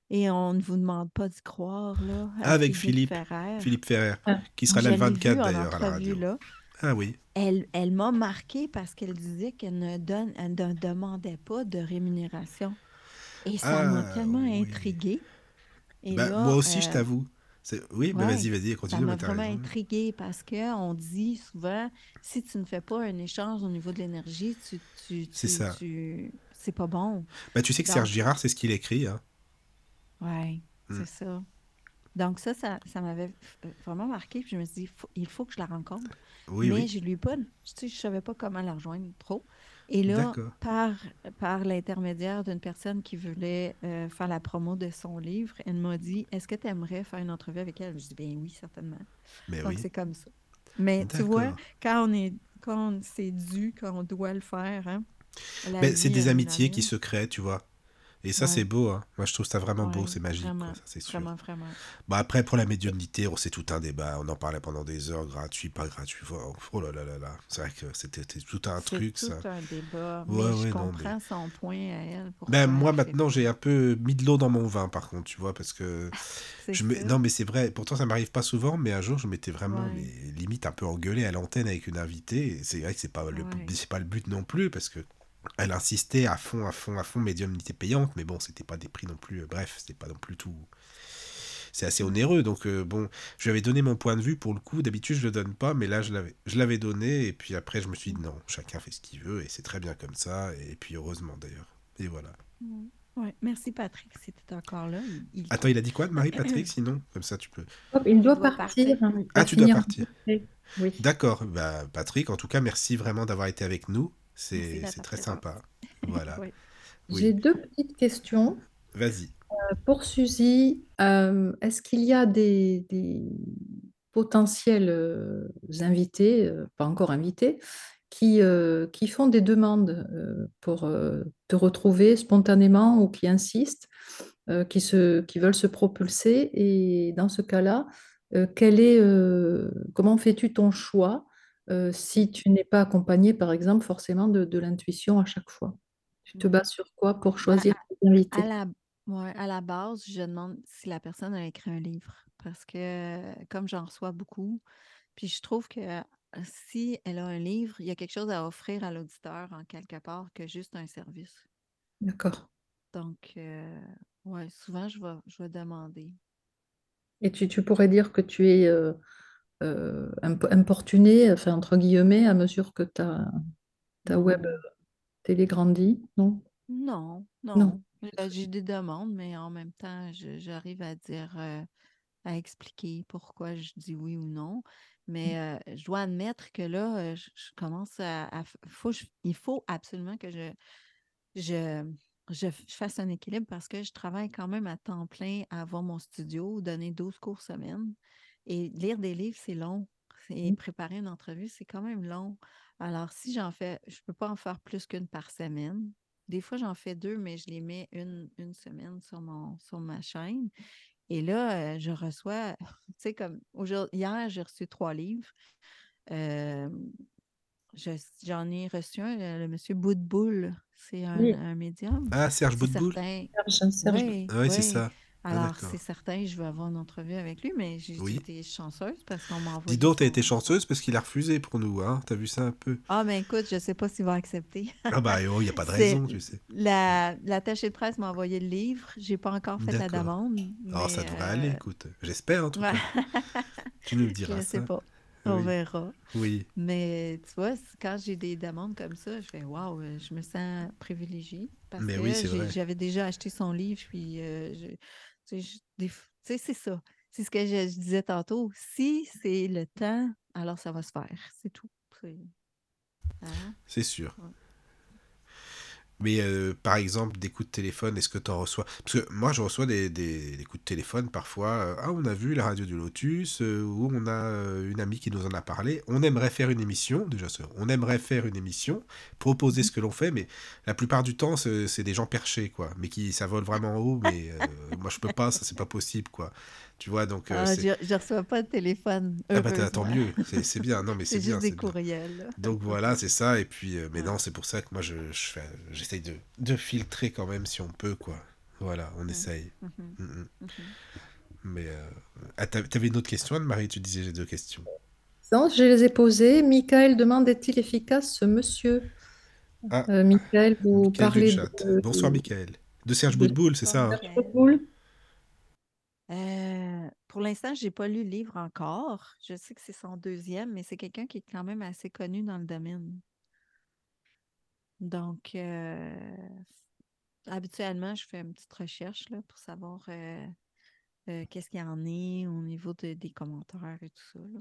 et on ne vous demande pas d'y croire, là. Avec Philippe Philippe. Ferrer. Philippe Ferrer, Ah. qui sera là le l'ai 24 vue en d'ailleurs à la entrevue, radio. là. Ah oui. Elle, elle m'a marqué parce qu'elle disait qu'elle ne, donne, elle ne demandait pas de rémunération. Et ça m'a Ah, tellement oui. intriguée. Et là, moi aussi, je euh, t'avoue. Oui, bah ouais, vas-y, vas-y, Ça continue, m'a mais t'as vraiment intriguée parce qu'on dit souvent, si tu ne fais pas un échange au niveau de l'énergie, tu, tu, C'est ça. tu- c'est pas bon. Bah, tu sais que Donc- Serge Girard, c'est ce qu'il écrit. Hein. Ouais, Mm. c'est ça. Donc ça, ça, ça m'avait vraiment marqué. Puis je me suis dit, faut- il faut que je la rencontre. Oui, Mais oui. je lui pas, tu sais, je savais pas comment la rejoindre trop. Et là, par, par l'intermédiaire d'une personne qui voulait euh, faire la promo de son livre, elle m'a dit, est-ce que tu aimerais faire une entrevue avec elle? Je dis, bien oui, certainement. Mais Donc oui. c'est comme ça. Mais tu vois, quand on est, quand c'est dû, quand on doit le faire, hein, Mais c'est des amitiés qui se créent, tu vois. Et ça, Ouais. c'est beau. Hein. Moi, je trouve ça vraiment beau, c'est magique, quoi, ça, c'est sûr. Vraiment, vraiment. Bah, après, pour la médiumnité, c'est tout un débat. On en parlait pendant des heures, gratuit, pas gratuit. Oh, oh là là là là. C'est vrai que c'était tout un C'est truc, tout ça. un débat. Ouais, mais ouais, je non, comprends son point à elle. Ben, moi, maintenant, j'ai un peu mis de l'eau dans mon vin, par contre, tu vois, parce que C'est je me... Non, mais c'est vrai, pourtant, ça m'arrive pas souvent, mais un jour, je m'étais vraiment, mais, limite, un peu engueulé à l'antenne avec une invitée. C'est vrai que c'est pas, le... C'est pas le but non plus, parce que elle insistait à fond, à fond, à fond, médiumnité payante, mais bon, c'était pas des prix non plus, euh, bref, c'était pas non plus tout. C'est assez onéreux, donc euh, bon, je lui avais donné mon point de vue pour le coup. D'habitude, je le donne pas, mais là, je l'avais, je l'avais donné, et puis après, je me suis dit non, chacun fait ce qu'il veut, et c'est très bien comme ça, et puis heureusement d'ailleurs. Et voilà. Ouais. Merci Patrick, si tu encore là. Il- Attends, il a dit quoi de Marie-Patrick sinon? Comme ça, tu peux. Hop, il doit doit partir. partir. hein, Ah, tu dois partir. Oui. D'accord. Bah, Patrick, en tout cas, merci vraiment d'avoir été avec nous. C'est très sympa. Voilà. Oui. J'ai deux petites questions. Vas-y. Pour Suzy, euh, est-ce qu'il y a des, des potentiels euh, invités, euh, pas encore invités, qui, euh, qui font des demandes euh, pour euh, te retrouver spontanément ou qui insistent, euh, qui, se, qui veulent se propulser? Et dans ce cas-là, euh, quel est, euh, comment fais-tu ton choix euh, si tu n'es pas accompagné, par exemple, forcément de, de l'intuition à chaque fois? Tu te bases sur quoi pour choisir tes invités? À la, ouais, à la base, je demande si la personne a écrit un livre. Parce que comme j'en reçois beaucoup, puis je trouve que si elle a un livre, il y a quelque chose à offrir à l'auditeur en quelque part que juste un service. D'accord. Donc, euh, ouais, souvent, je vais, je vais demander. Et tu, tu pourrais dire que tu es euh, euh, imp- importuné, enfin, entre guillemets, à mesure que ta, ta web télé grandit, non? Non, non. Non. J'ai des demandes, mais en même temps, j'arrive à dire, euh, à expliquer pourquoi je dis oui ou non. Mais euh, je dois admettre que là, euh, je, je commence à, à f- faut, je- il faut absolument que je, je, je fasse un équilibre parce que je travaille quand même à temps plein à avoir mon studio, donner 12 cours semaine. Et lire des livres, c'est long. Et Mm. préparer une entrevue, c'est quand même long. Alors, si j'en fais, je ne peux pas en faire plus qu'une par semaine. Des fois, j'en fais deux, mais je les mets une, une semaine sur, mon, sur ma chaîne. Et là, euh, je reçois, tu sais, comme aujourd'hui, hier, j'ai reçu trois livres. Euh, je- J'en ai reçu un, le, le monsieur Boudboul. C'est un, Oui. un médium. Ah, Serge Boudboul certain. Serge, Serge, Oui, Ah Oui, c'est ça. Ah, Alors, d'accord. c'est certain, je vais avoir une entrevue avec lui, mais j'ai Oui. été chanceuse parce qu'on m'a envoyé. Dis donc, t'as été chanceuse parce qu'il a refusé pour nous, hein T'as vu ça un peu? Ah, mais écoute, je ne sais pas s'il va accepter. Ah bah, oh, il n'y a pas de raison, tu sais. La, l'attaché de presse m'a envoyé le livre. J'ai pas encore fait la demande. Oh, ça devrait euh, aller, écoute. J'espère, en tout cas. Tu nous le diras, je sais ça. pas. On Oui, verra. oui. Mais tu vois, quand j'ai des demandes comme ça, je fais waouh, euh, je me sens privilégiée parce Mais que oui, c'est j'ai- vrai. j'avais déjà acheté son livre, puis euh, je- c'est ça. C'est ce que je, je disais tantôt. Si c'est le temps, alors ça va se faire. C'est tout. C'est- hein? Sûr. Ouais. Mais euh, par exemple, des coups de téléphone, est-ce que tu en reçois? Parce que moi, je reçois des, des- des coups de téléphone parfois. euh, ah, on a vu la radio du Lotus, euh, ou on a une amie qui nous en a parlé. On aimerait faire une émission, déjà, on aimerait faire une émission, proposer ce que l'on fait, mais la plupart du temps, c'est des gens perchés, quoi. Mais qui, ça vole vraiment haut, mais moi, je peux pas, ça, c'est pas possible, quoi. Tu vois, donc, euh, Ah, je, je reçois pas de téléphone, Ah bah tant mieux, c'est bien, non mais c'est C'est bien, juste des c'est bien. courriels. Donc voilà, c'est ça. Et puis, euh, mais Ouais. non, c'est pour ça que moi, je, je fais, j'essaye de, de filtrer quand même si on peut, quoi. Voilà, on Ouais. essaye. Mhm, Mm, mm. mhm. Mais euh... ah, t'avais une autre question, Anne-Marie? Tu disais j'ai deux questions. Non, je les ai posées. Michael demande est-il efficace, ce monsieur? Ah, Euh, Michael, vous Michael parlez de, Bonsoir, Michael. De Serge de Boutboul, c'est ça, hein? Euh, pour l'instant, j'ai pas lu le livre encore. Je sais que c'est son deuxième, mais c'est quelqu'un qui est quand même assez connu dans le domaine. Donc, euh, habituellement, je fais une petite recherche là, pour savoir euh, qu'est-ce qu'il y en est au niveau de- des commentaires et tout ça. là.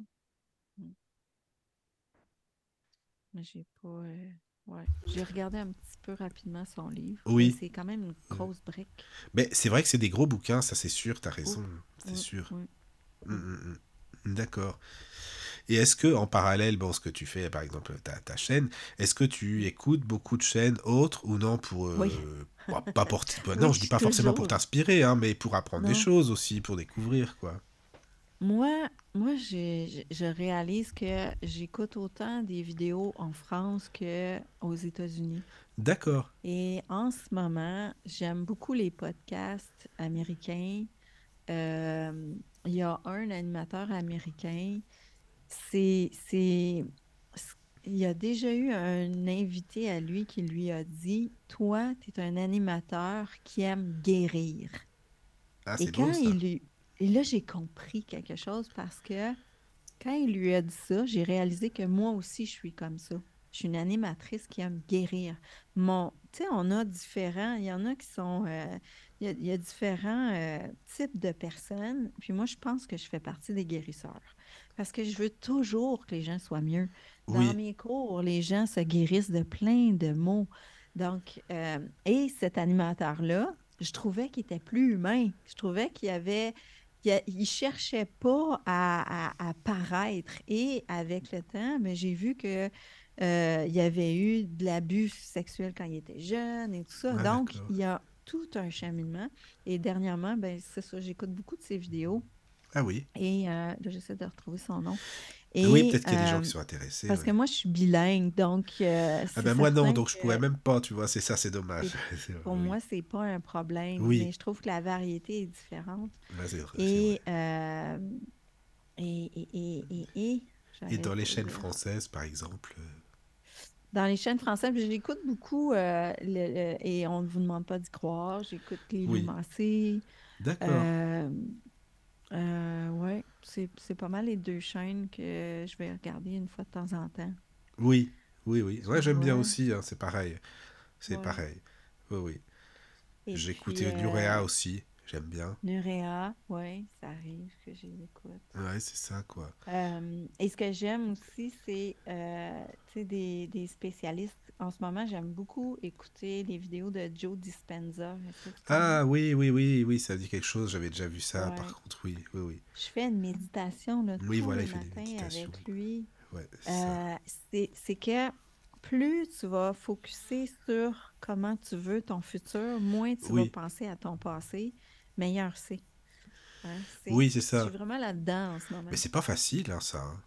Mm. J'ai pas. Ouais. J'ai regardé un petit peu rapidement son livre. Oui. c'est quand même une grosse brique. Mais c'est vrai que c'est des gros bouquins, ça c'est sûr, t'as raison, c'est oui, sûr. oui. Mm, mm, mm. D'accord. Et est-ce que en parallèle, bon, ce que tu fais, par exemple, ta, ta chaîne, est-ce que tu écoutes beaucoup de chaînes autres ou non pour euh, Oui. pas pour bah, non, Oui, je dis pas forcément pour t'inspirer, hein, mais pour apprendre des choses aussi, pour découvrir quoi. Moi, moi je, réalise que j'écoute autant des vidéos en France qu'aux États-Unis. D'accord. Et en ce moment, j'aime beaucoup les podcasts américains. Euh, il y a un animateur américain. C'est, c'est, il y a déjà eu un invité à lui qui lui a dit, Toi, tu es un animateur qui aime guérir. Ah, Et c'est beau quand ça. il lui... Et là, j'ai compris quelque chose parce que quand il lui a dit ça, j'ai réalisé que moi aussi, je suis comme ça. Je suis une animatrice qui aime guérir. Mon, tu sais, on a différents, il y en a qui sont, euh, il y a, il y a différents euh, types de personnes. Puis moi, je pense que je fais partie des guérisseurs. Parce que je veux toujours que les gens soient mieux. Dans Oui. mes cours, les gens se guérissent de plein de mots. Donc, euh, et cet animateur-là, je trouvais qu'il était plus humain. Je trouvais qu'il avait, il cherchait pas à, à- à paraître. Et avec le temps, mais j'ai vu que euh, il y avait eu de l'abus sexuel quand il était jeune et tout ça. Ah, Donc, il y a tout un cheminement. Et dernièrement, ben, c'est ça, j'écoute beaucoup de ses vidéos. Ah oui. Et euh, j'essaie de retrouver son nom. Ah oui, peut-être qu'il y a des gens euh, qui sont intéressés. parce ouais. que moi, je suis bilingue, donc euh, Ah ben moi non, donc je que pourrais même pas, tu vois, c'est ça, c'est dommage. Pour oui. moi, c'est pas un problème. Oui. Mais je trouve que la variété est différente. Ouais, c'est vrai, Et, euh, et, et, et, et, et, Et dans les chaînes françaises, par exemple. euh, Dans les chaînes françaises, j'écoute beaucoup, euh, le- le- et on ne vous demande pas d'y croire, j'écoute Lily Oui. D'accord. Euh, euh, ouais, c'est c'est pas mal les deux chaînes que je vais regarder une fois de temps en temps. Oui, oui, oui. Ouais, j'aime bien aussi, hein, c'est pareil. C'est Ouais. pareil. Oui, oui. J'ai écouté euh, Nurea aussi, j'aime bien. Nurea, oui, ça arrive que je les écoute. Ouais, c'est ça, quoi. Euh, et ce que j'aime aussi, c'est euh, tu sais, des, des spécialistes. En ce moment, j'aime beaucoup écouter les vidéos de Joe Dispenza. Ah oui, oui, oui, oui, ça dit quelque chose, j'avais déjà vu ça, Ouais. par contre, oui, oui, oui. Je fais une méditation là, Oui, tous voilà, les il fait des matins méditations. avec lui. Ouais. Euh, c'est que plus tu vas focuser sur comment tu veux ton futur, moins tu vas penser à ton passé, meilleur c'est. Hein, c'est- Oui, c'est Je ça. suis vraiment là-dedans en ce moment. Mais c'est pas facile, hein, ça. hein.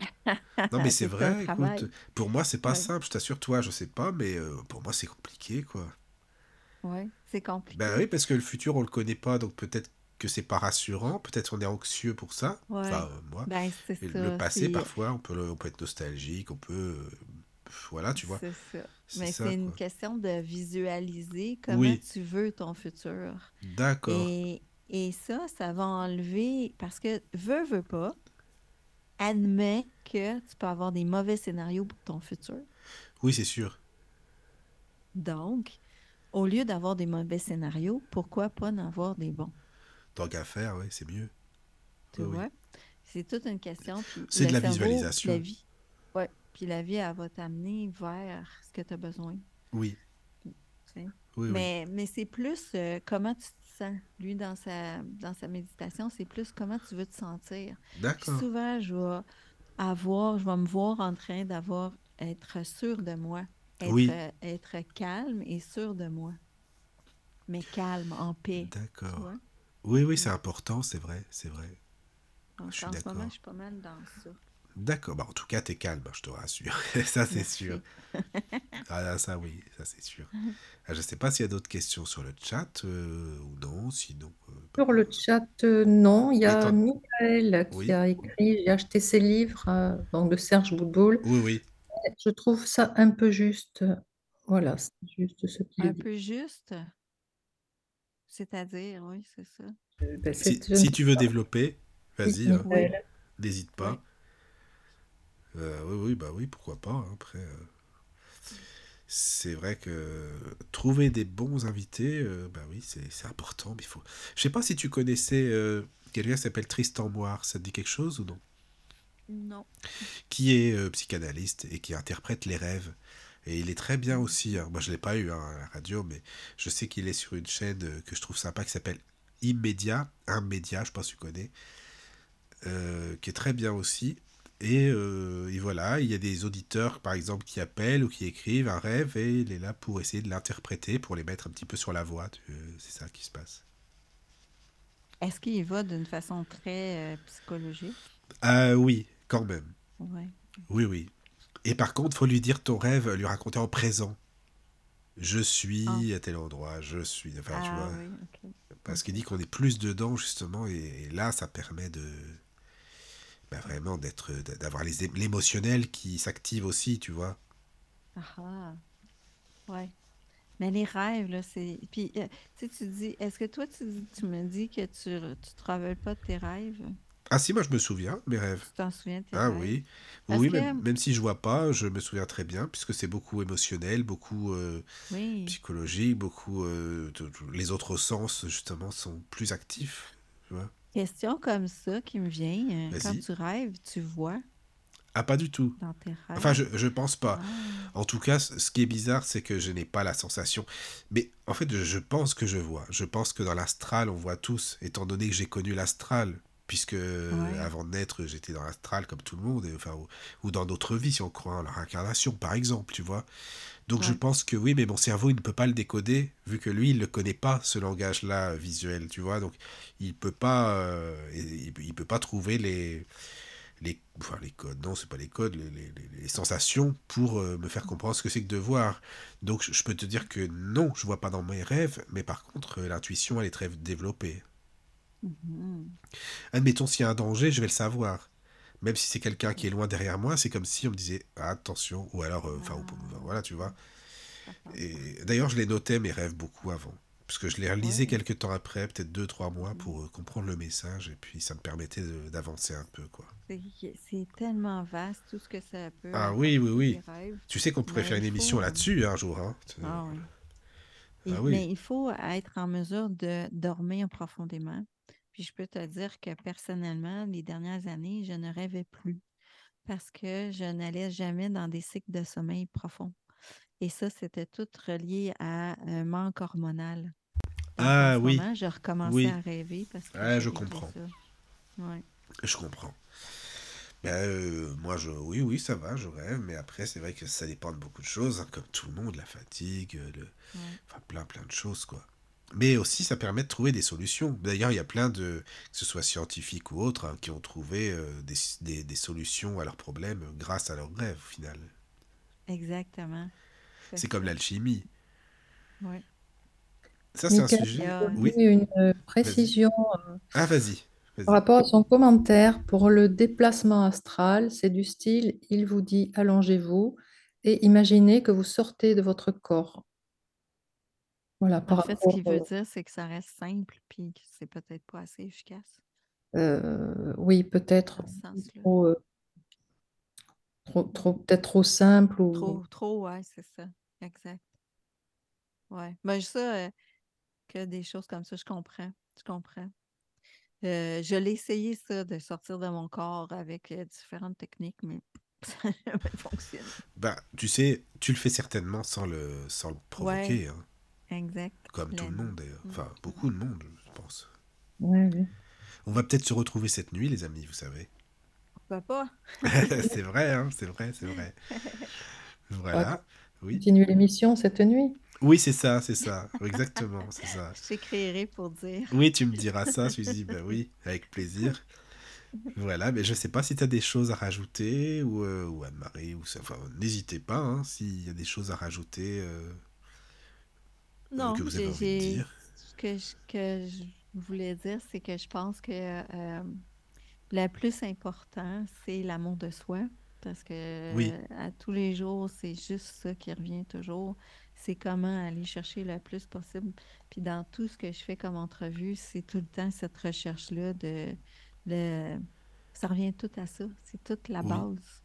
Non, mais c'est vrai, écoute, pour moi, c'est pas Ouais. simple, je t'assure, toi, je sais pas, mais euh, pour moi, c'est compliqué, quoi. Ouais, c'est compliqué. Ben oui, parce que le futur, on le connaît pas, donc peut-être que c'est pas rassurant, peut-être on est anxieux pour ça. Ouais. Enfin, euh, moi. Ben, c'est Et ça. le passé, parfois, on peut, on peut être nostalgique, on peut... voilà, tu vois. C'est ça. Mais c'est une question de visualiser comment Oui. tu veux ton futur. D'accord. Et, et ça, ça va enlever, parce que veux, veux pas, admets que tu peux avoir des mauvais scénarios pour ton futur. Oui, c'est sûr. Donc, au lieu d'avoir des mauvais scénarios, pourquoi pas en avoir des bons? Tant qu'à faire, oui, c'est mieux. Tu Oui? C'est toute une question. C'est de la cerveau, visualisation. La vie, ouais. Puis la vie, elle va t'amener vers ce que tu as besoin. Oui, tu sais? oui, oui. Mais, mais c'est plus euh, comment tu te sens. Lui, dans sa, dans sa méditation, c'est plus comment tu veux te sentir. D'accord. souvent, je vais avoir, je vais me voir en train d'avoir, être sûr de moi, être, Oui. euh, être calme et sûr de moi. Mais calme, en paix. D'accord. Oui, oui, c'est important, c'est vrai, c'est vrai. Je suis en ce moment, je suis pas mal dans ça. D'accord. Bah, en tout cas, t'es calme, je te rassure. ça, c'est sûr. Ah, là, ça, oui, ça, c'est sûr. Ah, je sais pas s'il y a d'autres questions sur le chat euh, ou non, sinon. euh, Sur le chat, euh, non, il y a Michael qui Oui. a écrit J'ai acheté ses livres, euh, donc de Serge Boudboul. Oui, oui. Je trouve ça un peu juste. Voilà, c'est juste ce qu'il Un dit. peu juste. C'est-à-dire, oui, c'est ça. Euh, ben, Si, ne tu veux pas. développer, vas-y, hein, n'hésite pas. Oui. Euh, oui, oui, bah oui, pourquoi pas. hein, Après, euh, c'est vrai que trouver des bons invités, euh, bah oui, c'est important. Mais faut. Je sais pas si tu connaissais quelqu'un qui s'appelle Tristan Moire. Ça te dit quelque chose ou non? Non. Qui est psychanalyste et qui interprète les rêves. Et il est très bien aussi. hein. Moi, je l'ai pas eu hein, à la radio, mais je sais qu'il est sur une chaîne que je trouve sympa qui s'appelle Immédiat, un média, je pense que tu connais, qui est très bien aussi. Et, euh, et voilà, il y a des auditeurs, par exemple, qui appellent ou qui écrivent un rêve et il est là pour essayer de l'interpréter, pour les mettre un petit peu sur la voie. euh, C'est ça qui se passe. Est-ce qu'il y va d'une façon très euh, psychologique? Ah oui, quand même. Ouais. Oui, oui. Et par contre, faut lui dire ton rêve, lui raconter en présent. Je suis Ah. à tel endroit, je suis. Enfin, tu Ah vois. oui, ok. Parce qu'il dit qu'on est plus dedans, justement, et, et là, ça permet de. Bah, vraiment d'être. d'avoir les l'émotionnel qui s'active aussi, tu vois. Ah ah. Ouais. Mais les rêves, là, c'est. Puis, euh, tu sais, tu dis, est-ce que toi, tu, tu me dis que tu ne te rappelles pas de tes rêves? Ah si, moi je me souviens, mes rêves. Tu t'en souviens tes Ah rêves? oui, Parce oui, que- même, même si je vois pas, je me souviens très bien, puisque c'est beaucoup émotionnel, beaucoup euh, Oui. psychologique, beaucoup... euh, les autres sens, justement, sont plus actifs, tu vois. Question comme ça qui me vient. euh, Quand Vas-y. tu rêves, tu vois? Ah, pas du tout. dans tes rêves. Enfin, je, je pense pas. Ah. En tout cas, ce qui est bizarre, c'est que je n'ai pas la sensation. Mais en fait, je, je pense que je vois. Je pense que dans l'astral, on voit tous, étant donné que j'ai connu l'astral, puisque avant de naître, j'étais dans l'astral comme tout le monde, et, enfin, ou, ou dans d'autres vies, si on croit en leur incarnation, par exemple, tu vois. Donc je pense que oui, mais mon cerveau, il ne peut pas le décoder, vu que lui, il ne connaît pas, ce langage-là euh, visuel, tu vois. Donc il peut pas, euh, il, il peut pas trouver les, les, enfin, les codes, non, c'est pas les codes, les, les- sensations pour euh, me faire comprendre ce que c'est que de voir. Donc je, je peux te dire que non, je vois pas dans mes rêves, mais par contre, l'intuition, elle est très développée. Mhm. Admettons, s'il y a un danger, je vais le savoir. Même si c'est quelqu'un qui est loin derrière moi, c'est comme si on me disait Ah, attention, ou alors, euh, enfin, ou- Ah. voilà, tu vois. Et d'ailleurs, je les notais mes rêves beaucoup avant. Parce que je les relisais Ouais. quelques temps après, peut-être deux, trois mois, pour euh, comprendre le message, et puis ça me permettait d'avancer un peu, quoi. C'est tellement vaste tout ce que ça peut. Ah oui, oui, oui. rêves. Tu sais qu'on pourrait Ouais, faire une émission là-dessus un jour, hein. Ah oui. Ah oui. Mais il faut être en mesure de dormir profondément. Puis je peux te dire que personnellement, les dernières années, je ne rêvais plus parce que je n'allais jamais dans des cycles de sommeil profond. Et ça, c'était tout relié à un manque hormonal. Donc, Ah en ce oui. moment, je recommençais Oui. à rêver parce que je comprends. Ouais. Je comprends. Ben, euh, moi, je, oui, oui, ça va, je rêve, mais après, c'est vrai que ça dépend de beaucoup de choses, hein, comme tout le monde, la fatigue, euh, le, Ouais. enfin, plein, plein de choses, quoi. Mais aussi, ça permet de trouver des solutions. D'ailleurs, il y a plein de, que ce soit scientifiques ou autres, hein, qui ont trouvé euh, des, des- des solutions à leurs problèmes grâce à leurs rêves, au final. Exactement. C'est comme l'alchimie. Ouais. Ça, c'est un sujet. je Oui. une euh, précision Ah, vas-y. par rapport à son commentaire pour le déplacement astral. C'est du style, il vous dit allongez-vous et imaginez que vous sortez de votre corps. Voilà, par En fait, ce rapport, qu'il veut dire, c'est que ça reste simple puis que c'est peut-être pas assez efficace euh, oui, peut-être dans ce sens-là. trop, euh, trop, trop, peut-être trop simple ou Trop, trop, ouais, c'est ça. Exact. Ouais. Ben, ça, euh, que des choses comme ça, je comprends. Je comprends. Euh, je l'ai essayé, ça, de sortir de mon corps avec différentes techniques, mais ça n'a jamais fonctionné. Bah, tu sais, tu le fais certainement sans le, sans le provoquer, hein, Exact. comme tout le monde d'ailleurs. Enfin, beaucoup de monde, je pense. Ouais. On va peut-être se retrouver cette nuit, les amis, vous savez. Pourquoi pas? c'est vrai, hein, c'est vrai, c'est vrai. Voilà. Oui, Continuer l'émission cette nuit. oui, c'est ça, c'est ça. Exactement, c'est ça. Je t'écrirai pour dire. Oui, tu me diras ça, Suzy. Ben oui, avec plaisir. Voilà, mais je sais pas si tu as des choses à rajouter ou, euh, ou Anne-Marie, ou ça. Enfin, n'hésitez pas, hein, s'il y a des choses à rajouter euh, Non, que vous avez j'ai- envie de j'ai- dire? Ce que je, que je voulais dire, c'est que je pense que euh, le plus important, c'est l'amour de soi. Parce que Oui. euh, à tous les jours, c'est juste ça qui revient toujours. C'est comment aller chercher le plus possible. Puis dans tout ce que je fais comme entrevue, c'est tout le temps cette recherche-là de, de- Ça revient tout à ça. C'est toute la Oui. base.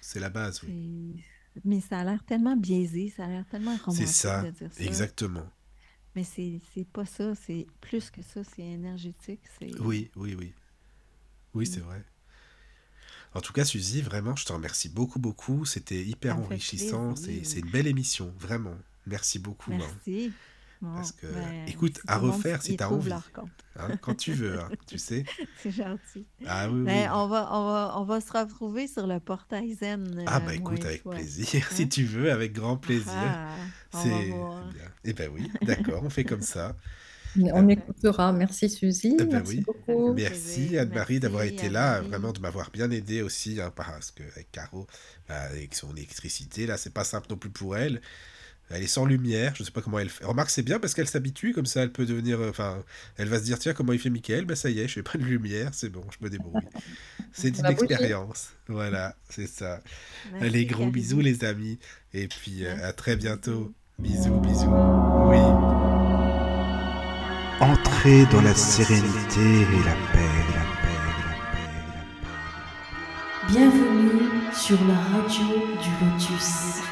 C'est la base, oui. C'est- Mais ça a l'air tellement biaisé, ça a l'air tellement C'est romantique ça, de dire ça. exactement. Mais c'est c'est pas ça, c'est plus que ça, c'est énergétique. C'est Oui, oui, oui. Oui, c'est vrai. En tout cas, Suzy, vraiment, je te remercie beaucoup, beaucoup. C'était hyper Ça enrichissant. C'est c'est une belle émission, vraiment. Merci beaucoup. hein. Bon, Parce que, ben, écoute, à refaire si t'as trouve envie. hein, quand tu veux, hein, tu sais. C'est gentil. Ah oui, oui. Ben, on, va, on, va, on va se retrouver sur le portail Zen. Ah euh, bah moi écoute, avec toi. plaisir, si Hein? tu veux, avec grand plaisir. Ah, on va C'est voir. bien. Eh ben oui, d'accord, on fait comme ça. On écoutera. Merci Suzy. Eh ben Merci oui. beaucoup. Merci. Anne-Marie d'avoir été là, vraiment de m'avoir bien aidé aussi, hein, parce que avec Caro, bah, avec son électricité, là, c'est pas simple non plus pour elle. Elle est sans lumière, je sais pas comment elle fait. Remarque, c'est bien parce qu'elle s'habitue, comme ça elle peut devenir. euh, Enfin, elle va se dire tiens, comment il fait Michael? Bah ça y est, je fais pas de lumière, c'est bon, je me débrouille. C'est une expérience. Voilà, c'est ça. Merci, Allez, gros Karine. bisous les amis. Et puis euh, à très bientôt. bisous. Bisous, bisous. Oui. Entrez dans la sérénité et la paix, la paix, la paix, la paix. Bienvenue sur la radio du Lotus.